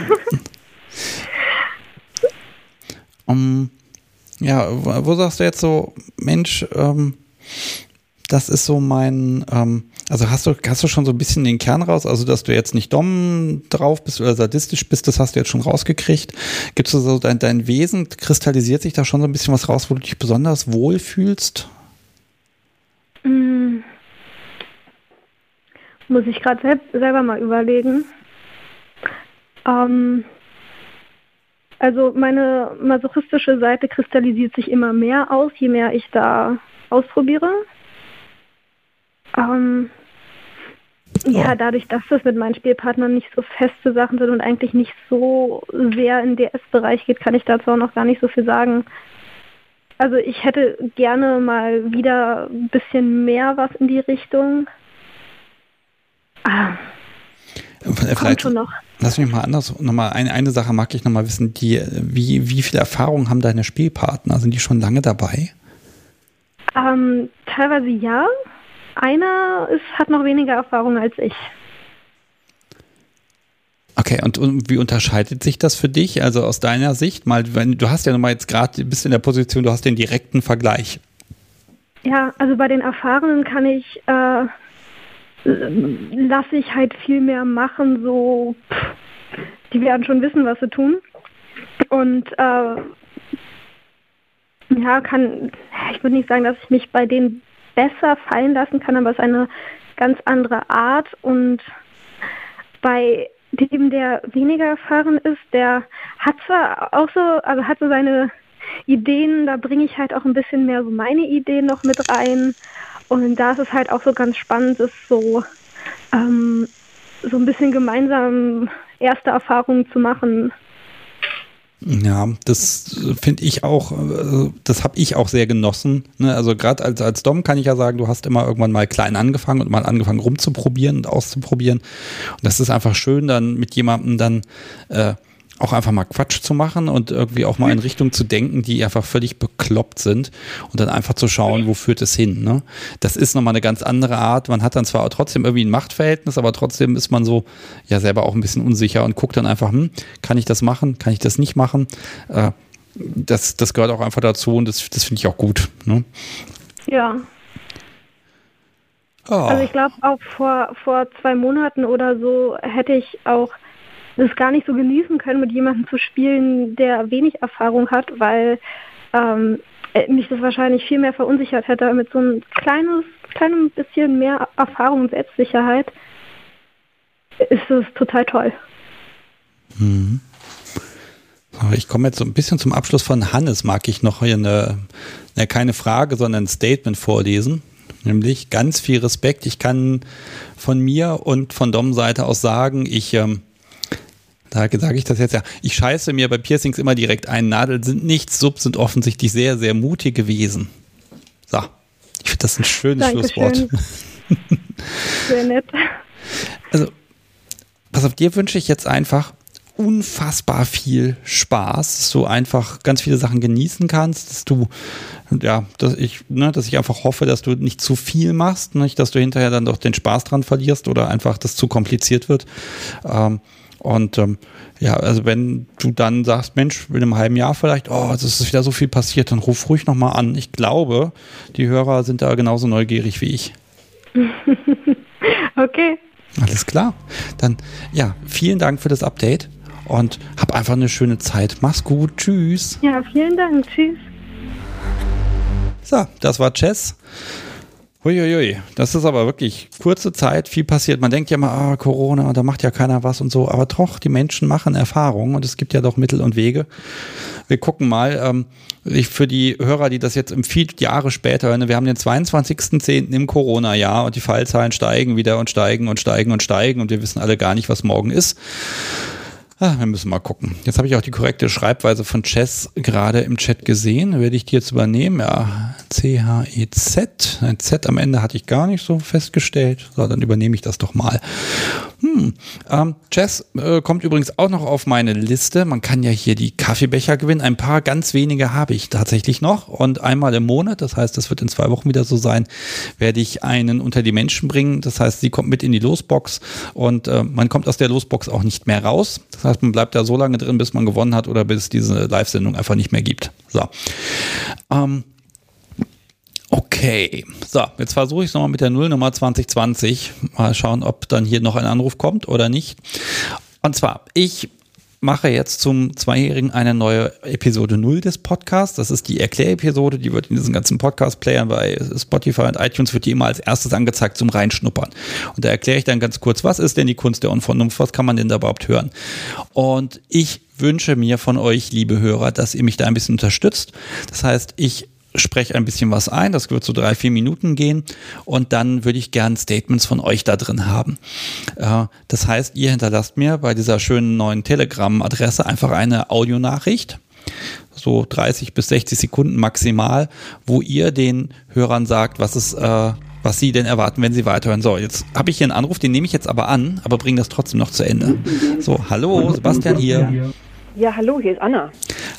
um, ja, wo sagst du jetzt so, Mensch, ähm, das ist so mein, ähm, also hast du, hast du schon so ein bisschen den Kern raus, also dass du jetzt nicht Dom drauf bist oder sadistisch bist, das hast du jetzt schon rausgekriegt. Gibt es so dein, dein Wesen, kristallisiert sich da schon so ein bisschen was raus, wo du dich besonders wohl fühlst? Hm. Muss ich gerade sel selber mal überlegen. Ähm, also meine masochistische Seite kristallisiert sich immer mehr aus, je mehr ich da ausprobiere. Ähm, ja, oh. dadurch, dass das mit meinen Spielpartnern nicht so feste Sachen sind und eigentlich nicht so sehr in DS-Bereich geht, kann ich dazu auch noch gar nicht so viel sagen. Also ich hätte gerne mal wieder ein bisschen mehr was in die Richtung. Ah, Vielleicht, kommt schon noch. Lass mich mal anders, nochmal eine, eine Sache mag ich nochmal wissen, die, wie, wie viel Erfahrung haben deine Spielpartner? Sind die schon lange dabei? Ähm, teilweise ja, einer ist, hat noch weniger Erfahrung als ich. Okay, und, und, wie unterscheidet sich das für dich? Also aus deiner Sicht, mal, wenn du hast ja nochmal jetzt gerade, bist in der Position, du hast den direkten Vergleich. Ja, also bei den Erfahrenen kann ich, äh, lasse ich halt viel mehr machen, so, pff, die werden schon wissen, was sie tun. Und äh, ja, kann, ich würde nicht sagen, dass ich mich bei denen besser fallen lassen kann, aber es ist eine ganz andere Art. Und bei dem, der weniger erfahren ist, der hat zwar auch so, also hat so seine Ideen, da bringe ich halt auch ein bisschen mehr so meine Ideen noch mit rein. Und da ist es halt auch so ganz spannend, ist so, ähm, so ein bisschen gemeinsam erste Erfahrungen zu machen. Ja, das finde ich auch, äh, das habe ich auch sehr genossen. Ne? Also gerade als, als Dom kann ich ja sagen, du hast immer irgendwann mal klein angefangen und mal angefangen rumzuprobieren und auszuprobieren. Und das ist einfach schön, dann mit jemandem dann äh, auch einfach mal Quatsch zu machen und irgendwie auch mal in Richtung zu denken, die einfach völlig bekloppt sind und dann einfach zu schauen, wo führt es hin. Ne? Das ist nochmal eine ganz andere Art. Man hat dann zwar trotzdem irgendwie ein Machtverhältnis, aber trotzdem ist man so ja selber auch ein bisschen unsicher und guckt dann einfach, hm, kann ich das machen, kann ich das nicht machen? Äh, das, das gehört auch einfach dazu und das, das finde ich auch gut. Ne? Ja. Oh. Also ich glaube auch vor, vor zwei Monaten oder so hätte ich auch das gar nicht so genießen können, mit jemandem zu spielen, der wenig Erfahrung hat, weil ähm, äh, mich das wahrscheinlich viel mehr verunsichert hätte. Mit so einem kleines, kleinem bisschen mehr Erfahrung und Selbstsicherheit ist es total toll. Mhm. Ich komme jetzt so ein bisschen zum Abschluss von Hannes, mag ich noch hier eine, eine keine Frage, sondern ein Statement vorlesen. Nämlich ganz viel Respekt. Ich kann von mir und von Dom-Seite aus sagen, ich ähm, da sage ich das jetzt ja. Ich scheiße mir bei Piercings immer direkt ein. Nadeln sind nichts, Sub sind offensichtlich sehr, sehr mutige Wesen. So, ich finde das ein schönes Dankeschön. Schlusswort. <laughs> Sehr nett. Also, pass auf, dir wünsche ich jetzt einfach unfassbar viel Spaß, dass du einfach ganz viele Sachen genießen kannst, dass du, ja, dass ich, ne, dass ich einfach hoffe, dass du nicht zu viel machst, nicht, dass du hinterher dann doch den Spaß dran verlierst oder einfach das zu kompliziert wird. Ähm, und ähm, ja, also wenn du dann sagst, Mensch, in einem halben Jahr vielleicht, oh, es ist wieder so viel passiert, dann ruf ruhig nochmal an. Ich glaube, die Hörer sind da genauso neugierig wie ich. <laughs> okay. Alles klar. Dann, ja, vielen Dank für das Update und hab einfach eine schöne Zeit. Mach's gut. Tschüss. Ja, vielen Dank. Tschüss. So, das war Chess. Uiuiui, das ist aber wirklich kurze Zeit, viel passiert. Man denkt ja mal, ah, Corona, da macht ja keiner was und so. Aber doch, die Menschen machen Erfahrungen und es gibt ja doch Mittel und Wege. Wir gucken mal, ähm, ich, für die Hörer, die das jetzt im viel Jahre später hören, wir haben den 22.10. im Corona-Jahr und die Fallzahlen steigen wieder und steigen und steigen und steigen und wir wissen alle gar nicht, was morgen ist. Ah, wir müssen mal gucken. Jetzt habe ich auch die korrekte Schreibweise von Chess gerade im Chat gesehen. Werde ich die jetzt übernehmen? Ja, C-H-E-Z. Ein Z am Ende hatte ich gar nicht so festgestellt. So, dann übernehme ich das doch mal. Hm. Ähm, Chess äh, kommt übrigens auch noch auf meine Liste. Man kann ja hier die Kaffeebecher gewinnen. Ein paar ganz wenige habe ich tatsächlich noch. Und einmal im Monat, das heißt, das wird in zwei Wochen wieder so sein, werde ich einen unter die Menschen bringen. Das heißt, sie kommt mit in die Losbox und äh, man kommt aus der Losbox auch nicht mehr raus. Das heißt, man bleibt da so lange drin, bis man gewonnen hat oder bis diese Live-Sendung einfach nicht mehr gibt. So. Ähm, Okay, so, jetzt versuche ich es nochmal mit der Nullnummer 2020. Mal schauen, ob dann hier noch ein Anruf kommt oder nicht. Und zwar, ich mache jetzt zum Zweijährigen eine neue Episode 0 des Podcasts. Das ist die Erklärepisode, die wird in diesen ganzen Podcast-Playern bei Spotify und iTunes wird die immer als erstes angezeigt zum Reinschnuppern. Und da erkläre ich dann ganz kurz, was ist denn die Kunst der Unvernunft, was kann man denn da überhaupt hören? Und ich wünsche mir von euch, liebe Hörer, dass ihr mich da ein bisschen unterstützt. Das heißt, ich spreche ein bisschen was ein, das wird so drei, vier Minuten gehen und dann würde ich gern Statements von euch da drin haben. Äh, das heißt, ihr hinterlasst mir bei dieser schönen neuen Telegram-Adresse einfach eine Audionachricht, so 30 bis 60 Sekunden maximal, wo ihr den Hörern sagt, was es äh, was sie denn erwarten, wenn sie weiterhören. So, jetzt habe ich hier einen Anruf, den nehme ich jetzt aber an, aber bringe das trotzdem noch zu Ende. So, hallo, Sebastian hier. Ja, hallo, hier ist Anna.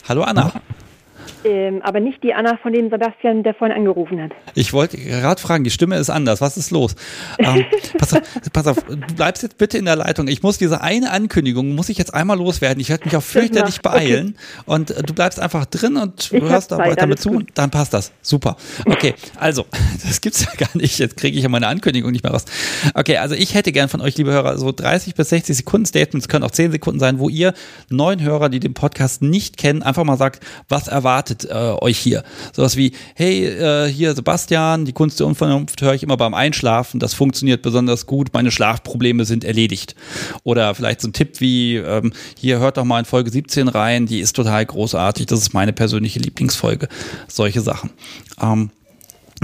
Hallo Anna. Ähm, aber nicht die Anna von dem Sebastian, der vorhin angerufen hat. Ich wollte gerade fragen, die Stimme ist anders. Was ist los? Ähm, <laughs> pass, auf, pass auf, du bleibst jetzt bitte in der Leitung. Ich muss diese eine Ankündigung, muss ich jetzt einmal loswerden. Ich werde mich auch fürchterlich beeilen. Okay. Und äh, du bleibst einfach drin und ich hörst da weiter mit zu. Gut. Dann passt das. Super. Okay, also, <laughs> das gibt's ja gar nicht. Jetzt kriege ich ja meine Ankündigung nicht mehr raus. Okay, also ich hätte gern von euch, liebe Hörer, so 30 bis 60 Sekunden Statements, können auch 10 Sekunden sein, wo ihr neuen Hörer, die den Podcast nicht kennen, einfach mal sagt, was erwartet erwartet äh, euch hier? Sowas wie, hey, äh, hier Sebastian, die Kunst der Unvernunft höre ich immer beim Einschlafen, das funktioniert besonders gut, meine Schlafprobleme sind erledigt. Oder vielleicht so ein Tipp wie, ähm, hier hört doch mal in Folge 17 rein, die ist total großartig, das ist meine persönliche Lieblingsfolge. Solche Sachen. Ähm,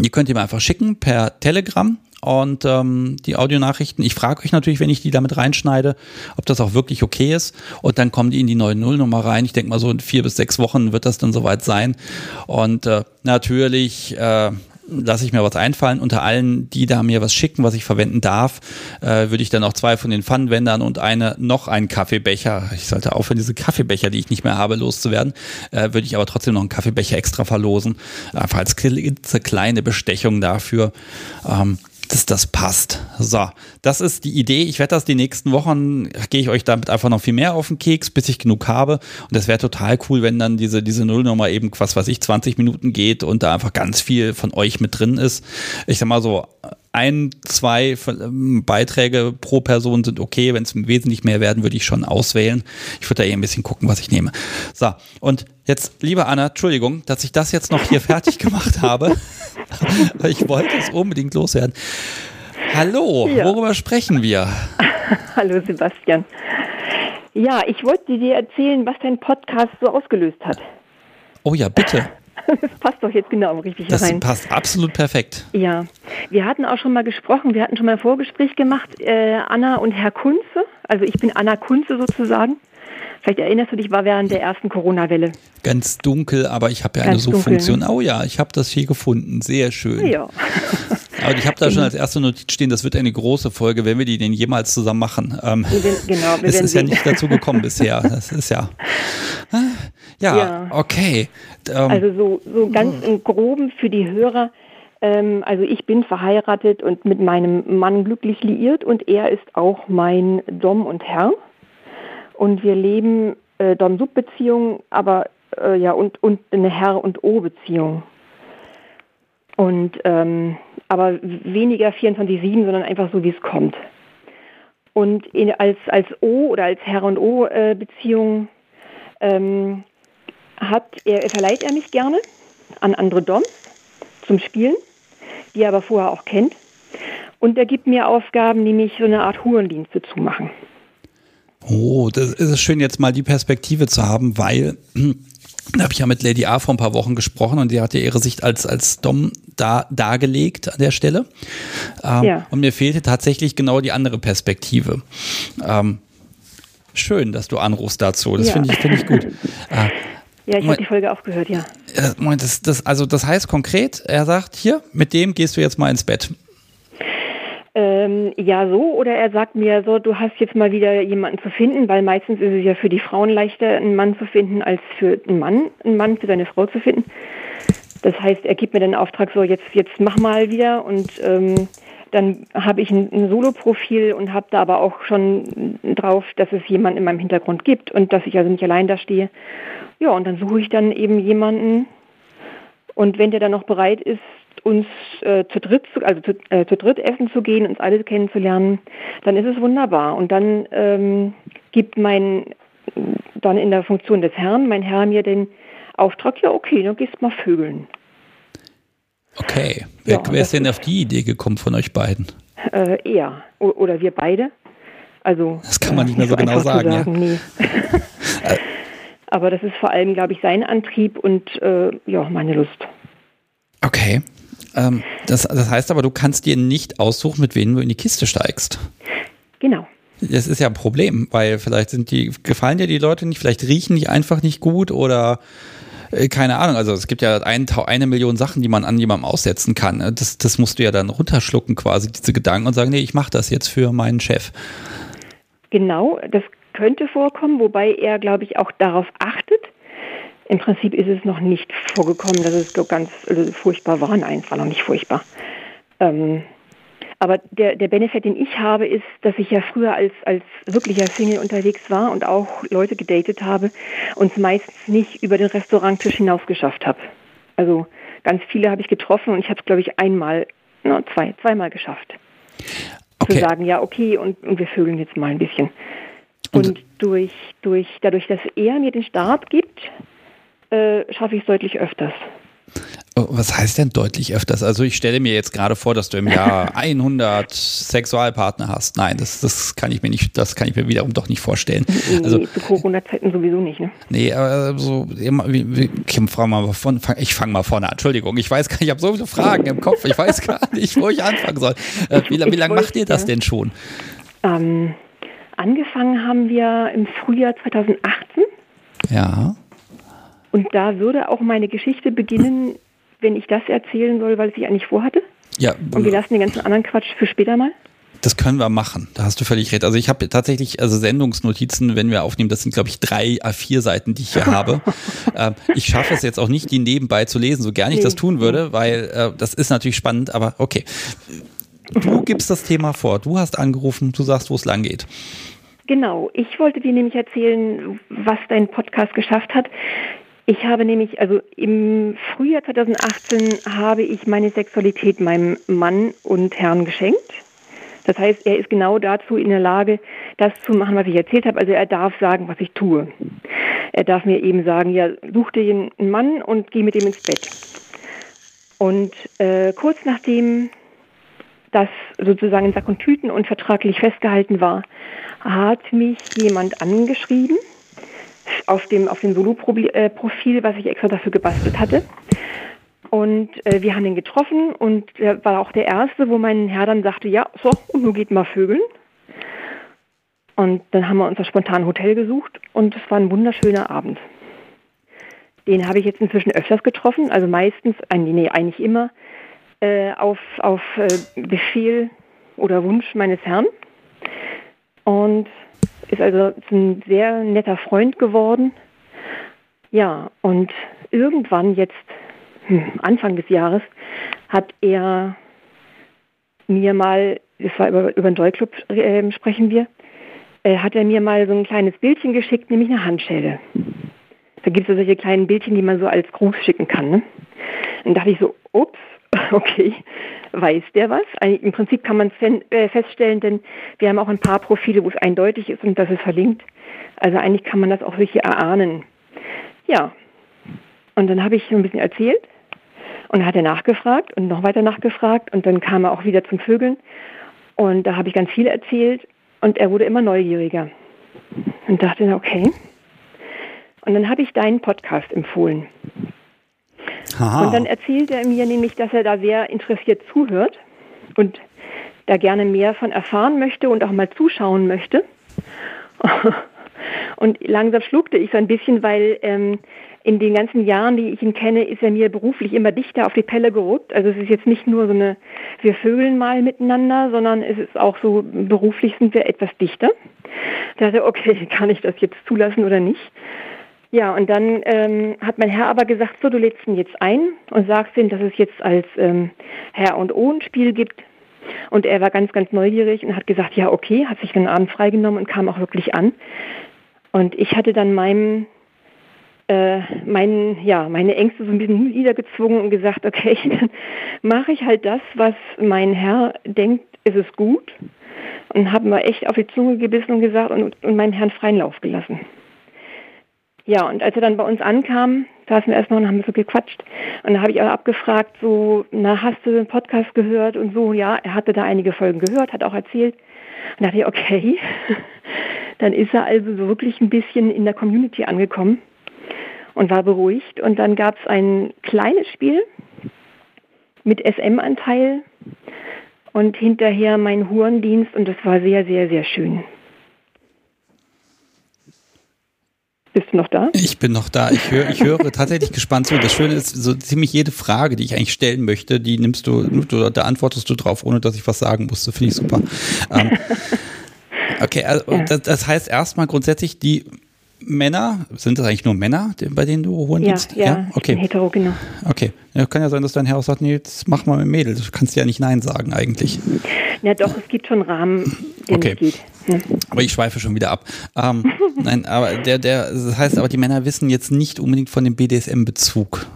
die könnt ihr mir einfach schicken per Telegram und ähm, die Audionachrichten. Ich frage euch natürlich, wenn ich die damit reinschneide, ob das auch wirklich okay ist. Und dann kommen die in die neue Nullnummer rein. Ich denke mal, so in vier bis sechs Wochen wird das dann soweit sein. Und äh, natürlich äh, lasse ich mir was einfallen. Unter allen, die da mir was schicken, was ich verwenden darf, äh, würde ich dann auch zwei von den Pfannenwändern und eine noch einen Kaffeebecher. Ich sollte aufhören, diese Kaffeebecher, die ich nicht mehr habe, loszuwerden. Äh, würde ich aber trotzdem noch einen Kaffeebecher extra verlosen. Einfach als kleine Bestechung dafür. Ähm, dass das passt. So, das ist die Idee. Ich werde das die nächsten Wochen, gehe ich euch damit einfach noch viel mehr auf den Keks, bis ich genug habe. Und das wäre total cool, wenn dann diese, diese Nullnummer eben, was weiß ich, 20 Minuten geht und da einfach ganz viel von euch mit drin ist. Ich sag mal so, ein, zwei ähm, Beiträge pro Person sind okay. Wenn es wesentlich mehr werden, würde ich schon auswählen. Ich würde da eh ein bisschen gucken, was ich nehme. So, und jetzt, liebe Anna, Entschuldigung, dass ich das jetzt noch hier <laughs> fertig gemacht habe. <laughs> ich wollte es unbedingt loswerden. Hallo, ja. worüber sprechen wir? <laughs> Hallo Sebastian. Ja, ich wollte dir erzählen, was dein Podcast so ausgelöst hat. Oh ja, bitte. Das <laughs> passt doch jetzt genau richtig das rein. Das passt absolut perfekt. Ja, wir hatten auch schon mal gesprochen, wir hatten schon mal ein Vorgespräch gemacht, äh, Anna und Herr Kunze. Also ich bin Anna Kunze sozusagen. Vielleicht erinnerst du dich, war während der ersten Corona-Welle. Ganz dunkel, aber ich habe ja Ganz eine Suchfunktion. Oh ja, ich habe das hier gefunden. Sehr schön. Ja. <laughs> Aber ich habe da schon als erste Notiz stehen, das wird eine große Folge, wenn wir die denn jemals zusammen machen. Ähm, genau, wir es ist ja nicht dazu gekommen <laughs> bisher. Das ist ja. Ja, ja. okay. Ähm, also so, so ganz im Groben für die Hörer. Ähm, also ich bin verheiratet und mit meinem Mann glücklich liiert und er ist auch mein Dom und Herr. Und wir leben äh, Dom-Sub-Beziehung, aber äh, ja und, und eine Herr- und O-Beziehung. Und ähm, aber weniger 24-7, sondern einfach so, wie es kommt. Und in, als, als O oder als Herr- und O-Beziehung ähm, hat er, verleiht er mich gerne an andere Doms zum Spielen, die er aber vorher auch kennt. Und er gibt mir Aufgaben, nämlich so eine Art Hurendienste zu machen. Oh, das ist schön, jetzt mal die Perspektive zu haben, weil <clears throat> da habe ich ja mit Lady A vor ein paar Wochen gesprochen und die hat ja ihre Sicht als, als Dom da, dargelegt an der Stelle. Ähm, ja. Und mir fehlte tatsächlich genau die andere Perspektive. Ähm, schön, dass du anrufst dazu. Das ja. finde ich, find ich gut. <laughs> Äh, ja, ich habe die Folge auch gehört, ja. Äh, das, das, also das heißt konkret, er sagt, hier, mit dem gehst du jetzt mal ins Bett. Ähm, ja, so. Oder er sagt mir so, du hast jetzt mal wieder jemanden zu finden, weil meistens ist es ja für die Frauen leichter, einen Mann zu finden, als für einen Mann, einen Mann für seine Frau zu finden. Das heißt, er gibt mir den Auftrag so, jetzt, jetzt mach mal wieder und ähm, dann habe ich ein, ein Solo-Profil und habe da aber auch schon drauf, dass es jemanden in meinem Hintergrund gibt und dass ich also nicht allein da stehe. Ja, und dann suche ich dann eben jemanden und wenn der dann noch bereit ist, uns äh, zu dritt, also zu, äh, zu dritt essen zu gehen, uns alle kennenzulernen, dann ist es wunderbar. Und dann ähm, gibt mein, dann in der Funktion des Herrn, mein Herr mir den Auftrag, ja okay, dann gehst mal vögeln. Okay. Wer, ja, wer ist denn auf die Idee gekommen von euch beiden? Äh, er. O oder wir beide. Also, das kann man nicht mehr so genau sagen. sagen ja? nee. <laughs> Aber das ist vor allem, glaube ich, sein Antrieb und äh, ja, meine Lust. Okay. Ähm, das, das heißt aber, du kannst dir nicht aussuchen, mit wem du in die Kiste steigst. Genau. Das ist ja ein Problem, weil vielleicht sind die, gefallen dir die Leute nicht, vielleicht riechen die einfach nicht gut oder äh, keine Ahnung. Also es gibt ja ein, eine Million Sachen, die man an jemandem aussetzen kann. Das, das musst du ja dann runterschlucken quasi, diese Gedanken und sagen, nee, ich mache das jetzt für meinen Chef. Genau, das könnte vorkommen, wobei er, glaube ich, auch darauf achtet, im Prinzip ist es noch nicht vorgekommen, dass es so ganz also furchtbar war. Nein, es war noch nicht furchtbar. Ähm, aber der, der Benefit, den ich habe, ist, dass ich ja früher als, als wirklicher Single unterwegs war und auch Leute gedatet habe und es meistens nicht über den Restauranttisch hinaus geschafft habe. Also ganz viele habe ich getroffen und ich habe es, glaube ich, einmal, no, zwei, zweimal geschafft. Okay. Zu sagen, ja, okay, und, und wir vögeln jetzt mal ein bisschen. Und, und durch, durch, dadurch, dass er mir den Start gibt, äh, schaffe ich es deutlich öfters. Oh, was heißt denn deutlich öfters? Also ich stelle mir jetzt gerade vor, dass du im Jahr <laughs> 100 Sexualpartner hast. Nein, das, das kann ich mir nicht, das kann ich mir wiederum doch nicht vorstellen. Nee, also, zu Corona-Zeiten sowieso nicht, ne? Nee, aber so, Kim, frag mal von, ich fange mal vorne an. Entschuldigung, ich weiß gar nicht, ich habe so viele Fragen im Kopf, ich weiß gar <laughs> nicht, wo ich anfangen soll. Äh, wie, wie lange macht ihr das denn schon? Ähm, angefangen haben wir im Frühjahr 2018. Ja. Und da würde auch meine Geschichte beginnen, wenn ich das erzählen soll, weil ich eigentlich vorhatte? Ja. Und wir lassen den ganzen anderen Quatsch für später mal? Das können wir machen. Da hast du völlig recht. Also ich habe tatsächlich, also Sendungsnotizen, wenn wir aufnehmen, das sind, glaube ich, drei A4 Seiten, die ich hier habe. <laughs> Ähm, ich schaffe es jetzt auch nicht, die nebenbei zu lesen, so gerne ich das tun würde, weil äh, das ist natürlich spannend, aber okay. Du gibst das Thema vor. Du hast angerufen, du sagst, wo es lang geht. Genau. Ich wollte dir nämlich erzählen, was dein Podcast geschafft hat. Ich habe nämlich, also im Frühjahr 2018 habe ich meine Sexualität meinem Mann und Herrn geschenkt. Das heißt, er ist genau dazu in der Lage, das zu machen, was ich erzählt habe. Also er darf sagen, was ich tue. Er darf mir eben sagen, ja, such dir einen Mann und geh mit ihm ins Bett. Und äh, kurz nachdem das sozusagen in Sack und Tüten und vertraglich festgehalten war, hat mich jemand angeschrieben auf dem, auf dem Solo-Profil, was ich extra dafür gebastelt hatte. Und äh, wir haben ihn getroffen und er war auch der Erste, wo mein Herr dann sagte, ja, so, und nun geht mal Vögeln. Und dann haben wir uns das spontan Hotel gesucht und es war ein wunderschöner Abend. Den habe ich jetzt inzwischen öfters getroffen, also meistens, äh, nee, eigentlich immer, äh, auf, auf äh, Befehl oder Wunsch meines Herrn. Und ist also ein sehr netter Freund geworden. Ja, und irgendwann jetzt hm, Anfang des Jahres hat er mir mal, das war über, über den Joy-Club äh, sprechen wir, äh, hat er mir mal so ein kleines Bildchen geschickt, nämlich eine Handschelle. Da gibt es so solche kleinen Bildchen, die man so als Gruß schicken kann. Ne? Dann dachte ich so, ups, <laughs> okay, weiß der was? Im Prinzip kann man es äh, feststellen, denn wir haben auch ein paar Profile, wo es eindeutig ist und das ist verlinkt. Also eigentlich kann man das auch wirklich erahnen. Ja, und dann habe ich ein bisschen erzählt und dann hat er nachgefragt und noch weiter nachgefragt und dann kam er auch wieder zum Vögeln und da habe ich ganz viel erzählt und er wurde immer neugieriger und dachte, okay. Und dann habe ich deinen Podcast empfohlen. Aha. Und dann erzählt er mir nämlich, dass er da sehr interessiert zuhört und da gerne mehr von erfahren möchte und auch mal zuschauen möchte. <laughs> Und langsam schluckte ich so ein bisschen, weil ähm, in den ganzen Jahren, die ich ihn kenne, ist er mir beruflich immer dichter auf die Pelle gerückt. Also es ist jetzt nicht nur so eine, wir vögeln mal miteinander, sondern es ist auch so, beruflich sind wir etwas dichter. Da dachte okay, <laughs> kann ich das jetzt zulassen oder nicht? Ja, und dann ähm, hat mein Herr aber gesagt, so, du lädst ihn jetzt ein und sagst ihm, dass es jetzt als ähm, Herr und O ein Spiel gibt. Und er war ganz, ganz neugierig und hat gesagt, ja, okay, hat sich den Abend freigenommen und kam auch wirklich an. Und ich hatte dann meinem äh, mein, ja, meine Ängste so ein bisschen niedergezwungen und gesagt, okay, <laughs> dann mache ich halt das, was mein Herr denkt, ist es gut. Und habe mal echt auf die Zunge gebissen und gesagt und, und meinen Herrn freien Lauf gelassen. Ja, und als er dann bei uns ankam, saßen wir erstmal und haben so gequatscht. Und da habe ich auch abgefragt, so, na, hast du den Podcast gehört? Und so, ja, er hatte da einige Folgen gehört, hat auch erzählt. Und dachte ich, okay, <laughs> dann ist er also so wirklich ein bisschen in der Community angekommen und war beruhigt. Und dann gab es ein kleines Spiel mit SM-Anteil und hinterher mein Hurendienst und das war sehr, sehr, sehr schön. Bist du noch da? Ich bin noch da. Ich höre, ich höre tatsächlich <laughs> gespannt zu. Das Schöne ist, so ziemlich jede Frage, die ich eigentlich stellen möchte, die nimmst du, du da antwortest du drauf, ohne dass ich was sagen musste. Finde ich super. Ähm, <laughs> okay, also das, das heißt erstmal grundsätzlich, die Männer, sind das eigentlich nur Männer, bei denen du holen ja, Ja, ja, okay. hetero, genau. Okay. Ja, kann ja sein, dass dein Herr auch sagt, nee, jetzt mach mal mit Mädel. Du kannst ja nicht Nein sagen eigentlich. Ja doch, es gibt schon Rahmen, den okay. es geht. Ja. Aber ich schweife schon wieder ab. Ähm, <laughs> nein, aber der, der, das heißt aber, die Männer wissen jetzt nicht unbedingt von dem BDSM-Bezug.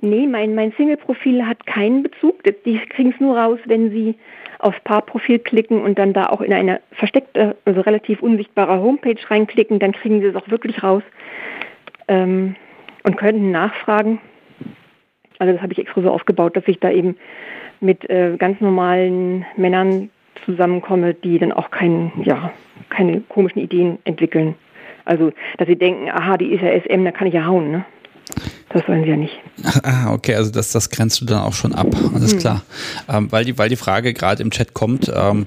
Nee, mein, mein Single-Profil hat keinen Bezug. Die kriegen es nur raus, wenn sie aufs Paarprofil klicken und dann da auch in eine versteckte, also relativ unsichtbare Homepage reinklicken, dann kriegen sie es auch wirklich raus ähm, und könnten nachfragen. Also das habe ich extra so aufgebaut, dass ich da eben mit äh, ganz normalen Männern zusammenkomme, die dann auch kein, ja, keine komischen Ideen entwickeln. Also, dass sie denken, aha, die ist ja SM, da kann ich ja hauen, ne? Das wollen sie ja nicht. Ah, okay, also das, das grenzt du dann auch schon ab, alles hm. klar. Ähm, weil, die, weil die Frage gerade im Chat kommt, ähm,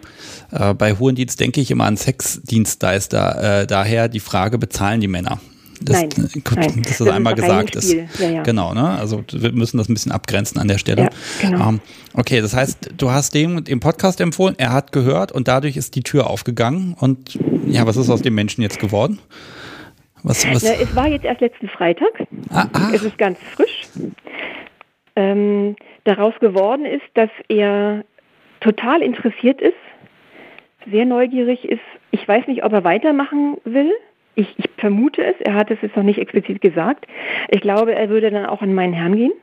äh, bei Hurendienst denke ich immer an Sexdienstleister, äh, daher die Frage, bezahlen die Männer? Das, nein, gut, nein. dass das, einmal gesagt ist. Ja, ja. Genau, ne? Also wir müssen das ein bisschen abgrenzen an der Stelle. Ja, genau. Ähm, okay, das heißt, du hast dem den Podcast empfohlen, er hat gehört und dadurch ist die Tür aufgegangen. Und ja, was ist aus dem Menschen jetzt geworden? Was, was? Na, es war jetzt erst letzten Freitag. Ah, ah. Es ist ganz frisch. Ähm, daraus geworden ist, dass er total interessiert ist, sehr neugierig ist. Ich weiß nicht, ob er weitermachen will. Ich, ich vermute es. Er hat es jetzt noch nicht explizit gesagt. Ich glaube, er würde dann auch an meinen Herrn gehen.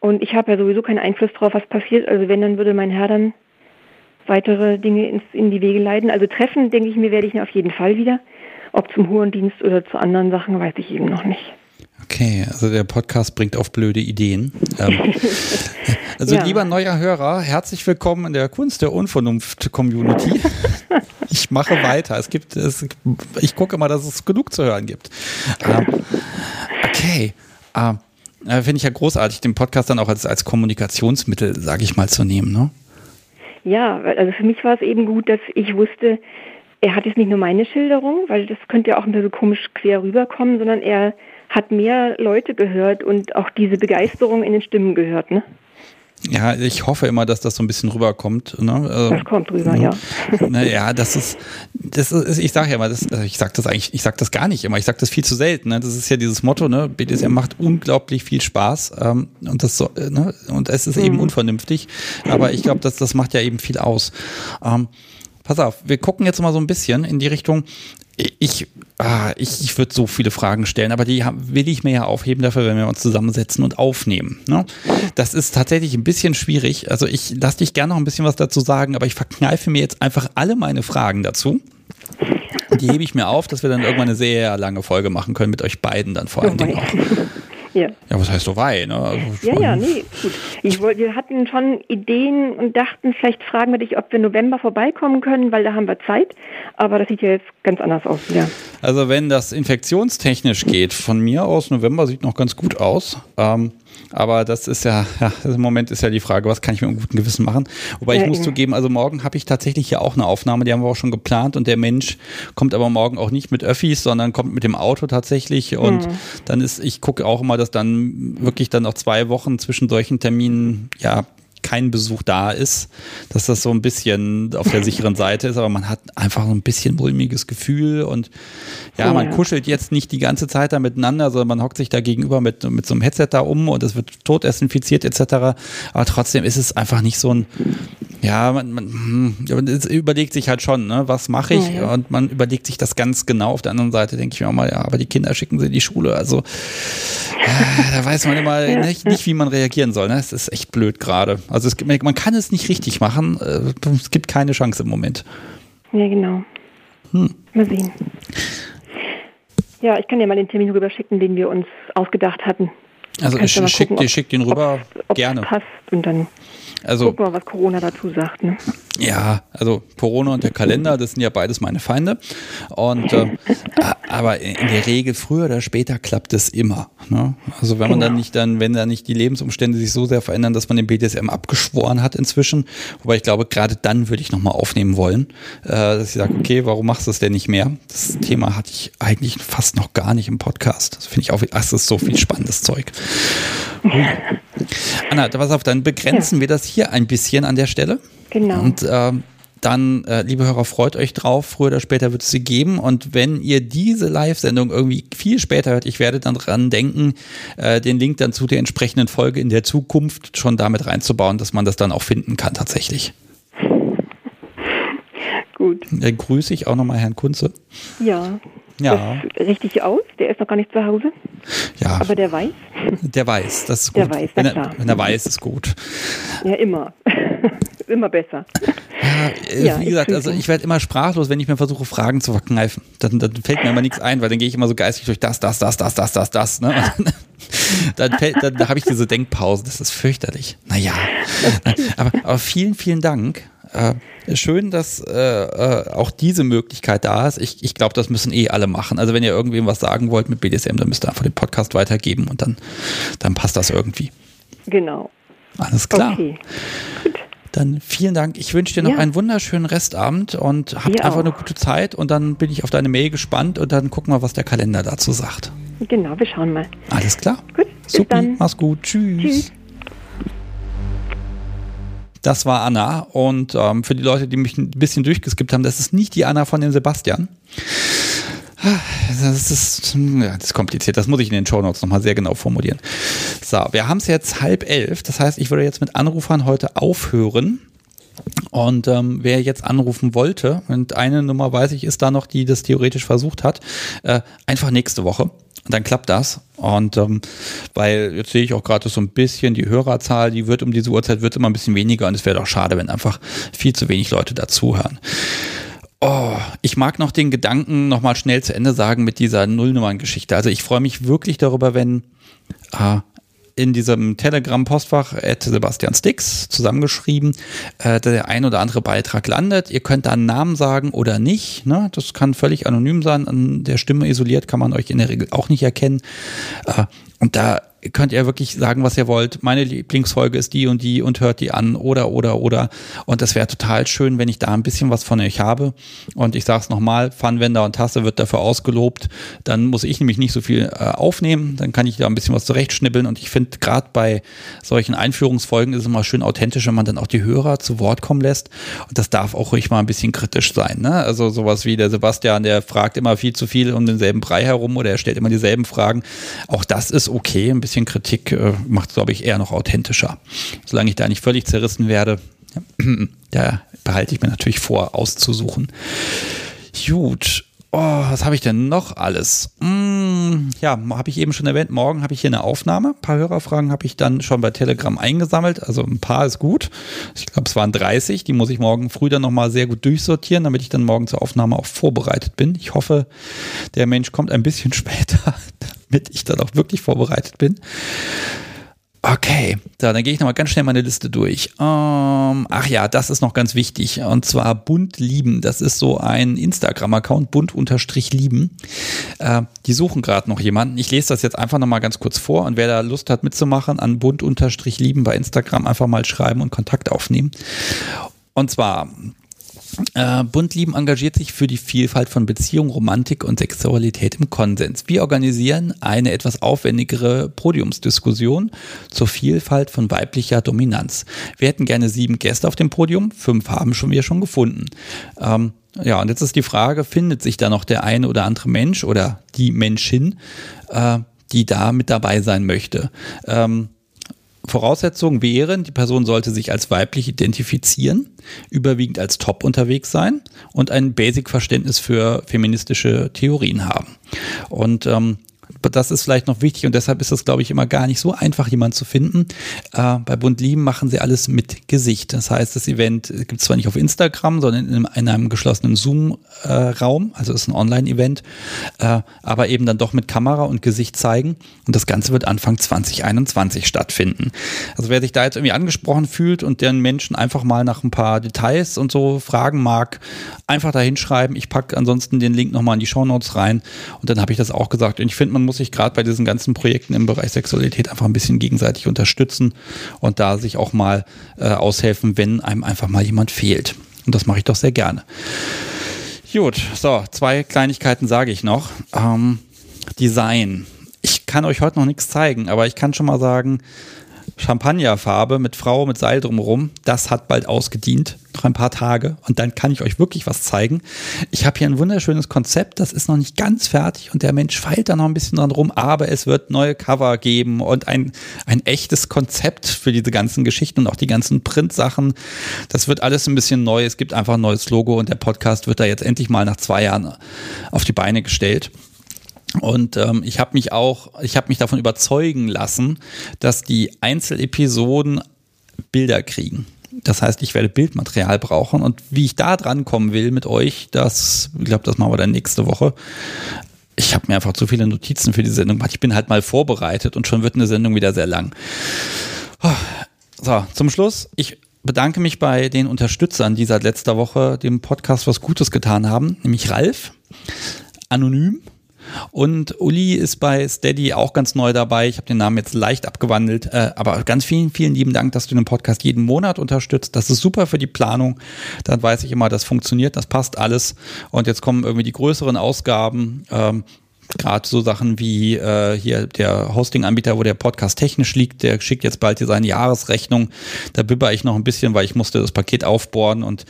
Und ich habe ja sowieso keinen Einfluss darauf, was passiert. Also wenn, dann würde mein Herr dann weitere Dinge ins, in die Wege leiten. Also treffen, denke ich mir, werde ich ihn auf jeden Fall wieder. Ob zum Hurendienst oder zu anderen Sachen, weiß ich eben noch nicht. Okay, also der Podcast bringt auf blöde Ideen. Ähm, <laughs> also Ja. lieber neuer Hörer, herzlich willkommen in der Kunst der Unvernunft-Community. <laughs> Ich mache weiter. Es gibt, es, ich gucke mal, dass es genug zu hören gibt. Ähm, okay. Ähm, äh, Finde ich ja großartig, den Podcast dann auch als, als Kommunikationsmittel, sage ich mal, zu nehmen. Ne? Ja, also für mich war es eben gut, dass ich wusste, er hat jetzt nicht nur meine Schilderung, weil das könnte ja auch ein bisschen komisch quer rüberkommen, sondern er hat mehr Leute gehört und auch diese Begeisterung in den Stimmen gehört. Ne? Ja, ich hoffe immer, dass das so ein bisschen rüberkommt. Ne? Also, Das kommt rüber, ja. <laughs> Naja, das ist, das ist, ich sage ja immer, das, also ich sage das eigentlich, ich sage das gar nicht immer, ich sage das viel zu selten. Ne? Das ist ja dieses Motto, ne? BDSM macht unglaublich viel Spaß ähm, und das so, ne? und es ist eben unvernünftig, aber ich glaube, das, das macht ja eben viel aus. Ähm, pass auf, wir gucken jetzt mal so ein bisschen in die Richtung. Ich, ah, ich, ich würde so viele Fragen stellen, aber die will ich mir ja aufheben dafür, wenn wir uns zusammensetzen und aufnehmen. Ne? Das ist tatsächlich ein bisschen schwierig. Also ich lasse dich gerne noch ein bisschen was dazu sagen, aber ich verkneife mir jetzt einfach alle meine Fragen dazu. Die hebe ich mir auf, dass wir dann irgendwann eine sehr lange Folge machen können mit euch beiden dann vor allen Dingen auch. Ja. Ja, was heißt so weit? Ne? Ja, ja, nee, gut. Ich wollte, wir hatten schon Ideen und dachten, vielleicht fragen wir dich, ob wir November vorbeikommen können, weil da haben wir Zeit. Aber das sieht ja jetzt ganz anders aus, ja. Also wenn das infektionstechnisch geht, von mir aus, November sieht noch ganz gut aus. Ähm, aber das ist ja, ja, im Moment ist ja die Frage, was kann ich mit einem guten Gewissen machen? Wobei ich Ja, muss eben. zugeben, also morgen habe ich tatsächlich hier auch eine Aufnahme, die haben wir auch schon geplant und der Mensch kommt aber morgen auch nicht mit Öffis, sondern kommt mit dem Auto tatsächlich und Mhm. dann ist, ich gucke auch immer, dass dann wirklich dann noch zwei Wochen zwischen solchen Terminen, ja, kein Besuch da ist, dass das so ein bisschen auf der sicheren Seite ist, aber man hat einfach so ein bisschen mulmiges Gefühl und ja, Ja. man kuschelt jetzt nicht die ganze Zeit da miteinander, sondern man hockt sich da gegenüber mit, mit so einem Headset da um und es wird tot desinfiziert etc. Aber trotzdem ist es einfach nicht so ein, ja, man, man, hm, man überlegt sich halt schon, ne, was mache ich? Ja, ja. Und man überlegt sich das ganz genau. Auf der anderen Seite denke ich mir auch mal, ja, aber die Kinder schicken sie in die Schule. Also äh, da weiß man immer Ja, nicht, nicht, wie man reagieren soll. Ne? Es ist echt blöd gerade. Also es gibt, man kann es nicht richtig machen. Äh, Es gibt keine Chance im Moment. Ja, genau. Hm. Mal sehen. Ja, ich kann dir mal den Termin rüberschicken, den wir uns ausgedacht hatten. Also ich schick, gucken, dir- schick den rüber ob's gerne. passt und dann Also gucken wir, was Corona dazu sagt. Ne? Ja, also Corona und der Kalender, das sind ja beides meine Feinde. Und äh, aber in der Regel früher oder später klappt es immer. Ne? Also wenn man dann nicht dann, wenn da nicht die Lebensumstände sich so sehr verändern, dass man den BDSM abgeschworen hat inzwischen. Wobei ich glaube, gerade dann würde ich nochmal aufnehmen wollen, äh, dass ich sage, okay, warum machst du es denn nicht mehr? Das Thema hatte ich eigentlich fast noch gar nicht im Podcast. Das finde ich auch, das ist so viel spannendes Zeug. <laughs> Anna, pass auf, dann begrenzen wir das hier ein bisschen an der Stelle. Genau. Und ähm, dann, äh, liebe Hörer, freut euch drauf. Früher oder später wird es sie geben. Und wenn ihr diese Live-Sendung irgendwie viel später hört, ich werde dann dran denken, äh, den Link dann zu der entsprechenden Folge in der Zukunft schon damit reinzubauen, dass man das dann auch finden kann tatsächlich. Gut. Dann grüße ich auch nochmal Herrn Kunze. Ja. Ja, Das richtig aus. Der ist noch gar nicht zu Hause, ja, aber der weiß. der weiß, das ist Der gut. weiß, wenn, er, klar. wenn er weiß, ist gut. Ja, immer. <laughs> immer besser. Ja, äh, Ja, wie ich gesagt, also ich werde immer sprachlos, wenn ich mir versuche, Fragen zu verkneifen. Dann, dann fällt mir immer nichts ein, weil dann gehe ich immer so geistig durch das, das, das, das, das, das, das. Ne? <laughs> Dann, dann habe ich diese Denkpause. Das ist fürchterlich. Naja, aber, aber vielen, vielen Dank. Äh, schön, dass äh, äh, auch diese Möglichkeit da ist. Ich, ich glaube, das müssen eh alle machen. Also wenn ihr irgendwem was sagen wollt mit BDSM, dann müsst ihr einfach den Podcast weitergeben und dann, dann passt das irgendwie. Genau. Alles klar. Okay. Gut. Dann vielen Dank. Ich wünsche dir noch Ja. einen wunderschönen Restabend und habt Dir einfach auch. eine gute Zeit und dann bin ich auf deine Mail gespannt und dann gucken wir, was der Kalender dazu sagt. Genau, wir schauen mal. Alles klar? Gut, dann. mach's gut. Tschüss. Tschüss. Das war Anna und ähm, für die Leute, die mich ein bisschen durchgeskippt haben, das ist nicht die Anna von dem Sebastian. Das ist, ja, das ist kompliziert. Das muss ich in den Shownotes nochmal sehr genau formulieren. So, wir haben es jetzt halb elf. Das heißt, ich würde jetzt mit Anrufern heute aufhören. Und ähm, wer jetzt anrufen wollte, und eine Nummer weiß ich, ist da noch, die das theoretisch versucht hat, äh, einfach nächste Woche. Dann klappt das. Und ähm, weil jetzt sehe ich auch gerade so ein bisschen die Hörerzahl, die wird um diese Uhrzeit wird immer ein bisschen weniger und es wäre doch schade, wenn einfach viel zu wenig Leute dazuhören. Oh, ich mag noch den Gedanken nochmal schnell zu Ende sagen mit dieser Nullnummern-Geschichte. Also ich freue mich wirklich darüber, wenn äh, in diesem Telegram-Postfach at Sebastian Stix zusammengeschrieben, äh, der ein oder andere Beitrag landet. Ihr könnt da einen Namen sagen oder nicht. Ne? Das kann völlig anonym sein. An der Stimme isoliert kann man euch in der Regel auch nicht erkennen. Äh, und da könnt ihr wirklich sagen, was ihr wollt. Meine Lieblingsfolge ist die und die und hört die an oder oder oder. Und das wäre total schön, wenn ich da ein bisschen was von euch habe. Und ich sage es nochmal, Pfannwender und Tasse wird dafür ausgelobt. Dann muss ich nämlich nicht so viel äh, aufnehmen. Dann kann ich da ein bisschen was zurechtschnibbeln. Und ich finde, gerade bei solchen Einführungsfolgen ist es immer schön authentisch, wenn man dann auch die Hörer zu Wort kommen lässt. Und das darf auch ruhig mal ein bisschen kritisch sein. Ne? Also sowas wie der Sebastian, der fragt immer viel zu viel um denselben Brei herum oder er stellt immer dieselben Fragen. Auch das ist okay. Ein bisschen Kritik äh, macht es, glaube ich, eher noch authentischer. Solange ich da nicht völlig zerrissen werde, <clears throat> da behalte ich mir natürlich vor, auszusuchen. Gut. Oh, was habe ich denn noch alles? Mm, ja, habe ich eben schon erwähnt, morgen habe ich hier eine Aufnahme. Ein paar Hörerfragen habe ich dann schon bei Telegram eingesammelt. Also ein paar ist gut. Ich glaube, es waren 30. Die muss ich morgen früh dann nochmal sehr gut durchsortieren, damit ich dann morgen zur Aufnahme auch vorbereitet bin. Ich hoffe, der Mensch kommt ein bisschen <laughs> später, damit ich dann auch wirklich vorbereitet bin. Okay, so, dann gehe ich nochmal ganz schnell meine Liste durch. Ähm, ach ja, das ist noch ganz wichtig. Und zwar Bunt lieben. Das ist so ein Instagram-Account, bunt-lieben. Äh, die suchen gerade noch jemanden. Ich lese das jetzt einfach nochmal ganz kurz vor. Und wer da Lust hat mitzumachen, an bunt-lieben bei Instagram einfach mal schreiben und Kontakt aufnehmen. Und zwar äh, Bundlieben engagiert sich für die Vielfalt von Beziehung, Romantik und Sexualität im Konsens. Wir organisieren eine etwas aufwendigere Podiumsdiskussion zur Vielfalt von weiblicher Dominanz. Wir hätten gerne sieben Gäste auf dem Podium, fünf haben schon wir schon gefunden. Ähm, ja, und jetzt ist die Frage, findet sich da noch der eine oder andere Mensch oder die Menschin, äh, die da mit dabei sein möchte? Ähm, Voraussetzungen wären, die Person sollte sich als weiblich identifizieren, überwiegend als Top unterwegs sein und ein Basic-Verständnis für feministische Theorien haben. Und ähm, das ist vielleicht noch wichtig und deshalb ist es, glaube ich, immer gar nicht so einfach, jemanden zu finden. Äh, bei Bund Lieben machen sie alles mit Gesicht. Das heißt, das Event gibt es zwar nicht auf Instagram, sondern in einem, in einem geschlossenen Zoom-Raum, also ist ein Online-Event, äh, aber eben dann doch mit Kamera und Gesicht zeigen. Und das Ganze wird Anfang 2021 stattfinden. Also wer sich da jetzt irgendwie angesprochen fühlt und deren Menschen einfach mal nach ein paar Details und so fragen mag, einfach da hinschreiben. Ich packe ansonsten den Link nochmal in die Shownotes rein und dann habe ich das auch gesagt. Und ich finde, man muss sich gerade bei diesen ganzen Projekten im Bereich Sexualität einfach ein bisschen gegenseitig unterstützen und da sich auch mal äh, aushelfen, wenn einem einfach mal jemand fehlt. Und das mache ich doch sehr gerne. Gut, so, zwei Kleinigkeiten sage ich noch. Ähm, Design. Ich kann euch heute noch nichts zeigen, aber ich kann schon mal sagen, Champagnerfarbe mit Frau mit Seil drumherum, das hat bald ausgedient, noch ein paar Tage und dann kann ich euch wirklich was zeigen. Ich habe hier ein wunderschönes Konzept, das ist noch nicht ganz fertig und der Mensch feilt da noch ein bisschen dran rum, aber es wird neue Cover geben und ein, ein echtes Konzept für diese ganzen Geschichten und auch die ganzen Printsachen. Das wird alles ein bisschen neu, es gibt einfach ein neues Logo und der Podcast wird da jetzt endlich mal nach zwei Jahren auf die Beine gestellt. Und ähm, ich habe mich auch, ich habe mich davon überzeugen lassen, dass die Einzelepisoden Bilder kriegen. Das heißt, ich werde Bildmaterial brauchen und wie ich da dran kommen will mit euch, das, ich glaube, das machen wir dann nächste Woche. Ich habe mir einfach zu viele Notizen für die Sendung gemacht. Ich bin halt mal vorbereitet und schon wird eine Sendung wieder sehr lang. So, zum Schluss, ich bedanke mich bei den Unterstützern, die seit letzter Woche dem Podcast was Gutes getan haben, nämlich Ralf, Anonym, Und Uli ist bei Steady auch ganz neu dabei. Ich habe den Namen jetzt leicht abgewandelt. Äh, aber ganz vielen, vielen lieben Dank, dass du den Podcast jeden Monat unterstützt. Das ist super für die Planung. Dann weiß ich immer, das funktioniert, das passt alles. Und jetzt kommen irgendwie die größeren Ausgaben. Ähm, Gerade so Sachen wie äh, hier der Hosting-Anbieter, wo der Podcast technisch liegt, der schickt jetzt bald hier seine Jahresrechnung. Da bibber ich noch ein bisschen, weil ich musste das Paket aufbohren und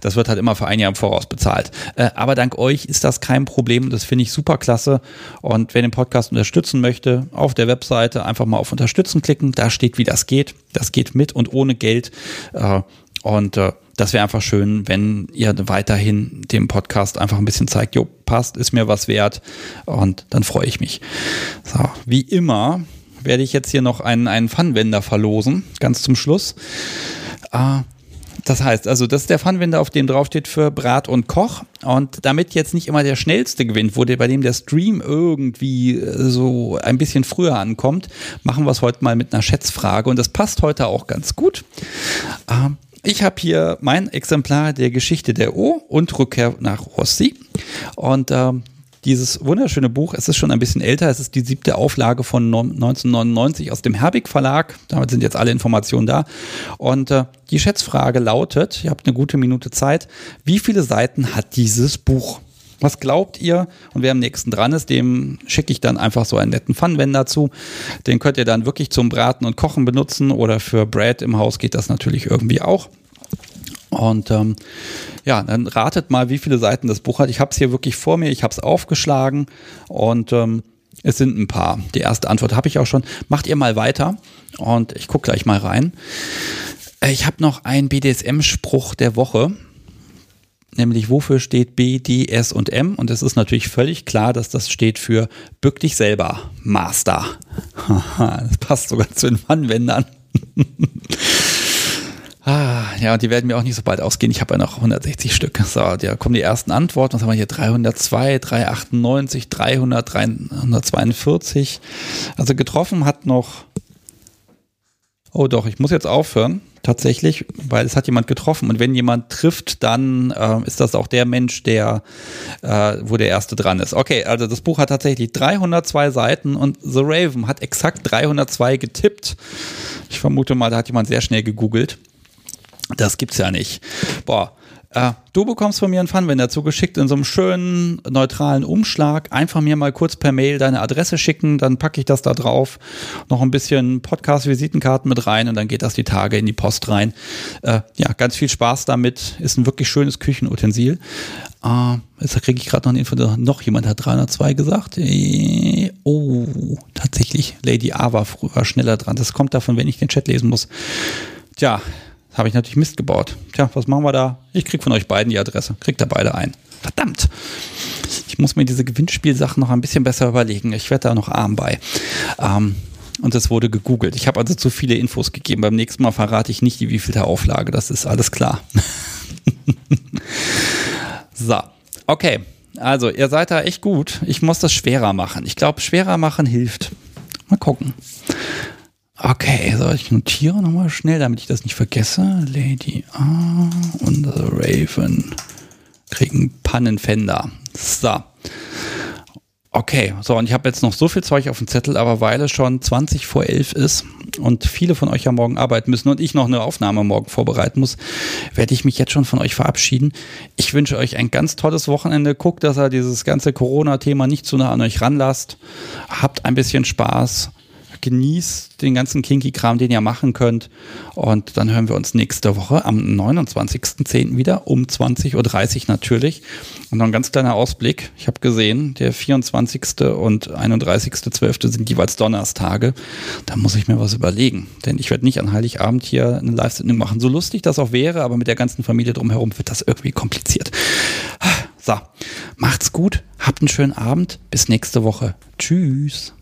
das wird halt immer für ein Jahr im Voraus bezahlt. Äh, aber dank euch ist das kein Problem. Das finde ich super klasse. Und wer den Podcast unterstützen möchte, auf der Webseite einfach mal auf Unterstützen klicken. Da steht, wie das geht. Das geht mit und ohne Geld. Äh, und äh, das wäre einfach schön, wenn ihr weiterhin dem Podcast einfach ein bisschen zeigt, jo, passt, ist mir was wert. Und dann freue ich mich. So, wie immer werde ich jetzt hier noch einen, einen Funwender verlosen, ganz zum Schluss. Das heißt, also das ist der Pfannenwender, auf dem draufsteht für Brat und Koch. Und damit jetzt nicht immer der schnellste gewinnt, wo der, bei dem der Stream irgendwie äh, so ein bisschen früher ankommt, machen wir es heute mal mit einer Schätzfrage. Und das passt heute auch ganz gut. Ähm, ich habe hier mein Exemplar der Geschichte der O und Rückkehr nach Rossi. Und ähm, dieses wunderschöne Buch. Es ist schon ein bisschen älter. Es ist die siebte Auflage von 1999 aus dem Herbig Verlag. Damit sind jetzt alle Informationen da. Und äh, die Schätzfrage lautet, ihr habt eine gute Minute Zeit, wie viele Seiten hat dieses Buch? Was glaubt ihr? Und wer am nächsten dran ist, dem schicke ich dann einfach so einen netten Pfannenwender zu. Den könnt ihr dann wirklich zum Braten und Kochen benutzen oder für Brad im Haus geht das natürlich irgendwie auch. Und ähm, ja, dann ratet mal, wie viele Seiten das Buch hat. Ich habe es hier wirklich vor mir, ich habe es aufgeschlagen und ähm, es sind ein paar. Die erste Antwort habe ich auch schon. Macht ihr mal weiter und ich gucke gleich mal rein. Äh, ich habe noch einen BDSM-Spruch der Woche. Nämlich, wofür steht B, D, S und M? Und es ist natürlich völlig klar, dass das steht für Bück dich selber, Master. <laughs> das passt sogar zu den Anwendern. <laughs> Ah, ja, die werden mir auch nicht so bald ausgehen. Ich habe ja noch 160 Stück. So, da kommen die ersten Antworten. Was haben wir hier? 302, 398, 300, 342. Also getroffen hat noch. Oh doch, ich muss jetzt aufhören. Tatsächlich, weil es hat jemand getroffen. Und wenn jemand trifft, dann äh, ist das auch der Mensch, der, äh, wo der Erste dran ist. Okay, also das Buch hat tatsächlich 302 Seiten und The Raven hat exakt 302 getippt. Ich vermute mal, da hat jemand sehr schnell gegoogelt. Das gibt's ja nicht. Boah. Äh, du bekommst von mir einen Funwender zugeschickt in so einem schönen, neutralen Umschlag. Einfach mir mal kurz per Mail deine Adresse schicken, dann packe ich das da drauf. Noch ein bisschen Podcast-Visitenkarten mit rein und dann geht das die Tage in die Post rein. Äh, ja, ganz viel Spaß damit. Ist ein wirklich schönes Küchenutensil. Äh, jetzt kriege ich gerade noch eine Info, noch jemand hat 302 gesagt. Äh, oh, tatsächlich, Lady A war früher schneller dran. Das kommt davon, wenn ich den Chat lesen muss. Tja, habe ich natürlich Mist gebaut. Tja, was machen wir da? Ich krieg von euch beiden die Adresse. Kriegt da beide ein. Verdammt. Ich muss mir diese Gewinnspielsachen noch ein bisschen besser überlegen. Ich werde da noch arm bei. Ähm, und es wurde gegoogelt. Ich habe also zu viele Infos gegeben. Beim nächsten Mal verrate ich nicht die wievielte Auflage. Das ist alles klar. <laughs> so, okay. Also, ihr seid da echt gut. Ich muss das schwerer machen. Ich glaube, schwerer machen hilft. Mal gucken. Okay, so ich notiere nochmal schnell, damit ich das nicht vergesse. Lady A und Raven kriegen Pannenfender. So. Okay, so und ich habe jetzt noch so viel Zeug auf dem Zettel, aber weil es schon 20 vor 11 ist und viele von euch ja morgen arbeiten müssen und ich noch eine Aufnahme morgen vorbereiten muss, werde ich mich jetzt schon von euch verabschieden. Ich wünsche euch ein ganz tolles Wochenende. Guckt, dass ihr dieses ganze Corona-Thema nicht zu nah an euch ranlasst. Habt ein bisschen Spaß genießt den ganzen Kinky-Kram, den ihr machen könnt. Und dann hören wir uns nächste Woche am 29.10. wieder um 20.30 Uhr natürlich. Und noch ein ganz kleiner Ausblick. Ich habe gesehen, der 24. und 31.12. sind jeweils Donnerstage. Da muss ich mir was überlegen. Denn ich werde nicht an Heiligabend hier eine Live-Sendung machen. So lustig das auch wäre, aber mit der ganzen Familie drumherum wird das irgendwie kompliziert. So, macht's gut, habt einen schönen Abend, bis nächste Woche. Tschüss.